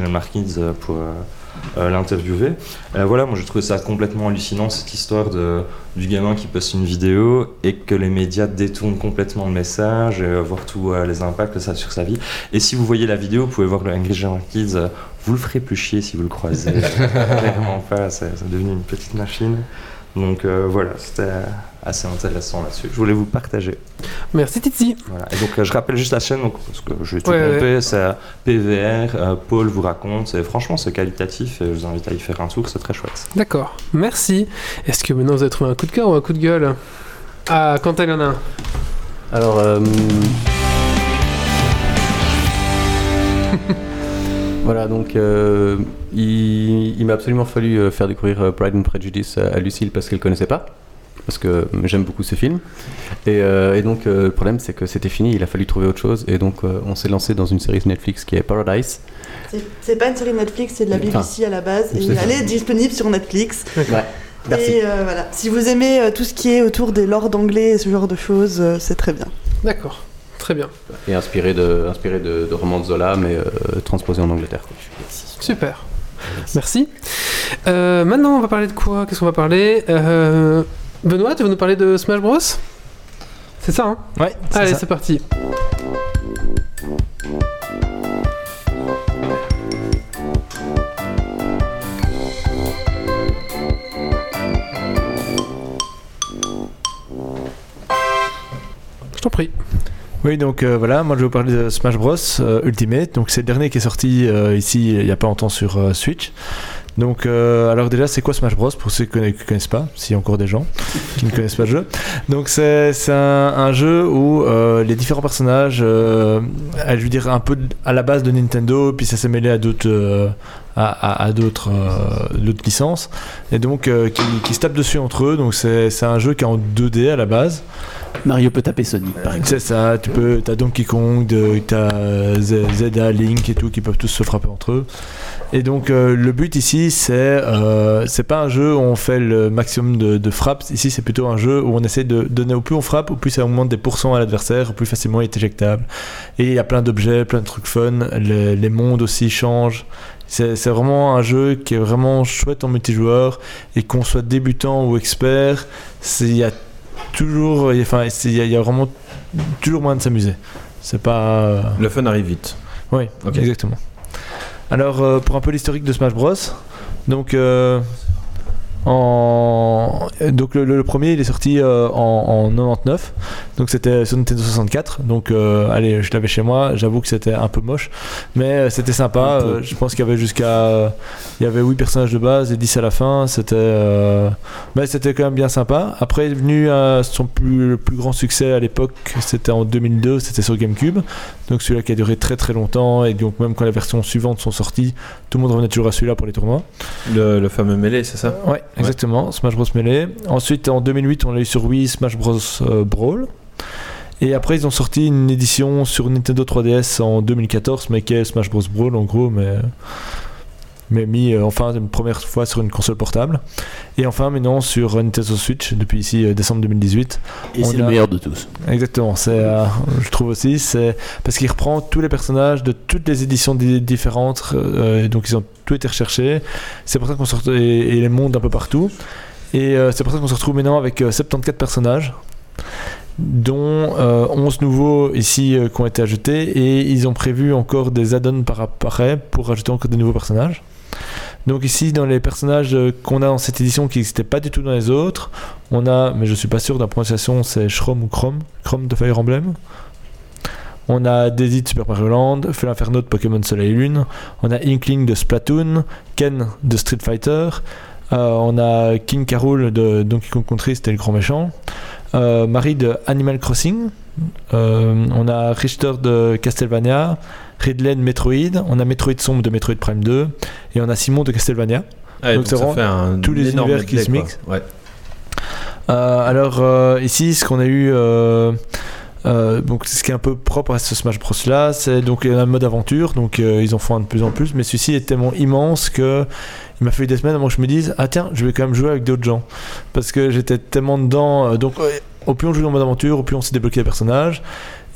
le Marquise euh, pour. Euh, l'interviewer. Euh, voilà, moi j'ai trouvé ça complètement hallucinant cette histoire de, du gamin qui poste une vidéo et que les médias détournent complètement le message et euh, voir tous les impacts que ça a sur sa vie. Et si vous voyez la vidéo, vous pouvez voir le Angry German Kids, vous le ferez plus chier si vous le croisez. Clairement pas, c'est devenu une petite machine. Donc voilà, c'était assez intéressant là-dessus. Je voulais vous partager. Merci Titi. Voilà. Et donc euh, je rappelle juste la chaîne, donc, parce que je vais tout Ouais, pomper, c'est PVR, euh, Paul vous raconte, et franchement c'est qualitatif et je vous invite à y faire un tour, c'est très chouette. D'accord, merci. Est-ce que maintenant vous avez trouvé un coup de cœur ou un coup de gueule? Ah, quand il y en a un. Alors, euh, voilà, donc euh, il, il m'a absolument fallu euh, faire découvrir euh, Pride and Prejudice à, à Lucille parce qu'elle connaissait pas. Parce que j'aime beaucoup ce film. Et, euh, et donc, euh, le problème, c'est que c'était fini, il a fallu trouver autre chose. Et donc, euh, on s'est lancé dans une série Netflix qui est Paradise. C'est- pas une série Netflix, c'est de la Enfin, BBC à la base. Et elle est disponible sur Netflix. Ouais, merci. Et euh, voilà. Si vous aimez euh, tout ce qui est autour des lords anglais et ce genre de choses, euh, c'est très bien. D'accord, très bien. Et inspiré de, inspiré de, de romans de Zola, mais euh, transposé en Angleterre. quoi. Super. Merci. Euh, maintenant, on va parler de quoi? Qu'est-ce qu'on va parler? Euh, Benoît, tu veux nous parler de Smash Bros? C'est ça, hein? Ouais, c'est Allez, c'est parti. Je t'en prie. Oui, donc euh, voilà, moi je vais vous parler de Smash Bros euh, Ultimate. Donc c'est le dernier qui est sorti euh, ici il n'y a pas longtemps sur Switch. Donc euh, alors déjà c'est quoi Smash Bros pour ceux qui ne connaissent pas, s'il y a encore des gens qui ne connaissent pas le jeu. Donc c'est un, un jeu où euh, les différents personnages, je veux dire un peu à la base de Nintendo, puis ça s'est mêlé à d'autres euh, à, à- à d'autres euh, licences et donc euh, qui, qui se tapent dessus entre eux. Donc c'est un jeu qui est en 2D à la base. Mario peut taper Sonic, par exemple. C'est ça, tu peux, t'as Donkey Kong, t'as euh, Zelda, Link et tout qui peuvent tous se frapper entre eux. Et donc euh, le but ici, c'est c'est pas un jeu où on fait le maximum de, de frappes. Ici, c'est plutôt un jeu où on essaie de donner au plus on frappe, au plus ça augmente des pourcents à l'adversaire, au plus facilement il est éjectable. Et il y a plein d'objets, plein de trucs fun. Les, les mondes aussi changent. C'est vraiment un jeu qui est vraiment chouette en multijoueur et qu'on soit débutant ou expert, il y a toujours, enfin, il y, a- il y a vraiment toujours moyen de s'amuser. C'est pas. Le fun arrive vite. Oui, Ok. exactement. Alors, euh, pour un peu l'historique de Smash Bros. Donc, euh, en... donc le, premier, il est sorti euh, en, en 99. Donc, c'était sur Nintendo 64. Donc, euh, allez, je l'avais chez moi. J'avoue que c'était un peu moche. Mais euh, c'était sympa. Euh, je pense qu'il y avait jusqu'à. Il y avait 8 personnages de base et 10 à la fin. C'était. euh, bah, c'était quand même bien sympa. Après, est venu euh, son plus, le plus grand succès à l'époque. C'était en 2002. C'était sur GameCube. Donc celui-là qui a duré très très longtemps et donc même quand les versions suivantes sont sorties, tout le monde revenait toujours à celui-là pour les tournois. Le, le fameux mêlée, c'est ça? Ouais, exactement, Smash Bros Melee. Ensuite en 2008, on l'a eu sur Wii Smash Bros euh, Brawl. Et après ils ont sorti une édition sur Nintendo 3DS en 2014 mais qui est Smash Bros Brawl en gros mais mais mis euh, enfin une première fois sur une console portable. Et enfin maintenant sur Nintendo Switch depuis ici euh, décembre 2018. Et c'est le meilleur de tous. Exactement, c'est, euh, je trouve aussi, c'est parce qu'il reprend tous les personnages de toutes les éditions di- différentes, euh, donc ils ont tout été recherchés. C'est pour ça qu'on retrouve, et, et les mondes un peu partout. Et euh, c'est pour ça qu'on se retrouve maintenant avec euh, 74 personnages, dont euh, 11 nouveaux ici euh, qui ont été ajoutés, et ils ont prévu encore des add-ons par après pour rajouter encore des nouveaux personnages. Donc ici, dans les personnages qu'on a dans cette édition qui n'existaient pas du tout dans les autres, on a, mais je suis pas sûr de la prononciation, c'est Shrom ou Chrome, Chrome de Fire Emblem. On a Daisy de Super Mario Land, Feu Inferno de Pokémon Soleil et Lune, on a Inkling de Splatoon, Ken de Street Fighter, euh, on a King Carol de Donkey Kong Country, c'était le grand méchant, euh, Marie de Animal Crossing, euh, on a Richter de Castlevania, Ridley de Metroid, on a Metroid Sombre de Metroid Prime 2, et on a Simon de Castlevania. Ouais, Donc donc ça fait un tous les univers qui se mixent. Ouais. Euh, alors ici, ce qu'on a eu, euh, donc ce qui est un peu propre à ce Smash Bros là, c'est donc un mode aventure, donc euh, ils en font un de plus en plus, mais celui-ci est tellement immense que il m'a fallu des semaines avant que je me dise ah tiens, je vais quand même jouer avec d'autres gens, parce que j'étais tellement dedans. euh, donc au plus on joue en mode aventure, au plus on s'est débloqué les personnages.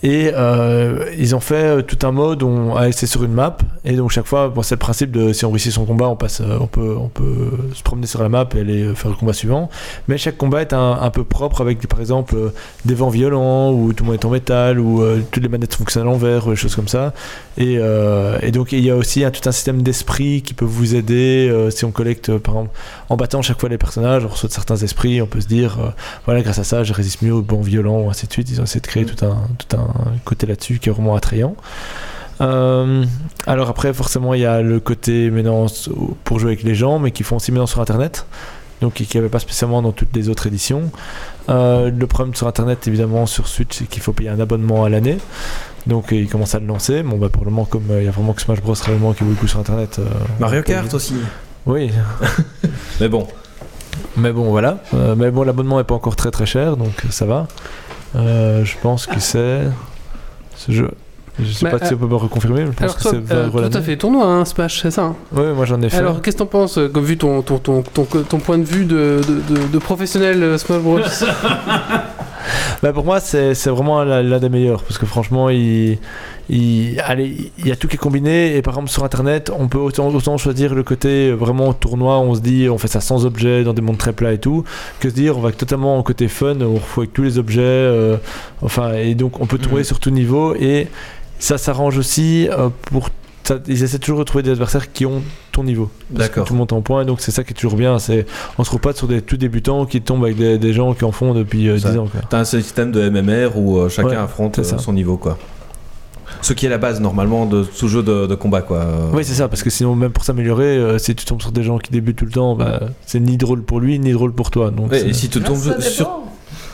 Et euh, ils ont fait euh, tout un mode où on c'est sur une map. Et donc chaque fois bon, c'est le principe de si on réussit son combat on passe euh, on peut on peut se promener sur la map et aller faire le combat suivant. Mais chaque combat est un, un peu propre avec par exemple des vents violents ou tout le monde est en métal ou euh, toutes les manettes fonctionnent à l'envers ou des choses comme ça. Et, euh, et donc il y a aussi un- tout un système d'esprit qui peut vous aider si on collecte par exemple en battant chaque fois les personnages on reçoit de certains esprits on peut se dire voilà grâce à ça je résiste mieux aux bons violents ou ainsi de suite. Ils ont essayé de créer tout un, tout un côté là-dessus qui est vraiment attrayant euh, alors après, forcément, il y a le côté maintenant pour jouer avec les gens, mais qui font aussi maintenant sur Internet, donc qui n'y avait pas spécialement dans toutes les autres éditions. Euh, le problème sur Internet, évidemment, sur Switch, c'est qu'il faut payer un abonnement à l'année. Donc euh, ils commencent à le lancer. Bon, bah pour le moment, comme euh, il y a vraiment que Smash Bros réellement qui vaut le coup sur Internet. euh, Mario Kart aussi. Oui, Mais bon, mais bon, voilà. Euh, mais bon, l'abonnement est pas encore très très cher, donc ça va. Euh, je pense que c'est ce jeu. Je sais Bah, pas si on peut me reconfirmer, mais je pense Alors que toi, c'est euh, 20 euros toi, t'as l'année. fait tournoi, hein, Smash, c'est ça hein? Oui, moi j'en ai fait. Alors, qu'est-ce que t'en penses, euh, comme vu ton, ton, ton, ton, ton point de vue de, de, de- de professionnel euh, Smash Bros? Bah, pour moi, c'est vraiment l'un des meilleurs parce que franchement, il, il, allez, il y a tout qui est combiné. Et par exemple, sur internet, on peut autant, autant choisir le côté vraiment tournoi. On se dit, on fait ça sans objet dans des mondes très plats et tout, que se dire, on va totalement en côté fun, on refoue avec tous les objets. euh, enfin, et donc, on peut tourner sur tout niveau. Et ça s'arrange aussi euh, pour. Ça- ils essaient toujours de trouver des adversaires qui ont ton niveau. D'accord. Tout monte en point, donc c'est ça qui est toujours bien. C'est on se trouve pas sur des tout débutants qui tombent avec des, des gens qui en font depuis euh, Ça. 10 ans. Quoi. t'as un système de MMR où euh, chacun Ouais, affronte c'est euh, ça. son niveau, quoi. Ce qui est la base normalement de tout jeu de, de combat, quoi. Euh, Oui, c'est ça, parce que sinon, même pour s'améliorer, euh, si tu tombes sur des gens qui débutent tout le temps, bah, c'est ni drôle pour lui, ni drôle pour toi. Donc, ouais, et si tu tombes Ça sur,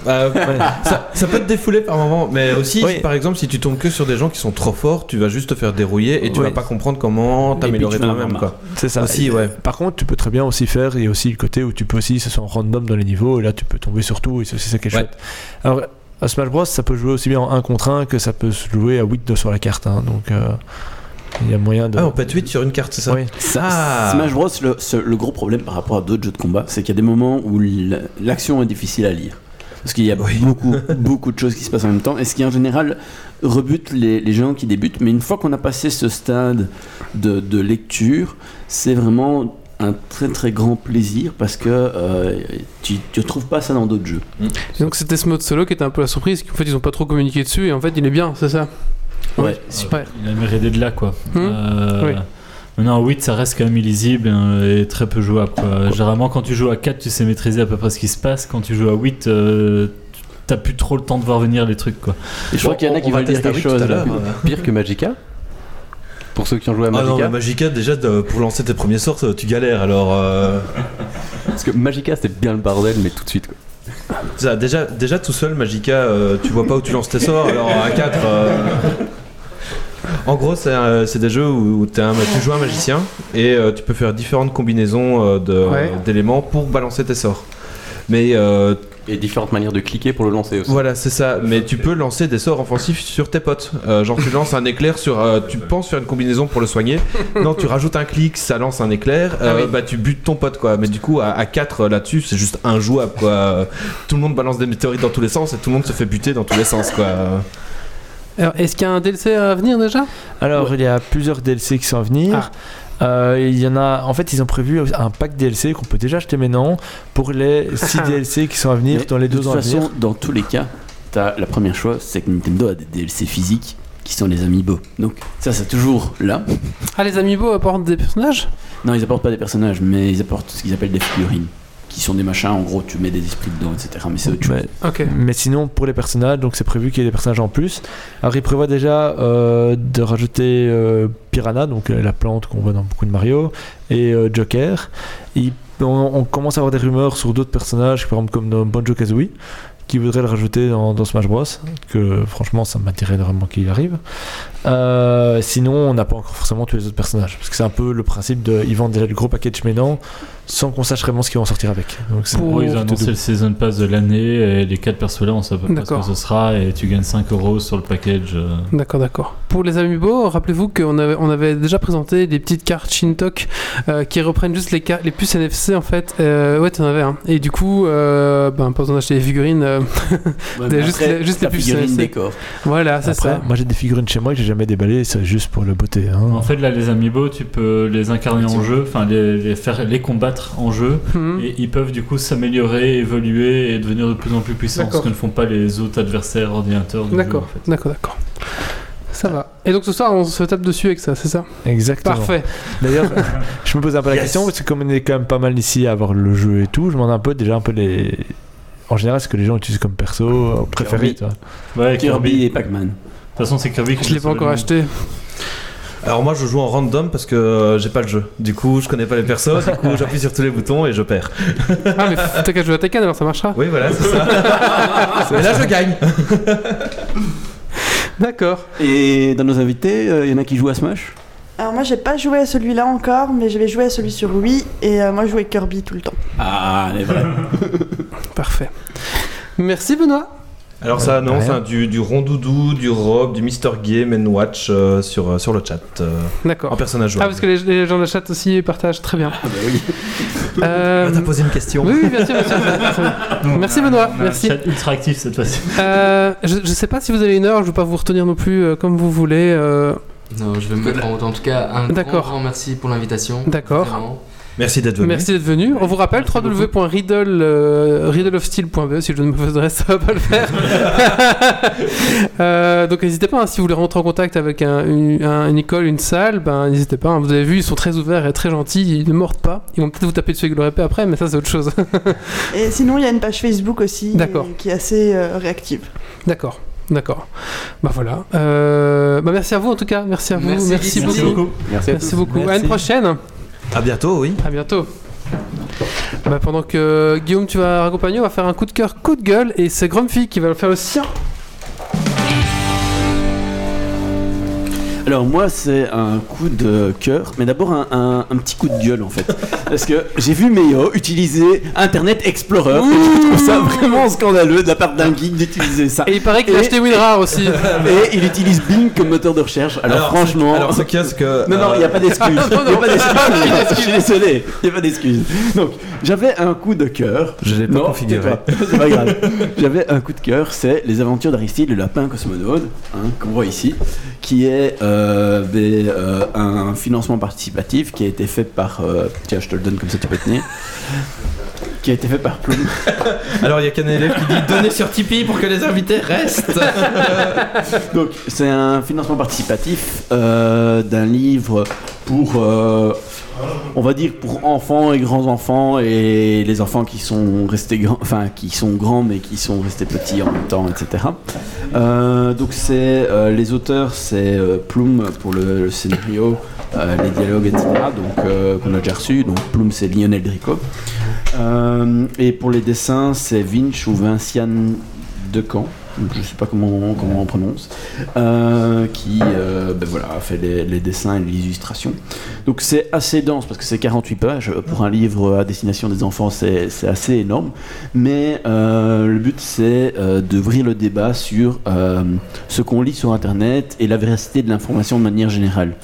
Euh, ça, ça peut te défouler par moment, mais aussi, Oui. par exemple, si tu tombes que sur des gens qui sont trop forts, tu vas juste te faire dérouiller et tu Oui. vas pas comprendre comment t'améliorer toi-même. C'est ça. Aussi, Et, ouais. Par contre, tu peux très bien aussi faire, il y a aussi le côté où tu peux aussi, ce sont random dans les niveaux, et là tu peux tomber sur tout, et c'est aussi ça qui est Ouais. chouette. Alors, à Smash Bros, ça peut jouer aussi bien en 1 contre 1 que ça peut se jouer à 8 sur la carte, hein, donc euh, il y a moyen de. Ah, on peut être 8 sur une carte, c'est ça Oui. Ah. Smash Bros, le, ce- le gros problème par rapport à d'autres jeux de combat, c'est qu'il y a des moments où l'action est difficile à lire. Parce qu'il y a Oui. beaucoup, beaucoup de choses qui se passent en même temps, et ce qui en général rebute les, les gens qui débutent. Mais une fois qu'on a passé ce stade de, de lecture, c'est vraiment un très très grand plaisir parce que euh, tu ne trouves pas ça dans d'autres jeux. Et donc c'était ce mode solo qui était un peu la surprise, qu'en fait ils ont pas trop communiqué dessus et en fait il est bien, c'est ça? Ouais. Super. Il a mérité de là, quoi. Hmm. Euh, Oui. Maintenant, 8, ça reste quand même illisible euh, et très peu jouable. Quoi. Généralement, quand tu joues à 4, tu sais maîtriser à peu près ce qui se passe. Quand tu joues à 8, euh, t'as plus trop le temps de voir venir les trucs. Quoi. Et je crois qu'il y en a qui veulent dire tester quelque chose. là. l'heure. Pire que Magica Pour ceux qui ont joué à Ah non, Magica mais Magica, déjà, pour lancer tes premiers sorts, tu galères alors. euh, Parce que Magica c'était bien le bordel, mais tout de suite quoi. ça, déjà, déjà, tout seul, Magica, euh, tu vois pas où tu lances tes sorts, alors à 4. En gros, c'est euh, c'est des jeux où, où t'es un- tu joues un magicien et euh, tu peux faire différentes combinaisons euh, de- Ouais. d'éléments pour balancer tes sorts. Mais euh, Et différentes manières de cliquer pour le lancer aussi. Voilà, c'est ça. Mais tu peux lancer des sorts offensifs sur tes potes. Euh, genre, tu lances un éclair sur. euh, tu penses faire une combinaison pour le soigner. Non, tu rajoutes un clic, ça lance un éclair. euh, Ah oui. Bah, tu butes ton pote, quoi. Mais du coup, à, 4 là-dessus, c'est juste injouable, quoi. Euh, Tout le monde balance des météorites dans tous les sens et tout le monde se fait buter dans tous les sens, quoi. Alors est-ce qu'il y a un DLC à venir déjà? Alors, il y a plusieurs DLC qui sont à venir. Ah. Euh, il y en a, en fait, ils ont prévu un pack DLC qu'on peut déjà acheter maintenant pour les 6 DLC qui sont à venir Mais dans les de deux toute ans à venir. façon, dans tous les cas, t'as- la première chose, c'est que Nintendo a des DLC physiques qui sont les amiibo. Donc ça, c'est toujours là. Ah les amiibo apportent des personnages? Non, ils apportent pas des personnages, mais ils apportent ce qu'ils appellent des figurines, qui sont des machins. En gros, tu mets des esprits dedans, etc. Mais c'est autre chose. Mais, sinon, pour les personnages, donc c'est prévu qu'il y ait des personnages en plus. Alors, ils prévoient déjà euh, de rajouter euh, Piranha, donc euh, la plante qu'on voit dans beaucoup de Mario, et euh, Joker. On, on commence à avoir des rumeurs sur d'autres personnages, par exemple comme dans Banjo Kazooie, qui voudraient le rajouter dans, dans Smash Bros. Que franchement, ça m'attirait vraiment qu'il arrive. Euh, sinon, on n'a pas encore forcément tous les autres personnages, parce que c'est un peu le principe de ils vendent déjà le gros package maintenant, sans qu'on sache vraiment ce qu'ils vont sortir avec. Donc, c'est- Pour- Oui, ils ont annoncé le Season Pass de l'année et les 4 persos là, on sait à peu près ce D'accord. que ce sera et tu gagnes 5 euros sur le package. euh. D'accord, d'accord. Pour les amiibo, rappelez-vous qu'on avait, on avait déjà présenté des petites cartes Shintok euh, qui reprennent juste les, car- les puces NFC en fait. Euh, ouais, tu en avais un. Et du coup, euh, ben, pas besoin d'acheter des figurines. euh, Ouais, juste après, les- juste les puces décor. voilà, c'est Après, ça. moi j'ai des figurines chez moi que j'ai jamais déballées, c'est juste pour le beauté. hein. En fait, là, les amiibo, tu peux les incarner en jeu, enfin les, les faire les combattre en jeu. Mhm. Et ils peuvent du coup s'améliorer, évoluer et devenir de plus en plus puissants, ce que ne font pas les autres adversaires ordinateurs. D'accord, en fait. d'accord, d'accord. Ça va. Et donc ce soir, on se tape dessus avec ça, c'est ça? Exactement. Parfait. D'ailleurs, je me pose un peu la Yes. question, parce que comme on est quand même pas mal ici à avoir le jeu et tout, je me demande un peu déjà un peu les. En général, ce que les gens utilisent comme perso préféré. Kirby. vois. Ouais, Kirby Kirby. et Pac-Man. De toute façon, c'est Kirby qui Je l'ai pas encore acheté. Alors, moi, je joue en random parce que euh, j'ai pas le jeu. Du coup, je connais pas les persos. Du coup, j'appuie sur tous les boutons et je perds. Ah, mais t'as qu'à jouer à Tekken alors ça marchera. Oui, voilà, c'est ça. Mais là, je gagne. D'accord. Et dans nos invités, euh, il y en a qui jouent à Smash? Alors moi j'ai pas joué à celui-là encore, mais je vais jouer à celui sur Wii et euh, moi je jouais Kirby tout le temps. Ah, les vrais. Parfait. Merci Benoît. Alors, ça annonce hein, du, du rondoudou, du rob, du Mr. Game and Watch euh, sur, euh, sur le chat. euh, en D'accord. personnage Ah, jouable. parce que les, les gens de la chat aussi partagent très bien. Ah bah oui. Euh, Ah, T'as posé une question. oui, oui, bien sûr, bien sûr. Merci Benoît, On a un merci. chat ultra actif cette fois-ci. Euh, je, je sais pas si vous avez une heure, je vais pas vous retenir non plus euh, comme vous voulez. euh, Non, je vais me mettre en route. En tout cas, un grand, D'accord. grand merci pour l'invitation. D'accord. Vraiment. Merci d'être venu. Merci d'être venu. On vous rappelle www.riddle euh, si je donne mauvaise adresse, ça va pas le faire. Euh, donc n'hésitez pas, hein, si vous voulez rentrer en contact avec un- une, un- une école, une salle, ben n'hésitez pas. hein. Vous avez vu, ils sont très ouverts et très gentils, ils ne mordent pas. Ils vont peut-être vous taper dessus avec le répé après, mais ça c'est autre chose. Et sinon il y a une page Facebook aussi qui est assez euh, réactive. D'accord. D'accord. Bah voilà. Euh, bah merci à vous en tout cas. Merci à vous. Merci, beaucoup. Merci beaucoup. Merci à Merci beaucoup. À une prochaine. À bientôt, oui. À bientôt. Bah, pendant que Guillaume, tu vas accompagner, on va faire un coup de cœur, coup de gueule, et c'est Grumpy qui va le faire le sien. Alors moi c'est un coup de cœur, mais d'abord un, un- un petit coup de gueule en fait. Parce que j'ai vu Meyo utiliser Internet Explorer et je trouve ça vraiment scandaleux de la part d'un geek d'utiliser ça. Et il paraît qu'il a Et- acheté WinRAR aussi. Et il utilise Bing comme moteur de recherche. Alors, franchement... c'est- alors ce qu'il y a, c'est que. Non, non, il n'y a pas d'excuse. Non, Il non, n'y a pas non, d'excuse. Je suis désolé. Il n'y a pas d'excuse. Donc, j'avais un coup de cœur. Je l'ai pas Non, configuré. c'est pas- C'est pas grave. J'avais un coup de cœur, c'est les aventures d'Aristide, le lapin cosmonaute, hein, qu'on voit ici, qui est euh, des, euh, un financement participatif qui a été fait par. euh, tiens, je te le donne comme ça, tu peux tenir. Qui a été fait par Plume. Alors il y a qu'un élève qui dit donnez sur Tipeee pour que les invités restent. Donc, c'est un financement participatif euh, d'un livre pour, euh, on va dire, pour enfants et grands-enfants et les enfants qui sont restés grands, qui sont grands mais qui sont restés petits en même temps, etc. Euh, donc, c'est euh, les auteurs, c'est euh, Plume pour le, scénario, euh, les dialogues, etc. Donc, qu'on a déjà reçu. Donc, Plume, c'est Lionel Drico. Et pour les dessins, c'est Vinch ou Vinciane Decamp, je sais pas comment, comment on prononce, euh, qui euh, ben fait les, dessins et les illustrations. Donc c'est assez dense parce que c'est 48 pages. Pour un livre à destination des enfants, c'est assez énorme. Mais euh, le but, c'est euh, d'ouvrir le débat sur ce qu'on lit sur Internet et la véracité de l'information de manière générale.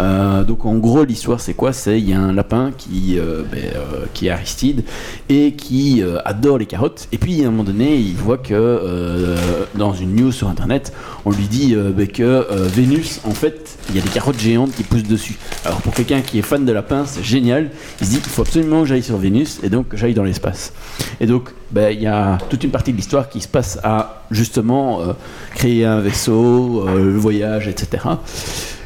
Euh, donc en gros l'histoire c'est quoi? C'est il y a un lapin qui, euh, ben, euh, qui est Aristide et qui adore les carottes et puis à un moment donné il voit que dans une news sur internet on lui dit ben, que Vénus en fait il y a des carottes géantes qui poussent dessus. Alors pour quelqu'un qui est fan de lapin c'est génial. Il se dit il faut absolument que j'aille sur Vénus et donc que j'aille dans l'espace. Et donc ben, il y a toute une partie de l'histoire qui se passe à justement créer un vaisseau, le voyage, etc.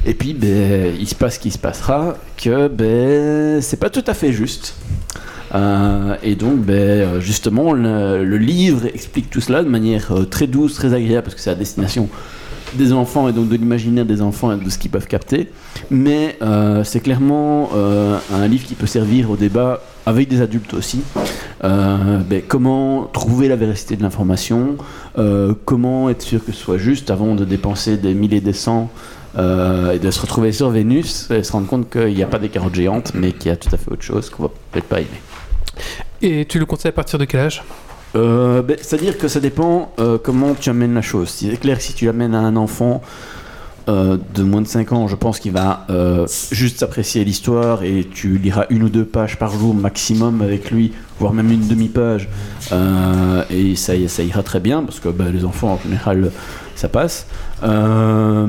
Et puis, ben, il se passe ce qui se passera, que ben, c'est pas tout à fait juste. Euh, et donc, ben, justement, le, livre explique tout cela de manière euh, très douce, très agréable, parce que c'est à destination des enfants et donc de l'imaginaire des enfants et de ce qu'ils peuvent capter. Mais euh, c'est clairement un livre qui peut servir au débat avec des adultes aussi. Ben, comment trouver la véracité de l'information, comment être sûr que ce soit juste avant de dépenser des milliers des cents euh, et de se retrouver sur Vénus et se rendre compte qu'il n'y a pas des carottes géantes, mais qu'il y a tout à fait autre chose qu'on va peut-être pas aimer. Et tu le conseilles à partir de quel âge? Euh, ben, C'est-à-dire que ça dépend euh, comment tu amènes la chose. C'est clair que si tu l'amènes à un enfant euh, de moins de 5 ans, je pense qu'il va juste apprécier l'histoire et tu liras une ou deux pages par jour maximum avec lui, voire même une demi-page. Et ça, ça ira très bien parce que ben, les enfants en général ça passe. Euh,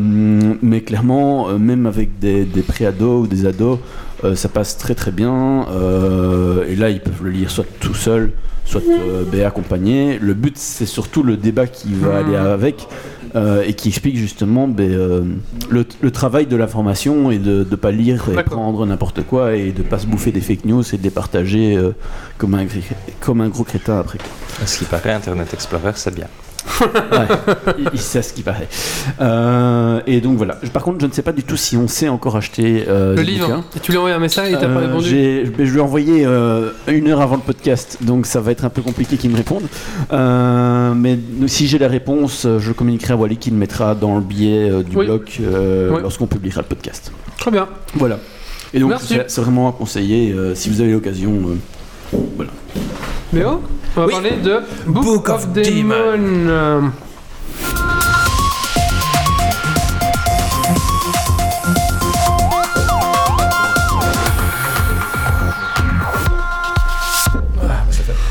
mais clairement, euh, même avec des, des pré-ados ou des ados, euh, ça passe très très bien. Euh, et là, ils peuvent le lire soit tout seul, soit accompagné. Le but, c'est surtout le débat qui va aller avec euh, et qui explique justement ben, euh, le, le travail de l'information et de ne pas lire et prendre n'importe quoi et de pas se bouffer des fake news et de les partager euh, comme, un, comme un gros crétin après. À ce qui paraît, Internet Explorer, c'est bien. Ouais, il- sait ce qui paraît. Euh, et donc voilà. Par contre, je ne sais pas du tout si on sait encore acheter euh, Le livre. tu lui as envoyé un message et t'a pas Euh, répondu je lui ai envoyé euh, une heure avant le podcast, donc ça va être un peu compliqué qu'il me réponde. Euh, mais si j'ai la réponse, euh, je communiquerai à Wally qui le mettra dans le billet euh, du Oui. blog euh, Oui. lorsqu'on publiera le podcast. Très bien. Voilà. Et donc c'est vraiment à conseiller euh, si vous avez l'occasion. euh, voilà. Mais oh, on va Oui. parler de Book, Book of, of Demon.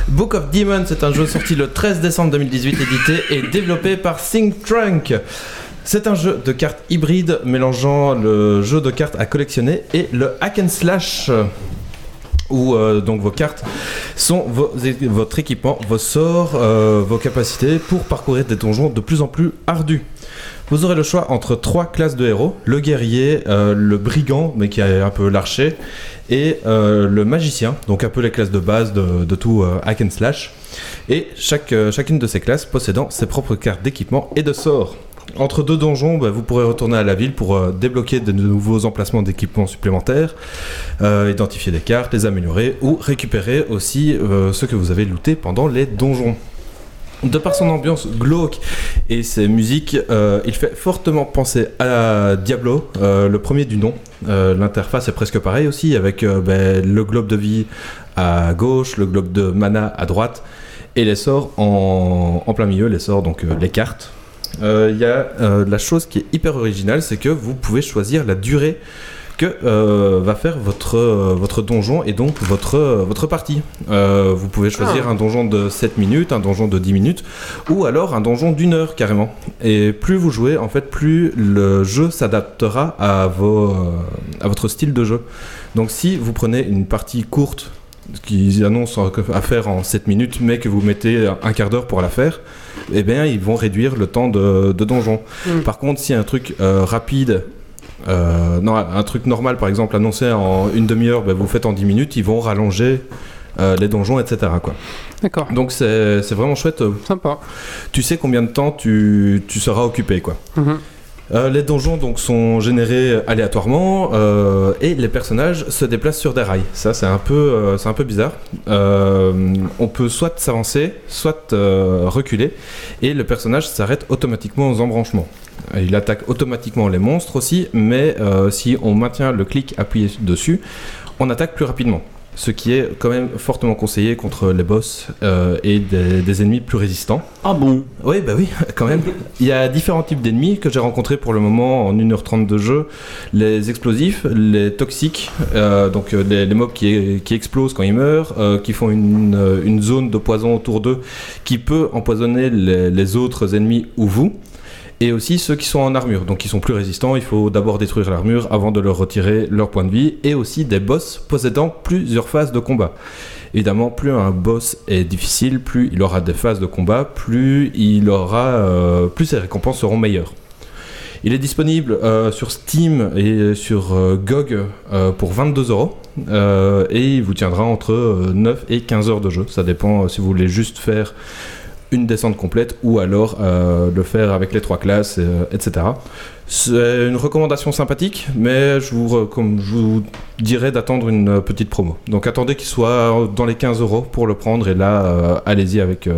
Book of Demon, c'est un jeu sorti le 13 décembre 2018, édité et développé par Think Trunk. C'est un jeu de cartes hybride mélangeant le jeu de cartes à collectionner et le hack and slash. Où euh, donc vos cartes sont votre équipement, vos sorts, euh, vos capacités pour parcourir des donjons de plus en plus ardus. Vous aurez le choix entre trois classes de héros le guerrier, euh, le brigand, mais qui est un peu l'archer, et le magicien, donc un peu les classes de base de, tout hack and slash. Et chacune de ces classes possédant ses propres cartes d'équipement et de sorts. Entre deux donjons, bah, vous pourrez retourner à la ville pour euh, débloquer de nouveaux emplacements d'équipements supplémentaires, euh, identifier des cartes, les améliorer ou récupérer aussi euh, ce que vous avez looté pendant les donjons. De par son ambiance glauque et ses musiques, euh, il fait fortement penser à Diablo, le premier du nom. L'interface est presque pareille aussi, avec ben, le globe de vie à gauche, le globe de mana à droite, et les sorts en, plein milieu, les sorts, donc les cartes. Euh, Il y a euh, la chose qui est hyper originale, c'est que vous pouvez choisir la durée que euh, va faire votre, euh, votre donjon et donc votre, euh, votre partie. Vous pouvez choisir un donjon de 7 minutes, un donjon de 10 minutes, ou alors un donjon d'une heure carrément. Et plus vous jouez, en fait, plus le jeu s'adaptera à, vos, à votre style de jeu. Donc si vous prenez une partie courte, qu'ils annoncent à faire en 7 minutes, mais que vous mettez un quart d'heure pour la faire, eh bien, ils vont réduire le temps de, de donjon. Mm. Par contre, si un truc euh, rapide, euh, non, un truc normal, par exemple, annoncé en une demi-heure, ben, vous faites en 10 minutes, ils vont rallonger euh, les donjons, etc. Quoi. D'accord. Donc c'est c'est vraiment chouette. Sympa. Tu sais combien de temps tu, tu seras occupé, quoi. Mhm. Euh, les donjons donc sont générés aléatoirement euh, et les personnages se déplacent sur des rails. Ça c'est un peu euh, bizarre. Euh, on peut soit s'avancer, soit euh, reculer et le personnage s'arrête automatiquement aux embranchements. Euh, Il attaque automatiquement les monstres aussi, mais euh, si on maintient le clic appuyé dessus, on attaque plus rapidement. Ce qui est quand même fortement conseillé contre les boss euh, et des, des ennemis plus résistants. Ah bon? Oui, bah oui, quand même. Il y a différents types d'ennemis que j'ai rencontrés pour le moment en 1h30 de jeu. Les explosifs, les toxiques, euh, donc euh, les, les mobs qui, qui explosent quand ils meurent, euh, qui font une, une zone de poison autour d'eux qui peut empoisonner les, les autres ennemis ou vous. Et aussi ceux qui sont en armure, donc qui sont plus résistants, il faut d'abord détruire l'armure avant de leur retirer leur point de vie, et aussi des boss possédant plusieurs phases de combat. Évidemment, plus un boss est difficile, plus il aura des phases de combat, plus il aura, euh, plus ses récompenses seront meilleures. Il est disponible euh, sur Steam et sur GOG euh, pour 22 euros. Et il vous tiendra entre euh, 9 et 15 heures de jeu. Ça dépend si vous voulez juste faire une descente complète ou alors euh, le faire avec les trois classes, euh, etc. C'est une recommandation sympathique, mais je vous, comme je vous dirais d'attendre une petite promo. Donc attendez qu'il soit dans les 15 euros pour le prendre et là, euh, allez-y avec,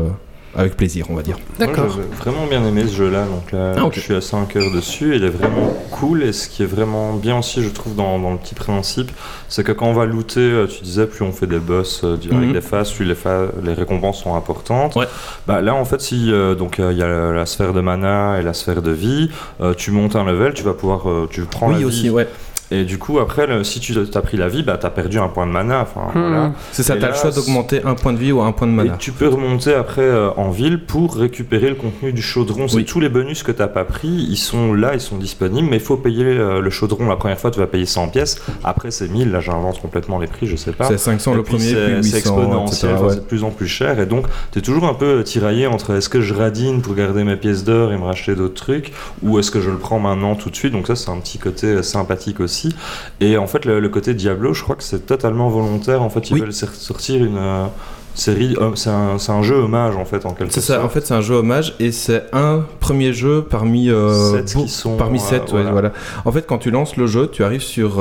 avec plaisir, on va dire. D'accord. Vraiment bien aimé ce jeu-là, donc là, Ah, je suis à 5 heures dessus. Il est vraiment cool, et ce qui est vraiment bien aussi, je trouve, dans, dans le petit principe, c'est que quand on va looter, euh, tu disais, plus on fait des boss euh, du- avec Mhm. des phases, plus les, phases- les récompenses sont importantes. Ouais. Bah, là, en fait, si euh, donc euh, il y a la, la sphère de mana et la sphère de vie, euh, tu montes un level, tu vas pouvoir, euh, tu prends la Oui, vie. aussi, ouais. Et du coup, après, le- si tu as pris la vie, bah, tu as perdu un point de mana. Enfin, Hmm. voilà. C'est ça, Et t'as le choix d'augmenter un point de vie ou un point de Et mana. tu peux remonter après euh, en ville pour récupérer le contenu du chaudron. Oui. tous les bonus que t'as pas pris, ils sont là, ils sont disponibles, mais il faut payer euh, le chaudron. La première fois, tu vas payer 100 pièces. Après, c'est 1000. Là, j'invente complètement les prix, je sais pas. C'est 500 Et le puis, premier, c'est- puis c'est 800, exponentiel, ouais. c'est de plus en plus cher. Et donc, tu es toujours un peu tiraillé entre est-ce que je radine pour garder mes pièces d'or et me racheter d'autres trucs, ou est-ce que je le prends maintenant tout de suite. Donc, ça, c'est un petit côté euh, sympathique aussi. Et en fait, le, le côté Diablo, je crois que c'est totalement volontaire. En fait, ils Oui. veulent sor- sortir une. euh, série, euh, c'est un, jeu hommage en fait en quelque C'est ça, sorte. en fait c'est un jeu hommage et c'est un premier jeu parmi euh, Sept qui sont, parmi euh, 7 voilà. voilà. En fait quand tu lances le jeu, tu arrives sur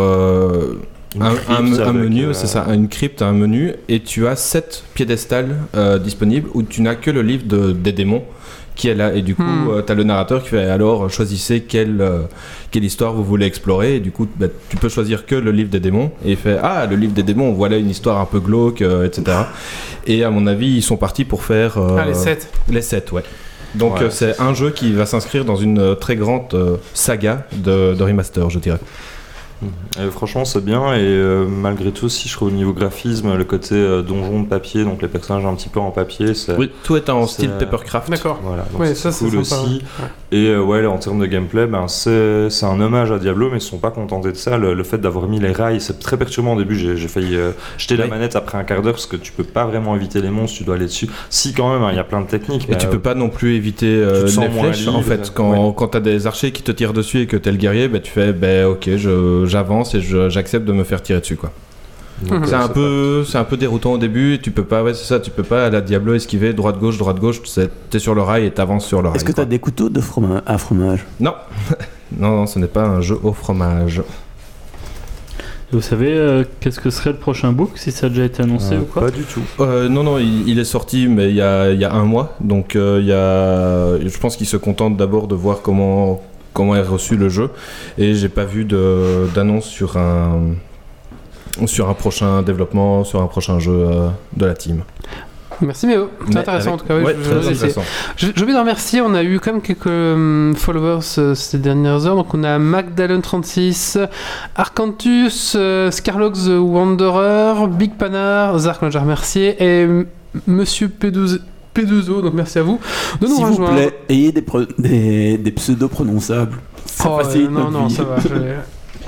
un, menu, euh, c'est ça, une crypte, un menu et tu as 7 piédestals euh, disponibles où tu n'as que le livre de- des démons qui est là et du coup Hmm. tu as le narrateur qui fait alors choisissez quelle, euh, quelle histoire vous voulez explorer et du coup bah, tu peux choisir que le livre des démons et il fait ah le livre des démons voilà une histoire un peu glauque euh, etc et à mon avis ils sont partis pour faire euh, Ah, les 7. les 7, ouais. Donc Ouais, euh, c'est un jeu qui va s'inscrire dans une euh, très grande euh, saga de, de remaster, je dirais. Et franchement, c'est bien. Et euh, malgré tout, si je trouve au niveau graphisme, le côté euh, donjon de papier, donc les personnages un petit peu en papier, c'est. Oui, tout est en style papercraft. D'accord. Voilà, donc Ouais, c'est ça, c'est cool sympa, aussi. ouais. Et euh, ouais, en termes de gameplay, ben, c'est un hommage à Diablo, mais ils se sont pas contentés de ça. Le, le fait d'avoir mis les rails, c'est très perturbant au début. J'ai failli euh, jeter la Oui. manette après un quart d'heure parce que tu peux pas vraiment éviter les monstres, tu dois aller dessus. Si, quand même, hein, il y a plein de techniques. Et mais, tu euh, peux pas non plus éviter euh, tu les flèches. en fait, quand, ouais. quand t'as des archers qui te tirent dessus et que t'es le guerrier, bah, tu fais bah, ok, j'avance et j'accepte de me faire tirer dessus. quoi. Mhm. C'est un peu, c'est un peu déroutant au début. Tu peux pas, ouais, c'est ça. Tu peux pas à la Diablo esquiver droite gauche droite gauche. T'es sur le rail et t'avances sur le rail. Est-ce que tu as des couteaux de fromage à fromage? Non, non, non, ce n'est pas un jeu au fromage. Vous savez euh, qu'est-ce que serait le prochain book si ça a déjà été annoncé Euh, ou quoi? Pas du tout. Euh, non, non, il, il est sorti, mais il y a, il y a un mois. Donc, euh, il y a, je pense qu'il se contente d'abord de voir comment, comment est reçu le jeu. Et j'ai pas vu d'annonce sur un, sur un prochain développement, sur un prochain jeu euh, de la team. Merci Méo, c'est intéressant avec- en tout cas. oui, ouais, je- très je- intéressant. Je- J'ai oublié de remercier, on a eu quand même quelques hum, followers euh, ces dernières heures. Donc on a Magdalene36, Arcantus, euh, Scarlox the Wanderer, Big Panar, Zark, on l'a déjà remercié, et M- Monsieur P12 P2O, donc merci à vous de nous S'il vous rejoindre. plaît, ayez des, des, des pseudos prononçables. Ça Oh, facilite euh, non, notre non, vie. ça va. je vais-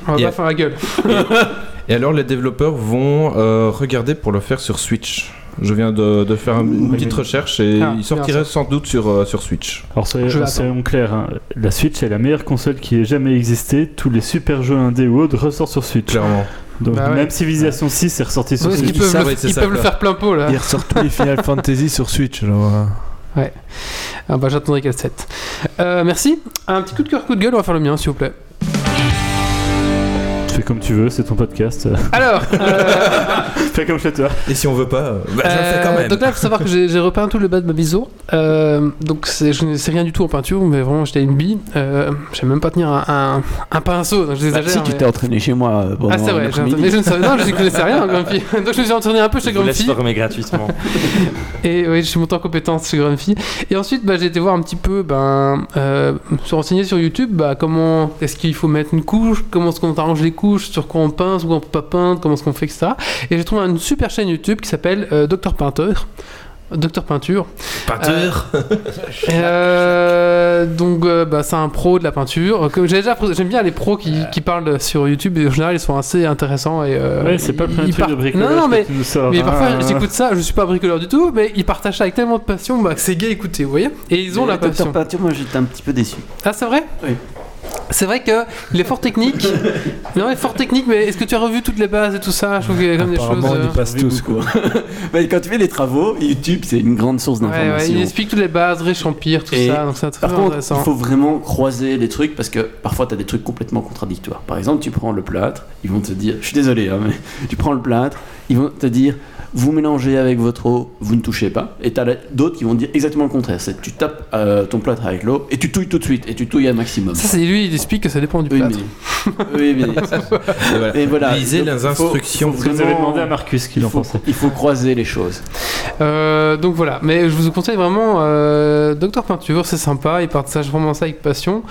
On va Yeah. pas faire la gueule. Et alors, les développeurs vont euh, regarder pour le faire sur Switch. Je viens de, de faire un- une Oui, petite recherche et Ah, il sortirait sans doute sur, euh, sur Switch. Alors soyons, clairs, hein, la Switch est la meilleure console qui ait jamais existé. Tous les super jeux indé ou autres ressortent sur Switch. Clairement. Donc Bah ouais. même Civilization 6 est ressorti sur Ouais, Switch. ils peuvent, ça, le, ouais, c'est ils ça, peuvent le quoi. faire plein pot là. Il ressort tous les Final Fantasy sur Switch. Alors, euh, Ah bah j'attendrai qu'elle 7. Euh, merci. Un petit coup de cœur, coup de gueule, on va faire le mien s'il vous plaît. Comme tu veux, c'est ton podcast. Alors, euh, Fais comme chez toi. Et si on veut pas, euh, bah, je le fais quand Euh, même. Donc là, il faut savoir que j'ai repeint tout le bas de ma biseau. Euh, donc je ne sais rien du tout en peinture, mais vraiment j'étais une bille. Euh, je sais même pas tenir un, un, un pinceau, donc je Bah, exagère. si tu t'es entraîné chez moi pendant Ah c'est vrai, mais je ne savais non, je ne connaissais rien en Grumpy. Donc je me suis entraîné un peu chez Je Grumpy. former gratuitement. Et oui, je suis monté en compétence chez Grumpy. Et ensuite, bah, j'ai été voir un petit peu, ben, euh, se renseigner sur YouTube, bah, comment est-ce qu'il faut mettre une couche, comment est-ce qu'on arrange les couches, sur quoi on peint, sur quoi on peut pas peindre, comment est-ce qu'on fait, etc. Et j'ai trouvé une super chaîne YouTube qui s'appelle euh, Docteur Peinteur. Docteur Peinture. Peinture. Euh, donc, euh, bah, c'est un pro de la peinture. J'aime bien les pros qui, qui parlent sur YouTube. Et en général, ils sont assez intéressants et. euh, ouais, c'est pas le premier truc de bricolage Non, non, mais sors. hein. parfois, j'écoute ça, je suis pas bricoleur du tout, mais ils partagent ça avec tellement de passion bah, que c'est gay écouter, vous voyez Et ils ont Mais la Docteur passion. Peinture, moi j'étais un petit peu déçu. Ah, c'est vrai? Oui. C'est vrai que il est fort technique. non, il est fort technique, mais est-ce que tu as revu toutes les bases et tout ça? Je trouve qu'il y a comme des choses. on euh, passe tous. Quoi. Mais quand tu fais les travaux, YouTube c'est une grande source Ouais, ouais, d'information. il explique toutes les bases, Rich Empire, tout Et ça, donc c'est très Par contre, intéressant. il faut vraiment croiser les trucs parce que parfois tu as des trucs complètement contradictoires. Par exemple, tu prends le plâtre, ils vont te dire, je suis désolé, hein, mais tu prends le plâtre, ils vont te dire, vous mélangez avec votre eau, vous ne touchez pas. Et tu as d'autres qui vont dire exactement le contraire. C'est tu tapes euh, ton plâtre avec l'eau et tu touilles tout de suite et tu touilles un maximum. Ça, c'est lui, il explique que ça dépend du Oui, plâtre. mais... oui, mais... Et voilà. Et voilà. Lisez Donc, les il faut- instructions. faut Vous avez vraiment- demandé à Marcus ce qu'il il en pensait. il faut croiser les choses. Euh, donc voilà, mais je vous conseille vraiment euh, Docteur Peinture, c'est sympa, il partage vraiment ça avec passion.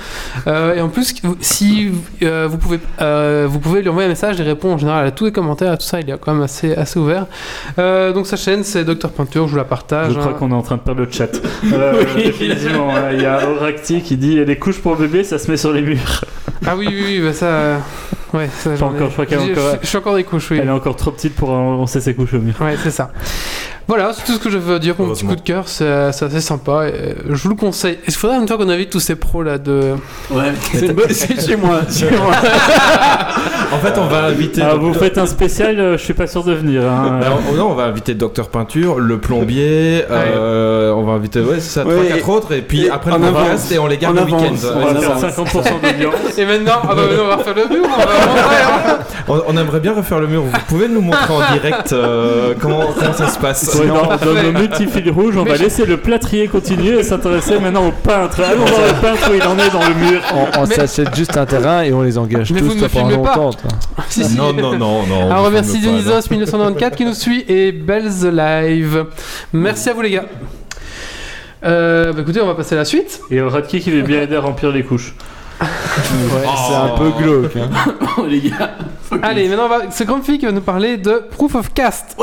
Euh, et en plus, si euh, vous pouvez, euh, vous pouvez lui envoyer un message, il répond en général à tous les commentaires, à tout ça, il est quand même assez, assez ouvert. Euh, donc sa chaîne, c'est Docteur Peinture, je vous la partage. Je crois hein. qu'on est en train de perdre le chat. Euh, définitivement, hein. il y a Oracti qui dit les couches pour bébé, ça se met sur les murs. Ah oui, oui, oui, bah ça, euh, ouais, ça. Pas j'en ai- encore, je crois qu'elle est encore- je- Je suis encore des couches, oui. Elle est encore trop petite pour lancer ses couches au mur. Ouais, c'est ça. Voilà, c'est tout ce que je veux dire pour mon petit coup de cœur, c'est c'est assez sympa. et, euh, je vous le conseille. Il faudrait une fois qu'on invite tous ces pros là de. Ouais, c'est une bonne- c'est chez moi. chez moi. En fait, on va inviter. Ah, Docteur- vous faites un spécial, euh, je suis pas sûr de venir. hein. Bah, on- non, on va inviter Docteur Peinture, le plombier, euh, on va inviter ouais, c'est ça, Ouais, 3-4 autres, et puis et après en le podcast, et on les garde En le week-end. On va faire ça. 50% d'audience. Et maintenant, ah bah, on va refaire le mur, on va. On, on aimerait bien refaire le mur. Vous pouvez nous montrer en direct euh, comment, comment ça se passe Ouais, dans, Parfait. dans nos multi-fils rouges, on va laisser le plâtrier continuer et s'intéresser maintenant au peintre. Allons voir le peintre où il en est dans le mur. On, on Mais- s'achète juste un terrain et on les engage Mais tous pendant longtemps. toi. Si, si. Non, non, non, non. Alors, remercie non. Dionysos 1994 qui nous suit et Bells Live. Merci à vous les gars. Euh, bah écoutez, on va passer à la suite. Et Radki qui veut bien aider à remplir les couches. Ouais, C'est un peu glauque. hein. Oh, les gars. Allez, maintenant, on va... c'est Grumpy qui va nous parler de Proof of Cast.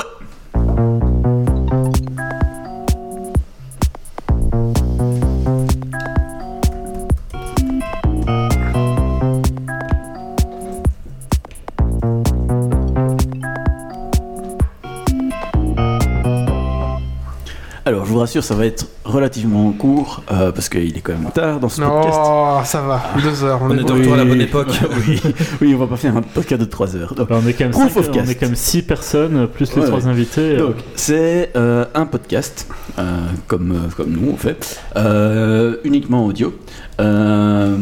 Rassure, ça va être relativement court euh, parce qu'il est quand même tard dans ce podcast. Non, ça va. Deux heures. On est de retour à la bonne époque. oui, oui, on va pas faire un podcast de 3 heures. Donc, Alors, on est quand même Proof cinq- of on cast. est quand même 6 personnes, plus les Ouais, 3 ouais. invités. euh, Donc, c'est euh, un podcast, euh, comme, comme nous en fait, euh, uniquement audio, euh,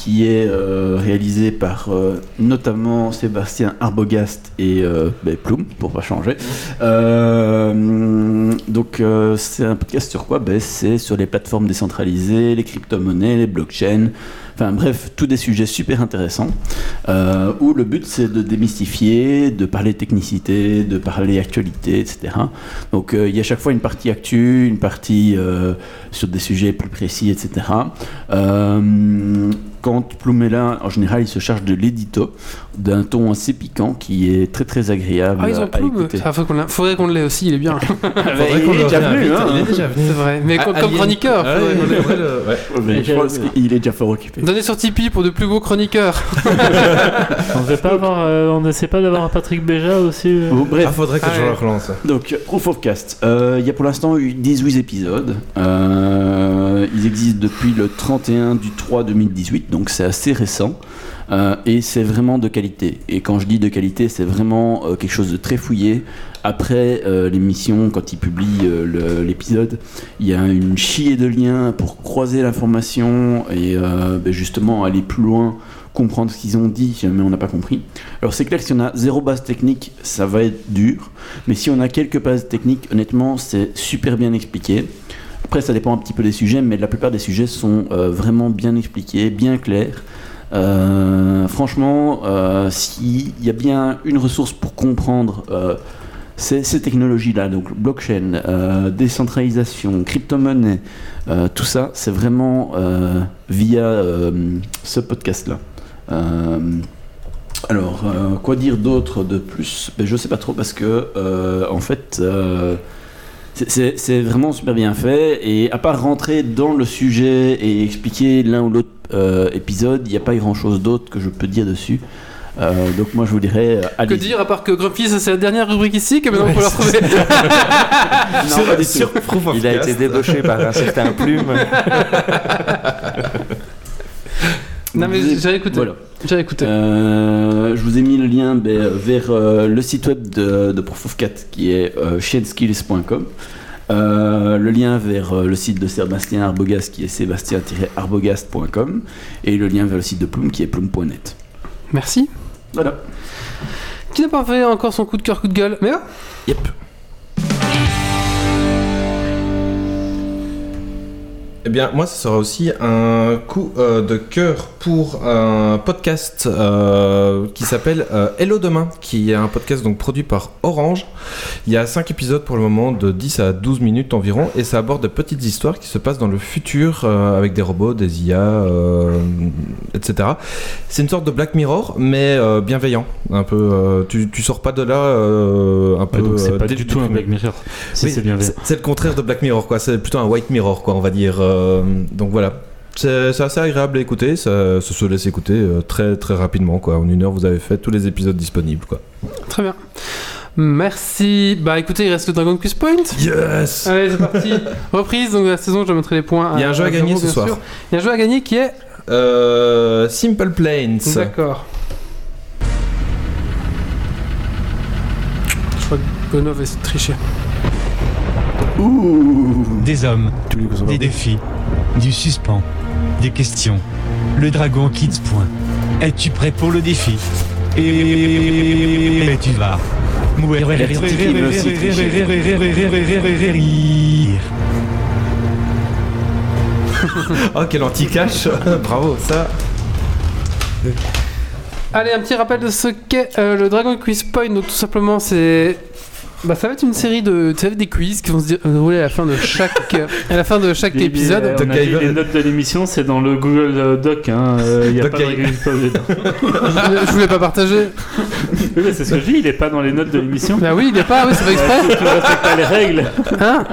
qui est euh, réalisé par euh, notamment Sébastien Arbogast et euh, ben, Plume, pour pas changer. Euh, donc, c'est un podcast sur quoi? Ben, C'est sur les plateformes décentralisées, les crypto-monnaies, les blockchains. Enfin bref, tous des sujets super intéressants où le but c'est de démystifier, de parler technicité, de parler actualité, etc. Donc il y a chaque fois une partie actu, une partie sur des sujets plus précis, etc. Euh, quand Plume est là, en général, il se charge de l'édito, d'un ton assez piquant qui est très très agréable Ah, ils ont qu'on l'a- faudrait qu'on l'ait aussi, il est bien. Faudrait qu'on il est déjà venu, hein. Il est déjà venu. C'est vrai. Mais comme, Ah, comme Alien. chroniqueur. Ouais, faudrait qu'on il l'ait. devrait le- ouais. Mais je pense qu'il est déjà fort occupé. Donnez sur Tipeee pour de plus beaux chroniqueurs. On ne pas avoir, euh, on essaie pas d'avoir Patrick Béja aussi. euh Bon, bref, Ah, faudrait que Ah, je ouais. le relance. Donc, Proof of Cast. Euh, Il y a pour l'instant eu 18 épisodes. Euh, ils existent depuis le 31 du 3 2018, donc c'est assez récent. Euh, et c'est vraiment de qualité. Et quand je dis de qualité, c'est vraiment euh, quelque chose de très fouillé. Après euh, l'émission, quand ils publient euh, l'épisode, il y a une chier de liens pour croiser l'information et euh, ben, justement aller plus loin, comprendre ce qu'ils ont dit si jamais on n'a pas compris. Alors c'est clair que si on a zéro base technique, ça va être dur. Mais si on a quelques bases techniques, honnêtement, c'est super bien expliqué. Après, ça dépend un petit peu des sujets, mais la plupart des sujets sont euh, vraiment bien expliqués, bien clairs. Euh, franchement, euh, s'il y a bien une ressource pour comprendre ces, technologies-là, donc blockchain, décentralisation, crypto-monnaie, tout ça, c'est vraiment via ce podcast-là. Alors, quoi dire d'autre de plus? Ben, Je sais pas trop parce que, en fait, c'est- vraiment super bien fait. Et à part rentrer dans le sujet et expliquer l'un ou l'autre euh, épisode, il n'y a pas grand-chose d'autre que je peux dire dessus. Euh, donc moi je vous dirais, euh, Que dire à part que Grumpy, c'est la dernière rubrique ici, que maintenant on peut la retrouver. Non, pas du tout. Sur Il a été débauché par un certain plume. non mais j'ai écouté. Voilà. J'ai écouté. Euh, je vous ai mis le lien ben, vers euh, le site web de, de Proof of Cat qui est euh, shienskills.com. Euh, le lien vers euh, le site de Sébastien Arbogast qui est sébastien-arbogast.com et le lien vers le site de Plume qui est plume.net. Merci. Voilà. Qui n'a pas fait encore son coup de cœur, coup de gueule? Mais ah, Yep. Eh bien, moi, ce sera aussi un coup euh, de cœur pour un podcast euh, qui s'appelle euh, Hello Demain, qui est un podcast donc produit par Orange. Il y a 5 épisodes pour le moment de 10 à 12 minutes environ, et ça aborde de petites histoires qui se passent dans le futur avec des robots, des IA, etc. C'est une sorte de Black Mirror, mais bienveillant. Un peu, tu, tu sors pas de là un peu. Ouais, donc c'est pas du tout un. Black Mirror. Si Oui, c'est bien c'est- C'est le contraire de Black Mirror, quoi. C'est plutôt un White Mirror, quoi, on va dire. Euh, donc voilà. C'est assez agréable à écouter. Ça, ça se laisse écouter euh, très très rapidement, quoi. En une heure, vous avez fait tous les épisodes disponibles, quoi. très bien. Merci. Bah écoutez, il reste le Dragon Quiz Point. Yes. Allez, c'est parti. Reprise donc de la saison, je mettrai les points. Il y a un jeu à gagner zéro, ce soir. sûr. Il y a un jeu à gagner qui est. Euh, Simple Planes. D'accord. Je crois que Benoît va essayer Des hommes, des défis, du suspens, des questions. Le dragon Kids Point. Es-tu prêt pour le défi? Et tu vas. mourir. Oh, quel anti-cash. Bravo, ça. Allez, un petit rappel de ce qu'est euh, le Dragon Quiz Point. Donc, tout simplement, c'est. Bah, ça va être une série de, tu sais, des quiz qui vont se dé- dérouler à la fin de chaque, à la fin de chaque Les- épisode. les- on a dit les notes de l'émission, c'est dans le Google euh, Doc. Hein. euh, Il y a Doc pas de je, je voulais pas partager. Oui, mais c'est ce que je dis, il est pas dans les notes de l'émission. Bah oui, il est pas, oui, c'est pas exprès. Ouais, tu respectes pas les règles. Hein?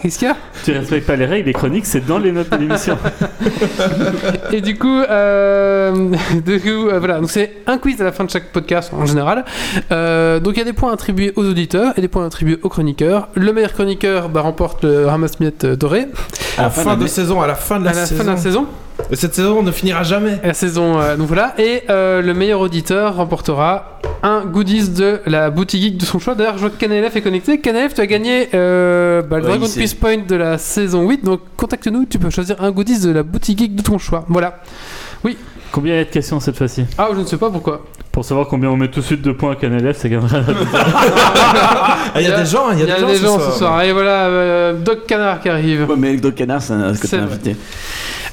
Qu'est-ce qu'il y a Tu respectes pas les règles, les chroniques, c'est dans les notes de l'émission. Et du coup, euh, du coup, euh, voilà, donc c'est un quiz à la fin de chaque podcast en général. Euh, donc il y a des points attribués aux auditeurs et des points attribués aux chroniqueurs. Le meilleur chroniqueur bah, remporte le ramasse-miettes doré À la fin de saison, à la fin de la à la saison. fin de la saison. Et cette saison ne finira jamais. La saison, euh, donc voilà. Et euh, le meilleur auditeur remportera un goodies de la boutique geek de son choix. D'ailleurs, je vois que KNLF est connecté. KNLF, tu as gagné euh, bah, le Ouais, Dragon. Peace Point de la saison 8. Donc contacte-nous, tu peux choisir un goodies de la boutique geek de ton choix. Voilà. Combien il y a de questions cette fois-ci? Ah, je ne sais pas pourquoi. Pour savoir combien on met tout de suite de points à CanLF, c'est quand même Ah, Il y a des gens, il y a, des gens ce soir. Et voilà, euh, Doc Canard qui arrive. Ouais, mais Doc Canard, c'est un côté invité.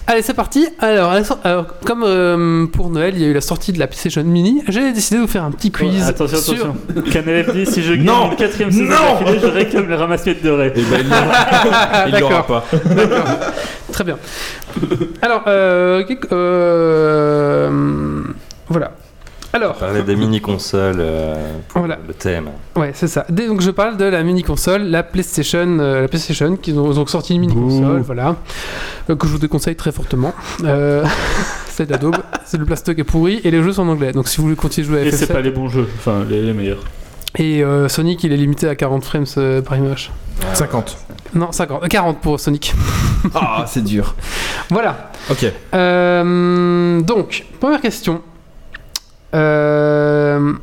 Allez, c'est parti. Alors, alors, comme euh, pour Noël, il y a eu la sortie de la PlayStation Mini, j'ai décidé de vous faire un petit quiz. Oh, attention, sur- attention. CanLF dit si je gagne Non. quatrième saison d'affilée, je réclame le ramasse-miettes doré. Eh ben, il l'aura- pas. D'accord. Très bien. Alors, euh, euh, voilà. Alors, Parler des mini-consoles euh, pour Voilà. le thème. ouais, c'est ça. Dès- Donc, je parle de la mini console, la PlayStation, euh, la PlayStation, qui ont, ont sorti une mini console, voilà, euh, que je vous déconseille très fortement. Euh, c'est d'Adobe, c'est le plastoc est pourri et les jeux sont en anglais. Donc, si vous voulez continuer de jouer à Et c'est FF7, pas les bons jeux, enfin les, les meilleurs. et euh, Sonic, il est limité à 40 frames euh, par image. 50. Non, 50, euh, 40 pour Sonic. Ah, c'est dur. Voilà. Ok. Euh, donc, première question. Euh,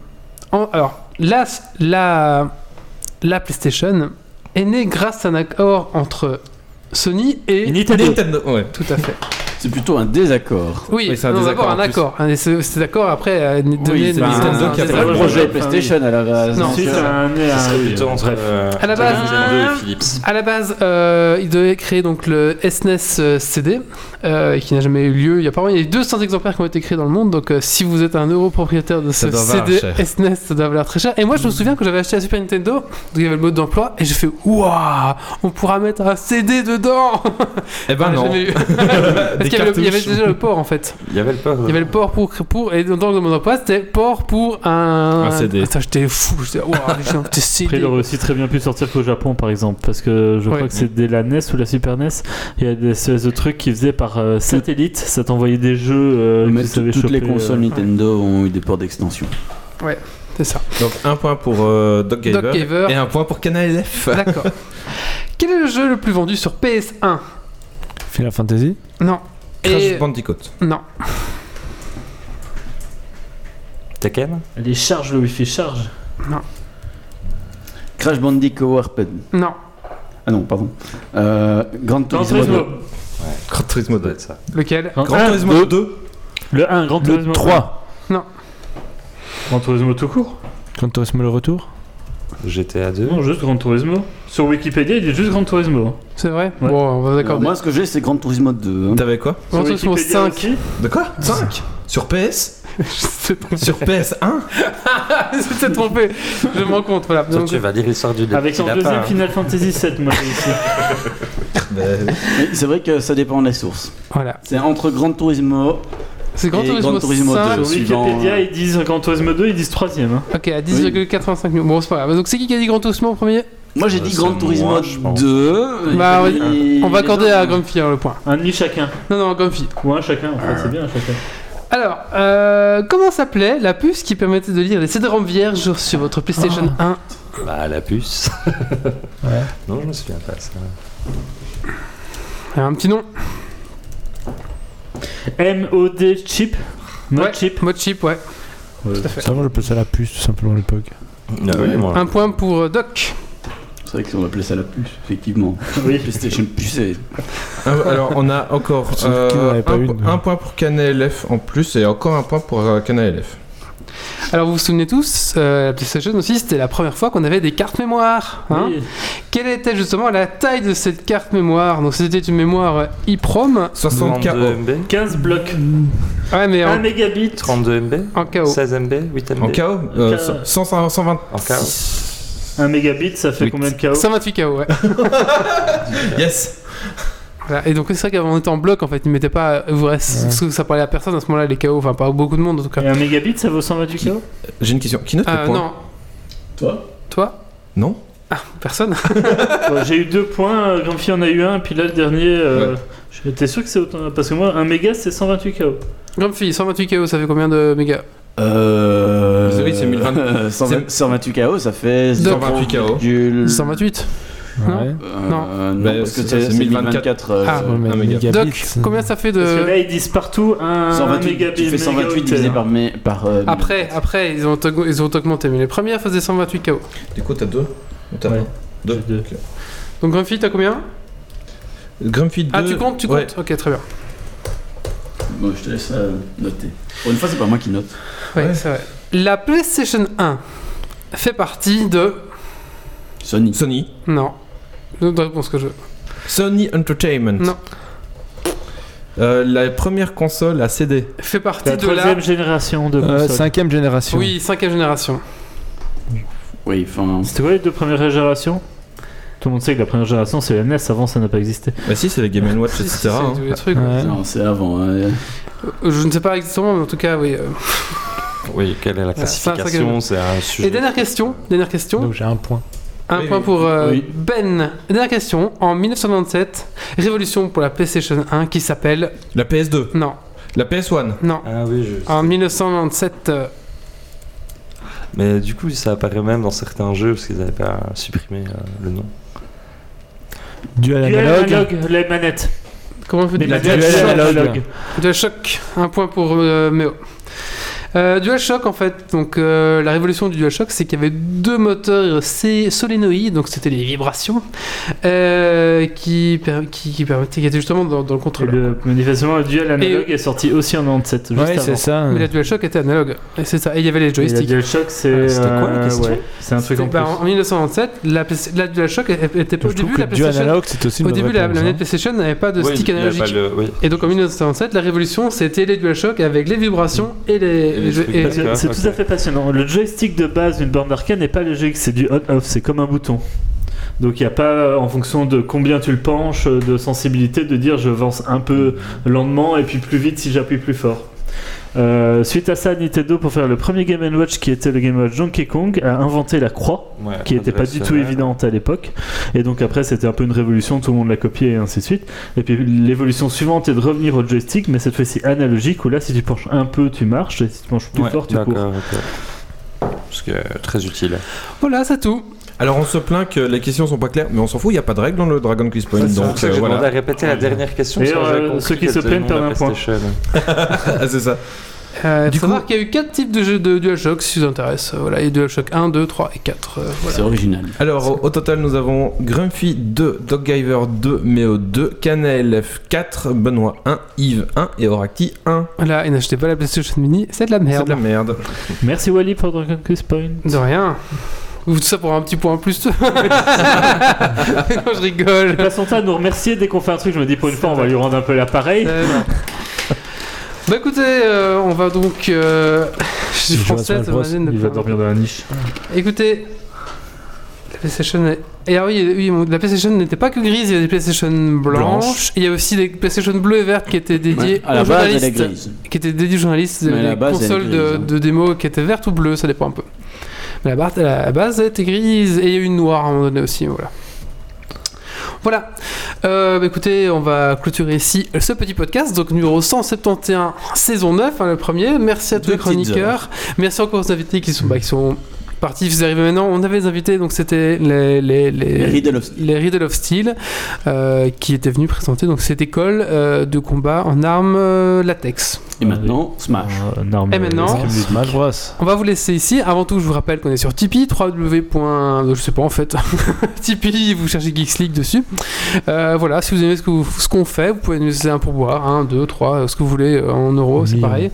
alors, la, la, la PlayStation est née grâce à un accord entre Sony et Nintendo. Nintendo, ouais. Tout à fait. C'est plutôt un désaccord. Oui, Oui, c'est un non, désaccord un accord. Un- c'est- Cet accord après a donné Oui, des- c'est un- Nintendo qui a fait C'est le projet PlayStation à la base. Non, c'est un plutôt entre euh, À la base- Philips. À la base, euh, il devait créer donc le SNES euh, CD, euh, qui n'a jamais eu lieu. Il y a apparemment il y a 200 exemplaires qui ont été créés dans le monde. Donc, euh, si vous êtes un euro propriétaire de ce CD. SNES, ça doit valoir très cher. Et moi, je me souviens que j'avais acheté la Super Nintendo, donc il y avait le mode d'emploi, et j'ai fait Waouh, on pourra mettre un CD dedans. Eh ben l'a non. Parce qu'il y, avait il y avait déjà le port en fait. Il y avait le port. Il y avait le port pour, pour et dans le d'emploi, c'était port pour un. Un CD. Ça, j'étais fou. J'étais Waouh, les gens, c'était Après, il CD. aurait aussi très bien pu sortir qu'au Japon, par exemple, parce que je Ouais. crois que c'est dès la NES ou la Super NES, il y a des espèces de trucs qui faisaient par euh, satellite, ça t'envoyait des jeux euh, mais toutes les choper, consoles euh, Nintendo ont eu des ports d'extension. C'est ça. Donc un point pour euh, Doc Gaver, Doc Gaver. et un point pour CanalF. D'accord. Quel est le jeu le plus vendu sur PS1 Final Fantasy? Non. Crash Et... Bandicoot. Non. Tekken? Les charges, le Wi-Fi charge. Crash Bandicoot Warped. Non. Ah non, pardon. Euh, Gran Gran Turismo. Turismo. Gran Turismo Ça doit 2. être ça. Lequel? Gran- Gran un, Turismo deux. 2. Le 1, Gran Turismo. Le 3. Gran Turismo tout court Gran Turismo le retour GTA 2. Non, juste Gran Turismo. Sur Wikipédia, il est juste Gran Turismo. C'est vrai Ouais. Bon, on va d'accord. moi, ce que j'ai, c'est Gran Turismo 2. hein. T'avais quoi Gran Sur Turismo Wikipédia 5. aussi. De quoi 5 Sur PS. Sur PS1 C'était trompé. Je me rends compte. Voilà. Toi, Donc, tu vas lire l'histoire du Avec son deuxième. Final Fantasy 7, moi j'ai ici. Ben, C'est vrai que ça dépend des sources. Voilà. C'est entre Gran Turismo. C'est Gran Et Turismo, Gran Turismo 5. deux. Sur Suivant, Wikipédia, euh, ils disent Gran Turismo 2, ils disent troisième. Hein. Ok, à 10,85 millions. Bon, c'est pas grave. Donc, c'est qui qui a dit Gran Turismo en premier? Moi, j'ai Euh, dit c'est Gran moi, Turismo pense. 2. Bah, oui. On va accorder à Grumpy hein, le point. Un demi chacun. Non, non, Grumpy. Ou un chacun, en fait, c'est bien un chacun. Alors, euh, comment s'appelait la puce qui permettait de lire les CD-ROM vierges sur votre PlayStation 1 Bah, la puce. Non, je me souviens pas ça. Un petit nom MOD chip. Mode Ouais, chip. Mode chip, ouais. à fait. Ça, moi, j'appelle ça la puce, tout simplement, à l'époque. Ah oui, moi. Un point pour euh, Doc. C'est vrai qu'on appelait ça la puce, effectivement. Oui. PlayStation pucée. Ah, Alors on a encore euh, un, point pour CanLF en plus et encore un point pour euh, CanLF. Alors, vous vous souvenez tous, euh, la PlayStation aussi, c'était la première fois qu'on avait des cartes mémoire. Hein Oui. Quelle était justement la taille de cette carte mémoire? Donc, c'était une mémoire EEPROM. 60 32 KO. MB, 15 blocs. Ouais, mais 1 en, mégabit. 32 MB, en KO. 16 MB, 8 MB. En KO euh, KO. 100, 100, 120. En KO. 1 mégabit, ça fait combien de KO 128 KO, ouais. Yes. Et donc, c'est vrai qu'avant, on était en bloc en fait. Ils mettaient pas. Vous reste, parce que ça parlait à personne à ce moment-là, les KO. Enfin, pas beaucoup de monde en tout cas. Et 1 mégabit, ça vaut 128 KO J'ai une question. Qui note Euh, le point non. Toi? Toi? Non Personne Bon, J'ai eu deux points, euh, Grumpy en a eu un, puis là le dernier, euh, j'étais sûr que c'est autant. Parce que moi, un méga c'est 128 KO. Grumpy, 128 KO, ça fait combien de mégas? Euh. C'est 1020. euh, 120 128 KO, ça fait 128 KO. 128 Non Ouais. Non. Euh, non, Bah, parce que c'est- c'est c'est c'est 1024. 1024. euh, Ah, Doc, combien ça fait Parce que de. là ils disent partout un, 128, mégabit. tu fais 128 divisé par. par euh, Après, après ils, ont, ils ont augmenté, mais les premières faisaient 128 KO. Du coup, t'as deux Ou t'as Ouais. un Deux. Deux. Ok. Donc Grumpy, t'as combien? Grumpy 2. Ah, tu comptes Tu Ouais. comptes? Ok, très bien. Bon, je te laisse euh, noter. Pour une fois, c'est pas moi qui note. Ouais, c'est vrai. La PlayStation 1 fait partie de. Sony. Sony. Non. Je que je veux. Sony Entertainment. Non. Euh, la première console à CD. Fait partie La de la. troisième génération de Euh, cinquième génération. Oui, cinquième génération. Oui, enfin. C'était quoi les deux premières générations? Tout le monde sait que la première génération c'est la NES, avant ça n'a pas existé. Bah si, c'est les Game Watch, Si, si, etc. c'est hein. tous les trucs. Ouais. Non, c'est avant. hein. Euh, Je ne sais pas exactement, mais en tout cas, oui. euh. Oui, quelle est la Voilà, ça, ça, classification? C'est un Et sujet. dernière question, dernière question. Donc j'ai un point. Un Oui, point oui. pour euh, Oui. Ben. Dernière question. En 1997, révolution pour la PlayStation 1 qui s'appelle. La PS2. Non, La PS1. non. Ah oui, je... En 1997. euh, Mais du coup, ça apparaît même dans certains jeux parce qu'ils n'avaient pas supprimé euh, le nom. Dual Dual analogue. analogue, les manettes. comment on fait Les du manettes analogue. DualShock, un point pour euh, Méo. Euh, DualShock, en fait, donc euh, la révolution du DualShock, c'est qu'il y avait deux moteurs C- solénoïdes, donc c'était les vibrations, euh, qui, per- qui, qui permettaient, qui étaient justement dans, dans le Et contrôleur. le, manifestement, le dual analogue est sorti aussi en 97. Juste Ouais, avant. c'est ça. Mais la DualShock était analogue, et c'est ça. Et il y avait les Et la joysticks. DualShock, c'est. Ah, c'était quoi, la euh, question ouais, C'est un truc en C'était- bah, plus. en 1997, la, la DualShock était pas au début la Dual PlayStation. analogue, aussi Au début, la, hein. PlayStation n'avait pas de Oui, stick analogique. le- oui. Et donc en 1997, la révolution, c'était les DualShock avec les vibrations et les. C'est tout à fait passionnant. Le joystick de base d'une borne d'arcade n'est pas le joystick, c'est du on-off, c'est comme un bouton. Donc il n'y a pas, en fonction de combien tu le penches, de sensibilité, de dire je avance un peu lentement et puis plus vite si j'appuie plus fort. Euh, suite à ça, Nintendo, pour faire le premier Game Watch qui était le Game Watch Donkey Kong, a inventé la croix, Ouais, qui n'était pas du tout évidente à l'époque. Et donc après, c'était un peu une révolution, tout le monde l'a copié et ainsi de suite. Et puis l'évolution suivante est de revenir au joystick, mais cette fois-ci analogique, où là, si tu penches un peu, tu marches, et si tu penches plus Ouais, fort, tu cours. d'accord, ok. Parce que très utile. Voilà, c'est tout. Alors on se plaint que les questions sont pas claires, mais on s'en fout, il n'y a pas de règle dans le Dragon Quiz Point. C'est Donc pour ça que euh, j'ai demandé à voilà. répéter la dernière question. J'avais euh, ceux qui se plaignent perdent un point. Ah, c'est ça. Euh, Du faut savoir qu'il y a eu 4 types de jeux de DualShock si ça vous intéresse. Euh, Voilà, il y a DualShock 1, 2, 3 et 4. euh, voilà. C'est original. Alors au, au total nous avons Grumpy 2, Doggiver 2, Méo 2, Canalf 4, Benoît 1, Yves 1 et Oracti 1. Voilà, et n'achetez pas la PlayStation Mini, c'est de la C'est merde. de la merde. Merci Wally pour Dragon Quest Point. De rien. Tout ça pour un petit point en plus. non, je rigole. Passe son temps à nous remercier dès qu'on fait un truc. Je me dis pour une fois, on va lui rendre un peu l'appareil. Bah écoutez, euh, on va donc. euh, Je suis français, ça de Il va dormir dans la niche. Écoutez, la PlayStation. Et ah oui, oui, la PlayStation n'était pas que grise, il y avait des PlayStation blanches. Il y a aussi des PlayStation bleues et vertes qui étaient dédiées Ouais, à la aux base, journalistes. Qui étaient dédiées aux journalistes. Mais la base, consoles de, hein. de démo qui étaient vertes ou bleues, ça dépend un peu. La, barre- la base était grise et il y a eu une noire à un moment donné aussi. Voilà. Voilà. Euh, bah, écoutez, on va clôturer ici ce petit podcast, donc numéro 171, saison 9, hein, le premier. Merci à tous Deux les chroniqueurs. Merci encore aux invités qui sont, bah, qui sont partis, ils arrivent maintenant. On avait des invités, donc c'était les, les, les, Les Riddle of les Riddle of Steel euh, qui étaient venus présenter donc, cette école euh, de combat en armes latex. Et maintenant, Smash. Euh, non, mais Et maintenant. Smash Bros? On va vous laisser ici. Avant tout, je vous rappelle qu'on est sur Tipeee, www. Je sais pas en fait. Tipeee, vous cherchez Geeks League dessus. Euh, voilà, si vous aimez ce que vous- ce qu'on fait, vous pouvez nous laisser un pourboire, 1, 2, 3, ce que vous voulez euh, en euros, c'est pareil.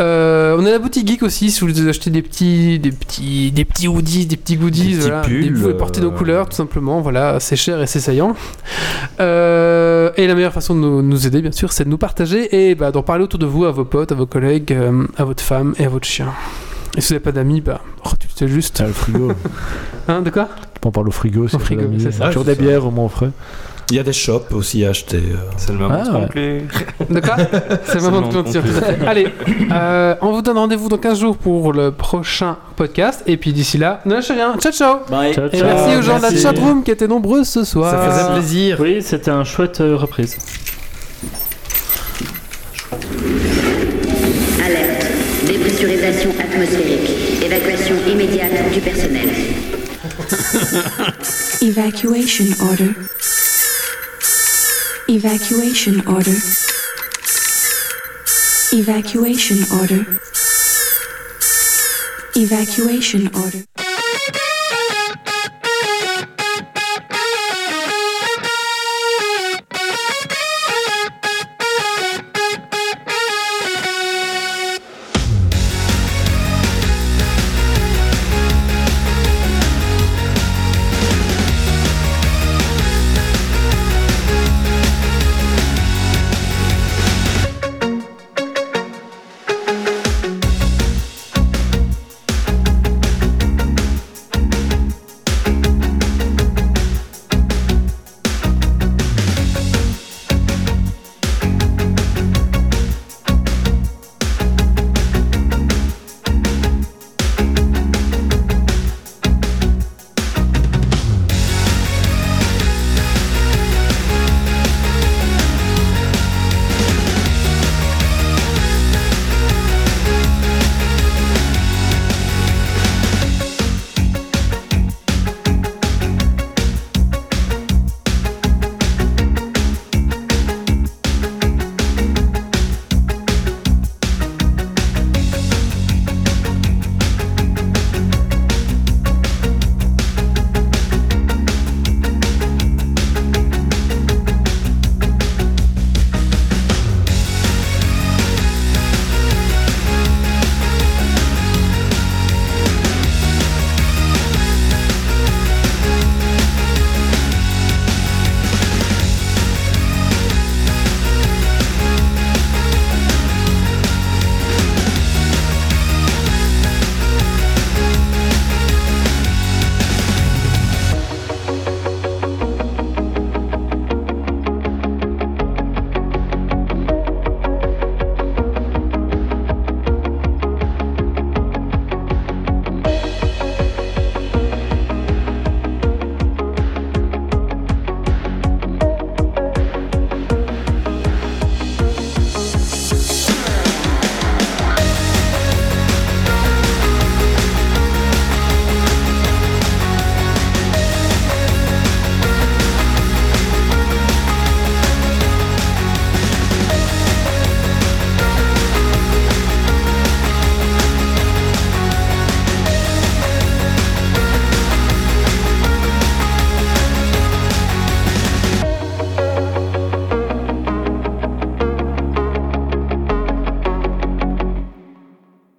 Euh, on a la boutique Geek aussi, si vous voulez acheter des petits, des petits, des petits hoodies, des petits goodies, Des petits voilà. pulls, vous pouvez porter nos euh, couleurs, tout simplement. Voilà, c'est cher et c'est saillant. Euh, et la meilleure façon de nous, nous aider, bien sûr, c'est de nous partager et bah, d'en parler autour de vous, à vos potes, à vos collègues, euh, à votre femme et à votre chien. Et si vous n'avez pas d'amis, bah, oh, tu sais juste. Ah, le frigo. Hein, de quoi? On parle au frigo. fait frigo, c'est ça. Toujours Ah, c'est des bières au moins frais. Il y a des shops aussi à acheter. C'est le moment Ah, de ouais. conclure. De quoi? C'est le moment de conclure. tout à fait. Allez, euh, on vous donne rendez-vous dans 15 jours pour le prochain podcast. Et puis d'ici là, ne lâchez rien. Ciao, ciao. Bye. Ciao, Et merci aux gens de la chatroom qui étaient nombreux ce soir. Ça faisait plaisir. Oui, c'était un chouette euh, reprise. Dépressurisation atmosphérique. Évacuation immédiate du personnel. Evacuation order. Evacuation order. Evacuation order. Evacuation order.